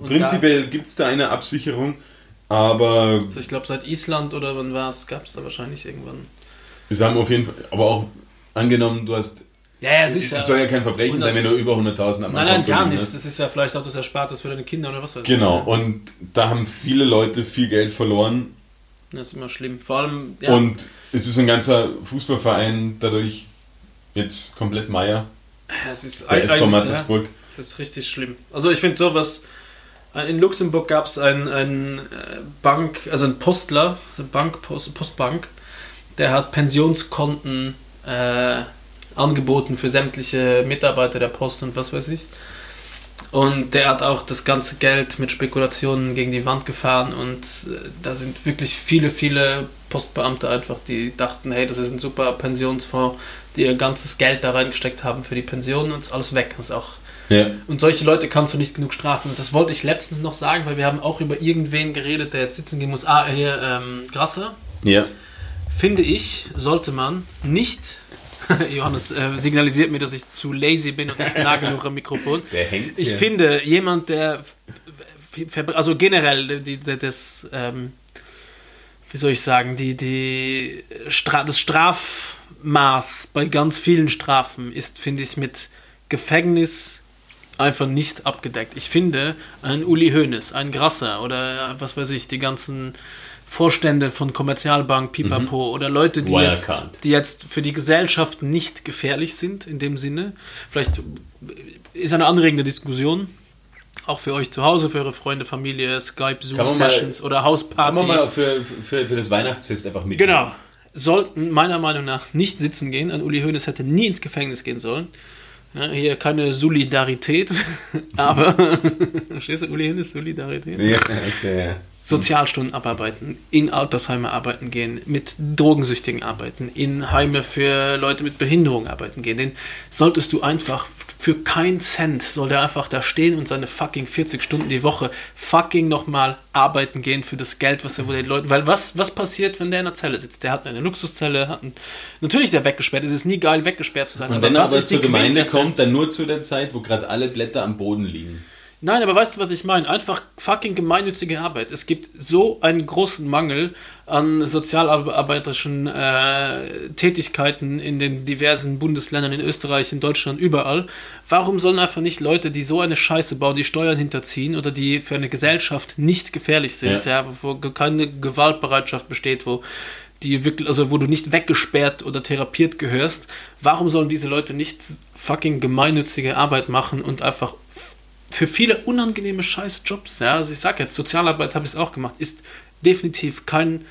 Und Prinzipiell gibt es da eine Absicherung, aber Also ich glaube, seit Island oder wann war es, gab es da wahrscheinlich irgendwann. es haben auf jeden Fall, aber auch angenommen, du hast, Ja, ja, sicher. es soll ja kein Verbrechen sein, wenn du über 100.000 am Nein, nein, gar nicht. hast. Das ist ja vielleicht auch das Erspartes für deine Kinder oder was weiß Genau, ich. und da haben viele Leute viel Geld verloren Das ist immer schlimm. Vor allem, ja, und es ist ein ganzer Fußballverein dadurch jetzt komplett Meier, es ist der SV eigentlich, ja, Mattersburg. das ist richtig schlimm. Also ich finde sowas, in Luxemburg gab es einen, einen äh, Bank, also einen Postler, also Bank, Post, Postbank, der hat Pensionskonten äh, angeboten für sämtliche Mitarbeiter der Post und was weiß ich. Und der hat auch das ganze Geld mit Spekulationen gegen die Wand gefahren und äh, da sind wirklich viele, viele Postbeamte einfach, die dachten, hey, das ist ein super Pensionsfonds, die ihr ganzes Geld da reingesteckt haben für die Pensionen und ist alles weg. Das ist auch Ja. und solche Leute kannst du nicht genug strafen. Und das wollte ich letztens noch sagen, weil wir haben auch über irgendwen geredet, der jetzt sitzen gehen muss. Ah, hier, ähm, Grasser. ja. Finde ich, sollte man nicht. Johannes äh, signalisiert mir, dass ich zu lazy bin und nicht nah genug am Mikrofon. Der hängt Ich hier. finde, jemand, der. Also generell, die, die, das. Ähm, wie soll ich sagen, die, die Stra das Strafmaß bei ganz vielen Strafen ist, finde ich, mit Gefängnis einfach nicht abgedeckt. Ich finde, ein Uli Hoeneß, ein Grasser oder was weiß ich, die ganzen Vorstände von Kommerzialbank, Pipapo oder Leute, die jetzt, die jetzt für die Gesellschaft nicht gefährlich sind in dem Sinne. Vielleicht ist eine anregende Diskussion. Auch für euch zu Hause, für eure Freunde, Familie, Skype, Kann Zoom-Sessions oder Kann Hausparty. man mal für, für, für das Weihnachtsfest einfach mit. Genau. Sollten meiner Meinung nach nicht sitzen gehen. Ein Uli Hoeneß hätte nie ins Gefängnis gehen sollen. Ja, hier keine Solidarität, aber verstehst du, Uli Hoeneß, Solidarität? Ja, okay, ja. Sozialstunden abarbeiten, in Altersheime arbeiten gehen, mit Drogensüchtigen arbeiten, in Heime für Leute mit Behinderung arbeiten gehen. Den solltest du einfach für keinen Cent soll der einfach da stehen und seine fucking 40 Stunden die Woche fucking nochmal arbeiten gehen für das Geld, was er wohl den Leuten. Weil was, was passiert, wenn der in der Zelle sitzt? Der hat eine Luxuszelle, hat einen, natürlich ist der weggesperrt. Es ist nie geil, weggesperrt zu sein. Und wenn er was aber ist die zur Gemeinde kommt, dann nur zu der Zeit, wo gerade alle Blätter am Boden liegen. Nein, aber weißt du, was ich meine? Einfach fucking gemeinnützige Arbeit. Es gibt so einen großen Mangel an sozialarbeiterischen äh, Tätigkeiten in den diversen Bundesländern, in Österreich, in Deutschland, überall. Warum sollen einfach nicht Leute, die so eine Scheiße bauen, die Steuern hinterziehen oder die für eine Gesellschaft nicht gefährlich sind, Ja. ja. wo keine Gewaltbereitschaft besteht, wo die wirklich, also wo du nicht weggesperrt oder therapiert gehörst, warum sollen diese Leute nicht fucking gemeinnützige Arbeit machen und einfach für viele unangenehme Scheißjobs, ja, also ich sag jetzt, Sozialarbeit habe ich es auch gemacht, ist definitiv kein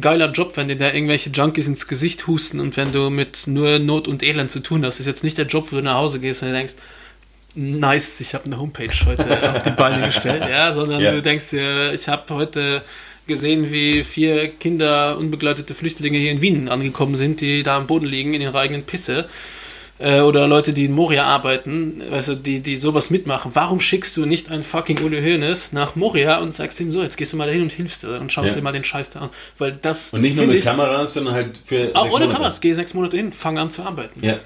geiler Job, wenn dir da irgendwelche Junkies ins Gesicht husten und wenn du mit nur Not und Elend zu tun hast. ist jetzt nicht der Job, wo du nach Hause gehst und denkst, nice, ich habe eine Homepage heute auf die Beine gestellt, ja, sondern Ja. du denkst dir, ich habe heute gesehen, wie vier Kinder, unbegleitete Flüchtlinge hier in Wien angekommen sind, die da am Boden liegen in ihrer eigenen Pisse. Äh, oder Leute, die in Moria arbeiten, du, die, die sowas mitmachen. Warum schickst du nicht einen fucking Uli Hoeneß nach Moria und sagst ihm so, jetzt gehst du mal dahin und hilfst dir und schaust Ja. dir mal den Scheiß da an. Weil das Und nicht nur mit ich, Kameras, sondern halt für. auch ohne Monate. Kameras, geh sechs Monate hin, fang an zu arbeiten. Ja.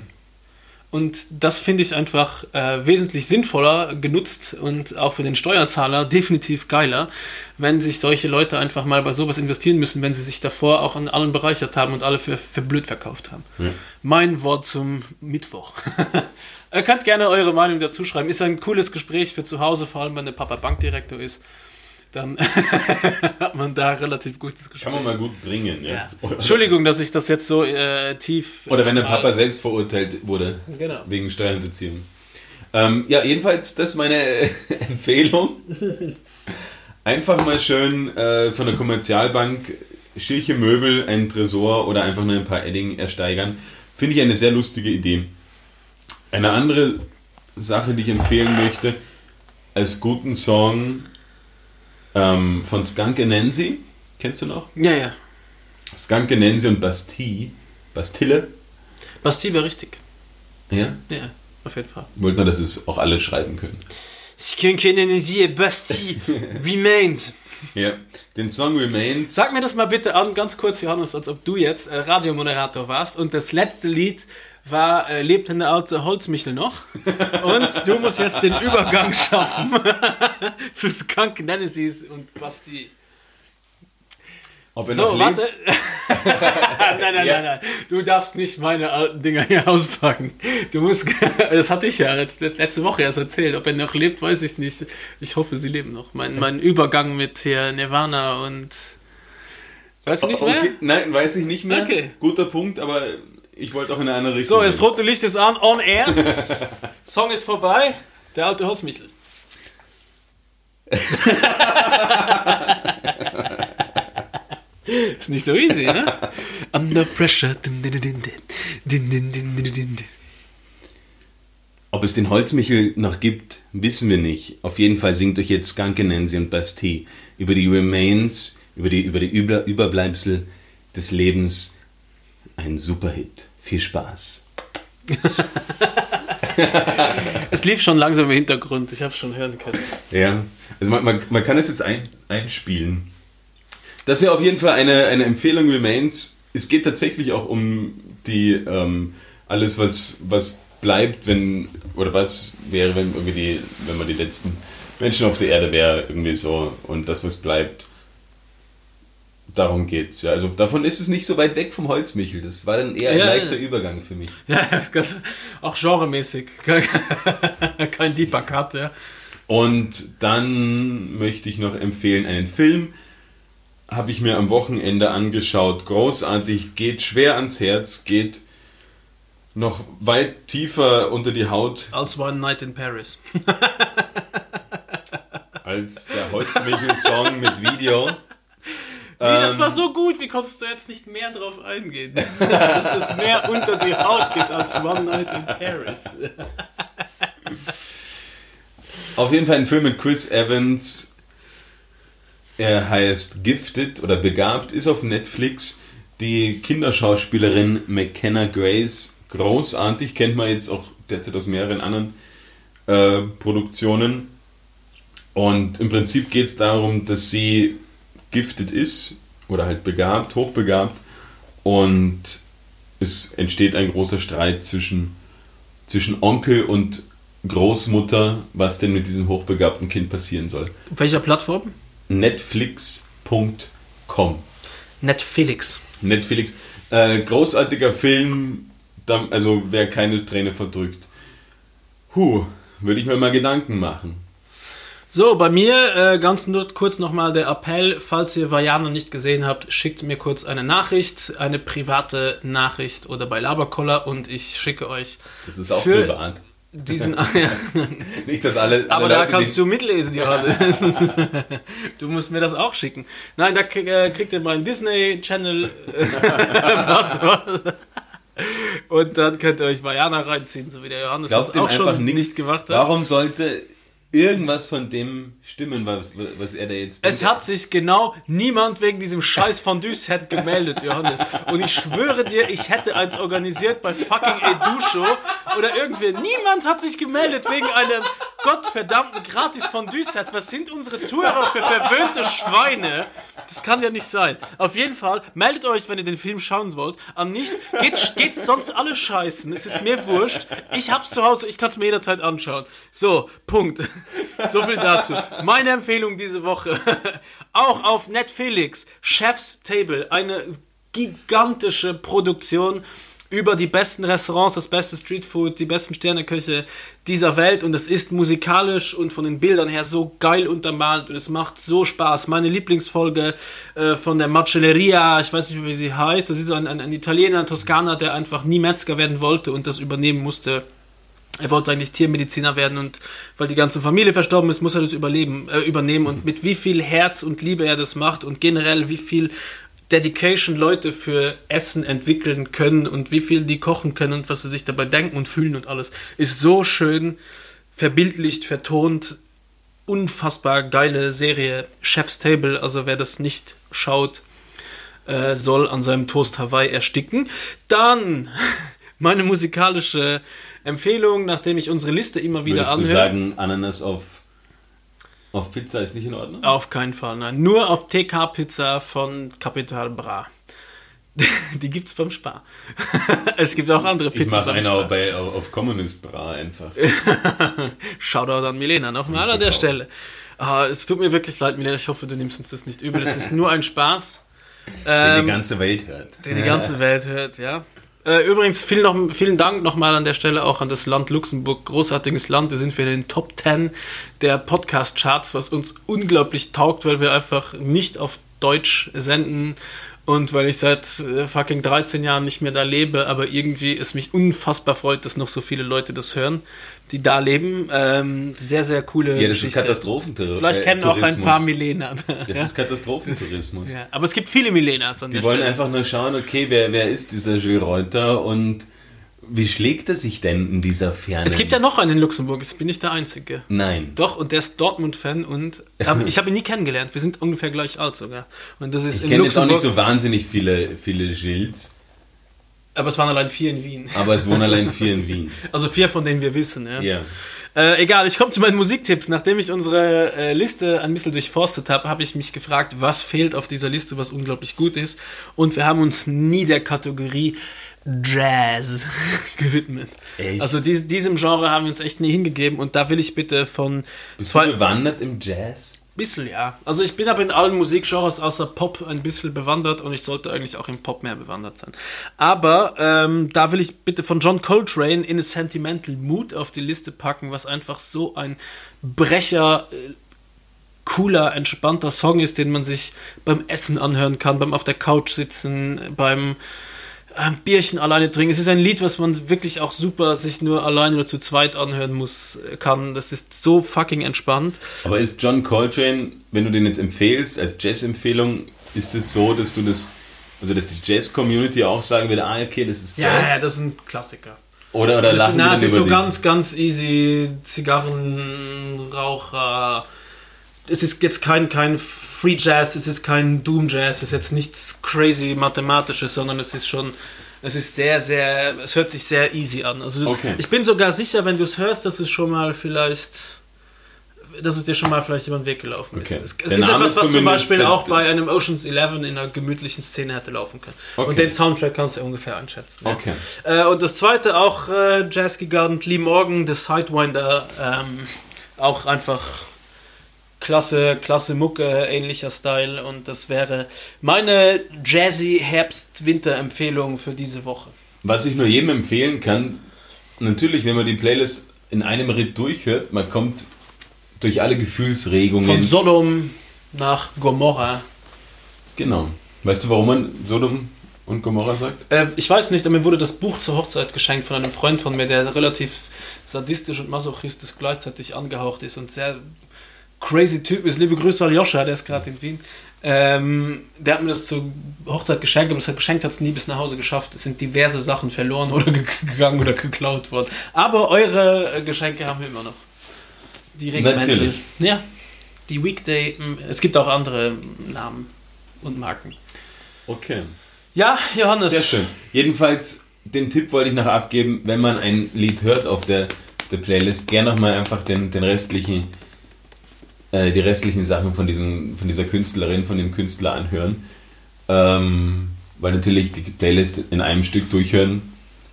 Und das finde ich einfach äh, wesentlich sinnvoller genutzt und auch für den Steuerzahler definitiv geiler, wenn sich solche Leute einfach mal bei sowas investieren müssen, wenn sie sich davor auch an allen bereichert haben und alle für, für blöd verkauft haben. Mein Wort zum Mittwoch. Ihr könnt gerne eure Meinung dazu schreiben. Ist ein cooles Gespräch für zu Hause, vor allem wenn der Papa Bankdirektor ist. Dann hat man da relativ gutes Gespräch. Kann man mal gut bringen, ja. ja. Entschuldigung, dass ich das jetzt so äh, tief. Oder wenn der äh, Papa selbst verurteilt wurde Genau. wegen Steuerhinterziehung. Ähm, ja, jedenfalls, das ist meine Empfehlung. Einfach mal schön äh, von der Kommerzialbank schirche Möbel, einen Tresor oder einfach nur ein paar Edding ersteigern. Finde ich eine sehr lustige Idee. Eine andere Sache, die ich empfehlen möchte, als guten Song Ähm, von Skunk and Nancy. Kennst du noch? Ja, ja. Skunk and Nancy und Bastille. Bastille. Bastille wäre richtig. Ja. Ja, auf jeden Fall. Wollte man, dass es auch alle schreiben können. Skinkenesie Bastille remains. Ja. Den Song Remains. Sag mir das mal bitte an, ganz kurz, Johannes, als ob du jetzt äh, Radiomoderator warst und das letzte Lied war äh, Lebt in der alte Holzmichel noch und du musst jetzt den Übergang schaffen zu Skunk Nenesis und Basti. Ob er So, noch lebt? warte. nein, nein, Ja. nein, nein. Du darfst nicht meine alten Dinger hier auspacken. Du musst, das hatte ich ja letzt- letzte Woche erst erzählt. Ob er noch lebt, weiß ich nicht. Ich hoffe, sie leben noch. Mein, mein Übergang mit hier Nirvana und. Weißt du nicht mehr? Okay, nein, weiß ich nicht mehr. Okay. Guter Punkt, aber ich wollte auch in eine andere Richtung. So, das rote Licht ist an, on air. Song ist vorbei. Der alte Holzmichel. ist nicht so easy, ne? Under pressure. Ob es den Holzmichel noch gibt, wissen wir nicht. Auf jeden Fall singt euch jetzt Skanke Nancy und Bastille über die Remains, über die, über die Überbleibsel des Lebens ein Superhit. Viel Spaß. Es lief schon langsam im Hintergrund. Ich habe schon hören können. Ja, also man, man, man kann es jetzt ein, einspielen. Das wäre auf jeden Fall eine, eine Empfehlung Remains. Es geht tatsächlich auch um die ähm, alles, was, was bleibt, wenn oder was wäre, wenn irgendwie die, wenn man die letzten Menschen auf der Erde wäre, irgendwie so und das, was bleibt. Darum geht's. Ja, also davon ist es nicht so weit weg vom Holzmichel. Das war dann eher ein Ja, leichter. Übergang für mich. Ja, das auch genremäßig. Kein, kein Deeper Cut, ja. Und dann möchte ich noch empfehlen einen Film. Habe ich mir am Wochenende angeschaut. Großartig, geht schwer ans Herz, geht noch weit tiefer unter die Haut Als One Night in Paris. als der Holzmichel-Song mit Video. Wie, das war so gut, wie konntest du jetzt nicht mehr drauf eingehen? Dass das mehr unter die Haut geht als One Night in Paris. Auf jeden Fall ein Film mit Chris Evans. Er heißt Gifted oder Begabt, ist auf Netflix. Die Kinderschauspielerin McKenna Grace, großartig, kennt man jetzt auch derzeit aus mehreren anderen äh, Produktionen. Und im Prinzip geht es darum, dass sie gifted ist oder halt begabt, hochbegabt. Und es entsteht ein großer Streit zwischen, zwischen Onkel und Großmutter, was denn mit diesem hochbegabten Kind passieren soll. Auf welcher Plattform? Netflix.com. Netflix. Netflix. Äh, großartiger Film, also wer keine Träne verdrückt. Huh, würde ich mir mal Gedanken machen. So, bei mir äh, ganz nur kurz nochmal der Appell, falls ihr Vajana nicht gesehen habt, schickt mir kurz eine Nachricht, eine private Nachricht oder bei Laberkoller und ich schicke euch Das ist auch Für- privat. diesen... ja. Nicht, dass alle. Aber alle da Leute, kannst die- du mitlesen, Johannes. du musst mir das auch schicken. Nein, da krieg, äh, kriegt ihr meinen Disney Channel Passwort. Und dann könnt ihr euch Vajana reinziehen, so wie der Johannes Glaubt das auch schon nichts. nicht gemacht hat. Warum sollte irgendwas von dem stimmen, was, was er da jetzt. Es hat sich genau niemand wegen diesem scheiß Fondue-Set gemeldet, Johannes. Und ich schwöre dir, ich hätte eins organisiert bei fucking Edu-Show oder irgendwer. Niemand hat sich gemeldet wegen einem gottverdammten gratis Fondue-Set. Was sind unsere Zuhörer für verwöhnte Schweine? Das kann ja nicht sein. Auf jeden Fall, meldet euch, wenn ihr den Film schauen wollt. An nicht, geht's, geht's sonst alle scheißen. Es ist mir wurscht. Ich hab's zu Hause, ich kann's mir jederzeit anschauen. So, Punkt. So viel dazu. Meine Empfehlung diese Woche. Auch auf Netflix. Chef's Table. Eine gigantische Produktion über die besten Restaurants, das beste Streetfood, die besten Sterneköche dieser Welt und es ist musikalisch und von den Bildern her so geil untermalt und es macht so Spaß. Meine Lieblingsfolge äh, von der Macelleria, ich weiß nicht mehr, wie sie heißt, das ist ein, ein, ein Italiener, ein Toskaner, der einfach nie Metzger werden wollte und das übernehmen musste. Er wollte eigentlich Tiermediziner werden und weil die ganze Familie verstorben ist, muss er das überleben, äh, übernehmen und mit wie viel Herz und Liebe er das macht und generell wie viel Dedication Leute für Essen entwickeln können und wie viel die kochen können und was sie sich dabei denken und fühlen und alles, ist so schön verbildlicht, vertont. unfassbar geile Serie Chef's Table. Also wer das nicht schaut, äh, soll an seinem Toast Hawaii ersticken. Dann meine musikalische Empfehlung, nachdem ich unsere Liste immer wieder Würdest du anhöre. sagen, Ananas auf, auf Pizza ist nicht in Ordnung? Auf keinen Fall, nein. Nur auf TK-Pizza von Capital Bra. Die gibt's beim Spar. es gibt auch andere Ich Pizzen mache einen Spar. bei, auf, Communist Bra einfach. Shoutout an Milena nochmal an der auch. Stelle. Ah, es tut mir wirklich leid, Milena. Ich hoffe, du nimmst uns das nicht übel. Es ist nur ein Spaß. Den Ähm, die ganze Welt hört. den die ganze Welt hört, ja. Äh, übrigens, vielen, noch, vielen Dank nochmal an der Stelle auch an das Land Luxemburg. Großartiges Land. Da sind wir in den Top 10 der Podcast-Charts, was uns unglaublich taugt, weil wir einfach nicht auf Deutsch senden und weil ich seit äh, fucking 13 Jahren nicht mehr da lebe, aber irgendwie es mich unfassbar freut, dass noch so viele Leute das hören, die da leben. Ähm, sehr, sehr coole Ja, das ist Geschichte. Katastrophentourismus. Vielleicht kennen auch ein paar Milener. Das ja. ist Katastrophentourismus. ja. Aber es gibt viele Milenas Die wollen Stelle. einfach nur schauen, okay, wer, wer ist dieser Jules Reuter und wie schlägt er sich denn in dieser Ferne? Es gibt ja noch einen in Luxemburg, ich bin nicht der Einzige. Nein. Doch, und der ist Dortmund-Fan und aber ich habe ihn nie kennengelernt. Wir sind ungefähr gleich alt sogar. Und das ist Ich in kenne jetzt auch nicht so wahnsinnig viele, viele Gilles, aber es waren allein vier in Wien. aber es wohnen allein vier in Wien. Also vier, von denen wir wissen. Ja. Ja. Äh, egal, ich komme zu meinen Musiktipps. Nachdem ich unsere äh, Liste ein bisschen durchforstet habe, habe ich mich gefragt, was fehlt auf dieser Liste, was unglaublich gut ist. Und wir haben uns nie der Kategorie Jazz gewidmet. Echt? Also dies, diesem Genre haben wir uns echt nie hingegeben. Und da will ich bitte von Bist du bewandert im Jazz? Bisschen, ja. Also ich bin aber in allen Musikgenres außer Pop ein bisschen bewandert und ich sollte eigentlich auch im Pop mehr bewandert sein. Aber ähm, da will ich bitte von John Coltrane in a Sentimental Mood auf die Liste packen, was einfach so ein Brecher, äh, cooler, entspannter Song ist, den man sich beim Essen anhören kann, beim auf der Couch sitzen, beim ein Bierchen alleine trinken. Es ist ein Lied, was man wirklich auch super sich nur alleine oder zu zweit anhören muss, äh, kann. Das ist so fucking entspannt. Aber ist John Coltrane, wenn du den jetzt empfehlst, als Jazz-Empfehlung, ist es so, dass du das, also dass die Jazz-Community auch sagen würde, ah, okay, das ist Jazz? Ja, ja, das ist ein Klassiker. oder oder Das, lachen na, die es ist so dich? ganz, ganz easy. Zigarrenraucher. Es ist jetzt kein, kein Free Jazz, es ist kein Doom Jazz, es ist jetzt nichts crazy Mathematisches, sondern es ist schon, es ist sehr, sehr, es hört sich sehr easy an. Also Okay. ich bin sogar sicher, wenn du es hörst, dass es schon mal vielleicht, dass es dir schon mal vielleicht über den Weg gelaufen ist. Okay. Es, es ist etwas, was zum Beispiel auch bei einem Oceans 11 in einer gemütlichen Szene hätte laufen können. Okay. Und den Soundtrack kannst du ungefähr einschätzen. ja. Okay. Äh, und das zweite auch äh, Jazz-Gigant Lee Morgan, The Sidewinder, ähm, auch einfach klasse, klasse Mucke, ähnlicher Style und das wäre meine Jazzy Herbst-Winter-Empfehlung für diese Woche. Was ich nur jedem empfehlen kann, natürlich, wenn man die Playlist in einem Ritt durchhört, man kommt durch alle Gefühlsregungen. Von Sodom nach Gomorra. genau. Weißt du, warum man Sodom und Gomorra sagt? Äh, ich weiß nicht, aber mir wurde das Buch zur Hochzeit geschenkt von einem Freund von mir, der relativ sadistisch und masochistisch gleichzeitig angehaucht ist und sehr crazy Typ ist. Liebe Grüße an Joscha, der ist gerade in Wien. Ähm, der hat mir das zur Hochzeit geschenkt, aber das geschenkt hat es nie bis nach Hause geschafft. Es sind diverse Sachen verloren oder ge- gegangen oder geklaut worden. Aber eure äh, Geschenke haben wir immer noch. Die Regimente. Natürlich. Ja, die Weekday. mh, Es gibt auch andere Namen und Marken. Okay. Ja, Johannes. Sehr schön. Jedenfalls, den Tipp wollte ich noch abgeben, wenn man ein Lied hört auf der, der Playlist, gerne nochmal einfach den, den restlichen, äh, die restlichen Sachen von, diesem, von dieser Künstlerin, von dem Künstler anhören. Ähm, weil natürlich die Playlist in einem Stück durchhören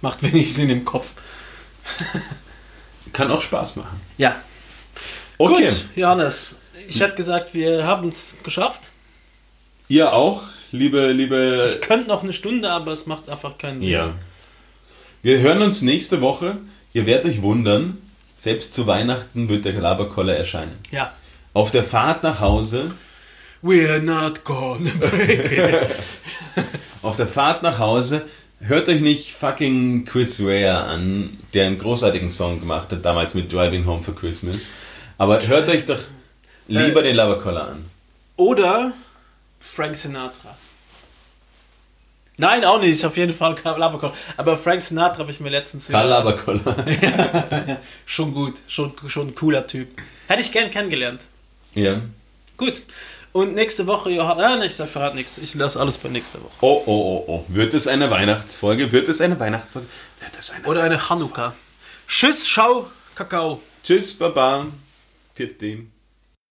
Macht wenig Sinn im Kopf. kann auch Spaß machen. Ja. Okay. Gut, Johannes. Ich hätte gesagt, wir haben es geschafft. Ihr auch, liebe, liebe. Ich könnte noch eine Stunde, aber es macht einfach keinen Sinn. Ja. Wir hören uns nächste Woche. Ihr werdet euch wundern, selbst zu Weihnachten wird der Laberkoller erscheinen. Ja. Auf der Fahrt nach Hause, We're not gonna break it. auf der Fahrt nach Hause, hört euch nicht fucking Chris Rea an, der einen großartigen Song gemacht hat, damals mit Driving Home for Christmas. Aber hört euch doch lieber den Laberkoller an. Oder Frank Sinatra. Nein, auch nicht. Auf jeden Fall Karl Laberkoll. Aber Frank Sinatra habe ich mir letztens Karl Laberkoller. schon gut. Schon, schon ein cooler Typ. Hätte ich gern kennengelernt. Ja. Gut. Und nächste Woche, ja, ah, ich verrate nichts. Ich lasse alles bei nächster Woche. Oh, oh, oh, oh. Wird es eine Weihnachtsfolge? Wird es eine Weihnachtsfolge? Wird es eine Oder eine Hanukkah. Tschüss, schau, Kakao. Tschüss, Baba. Viert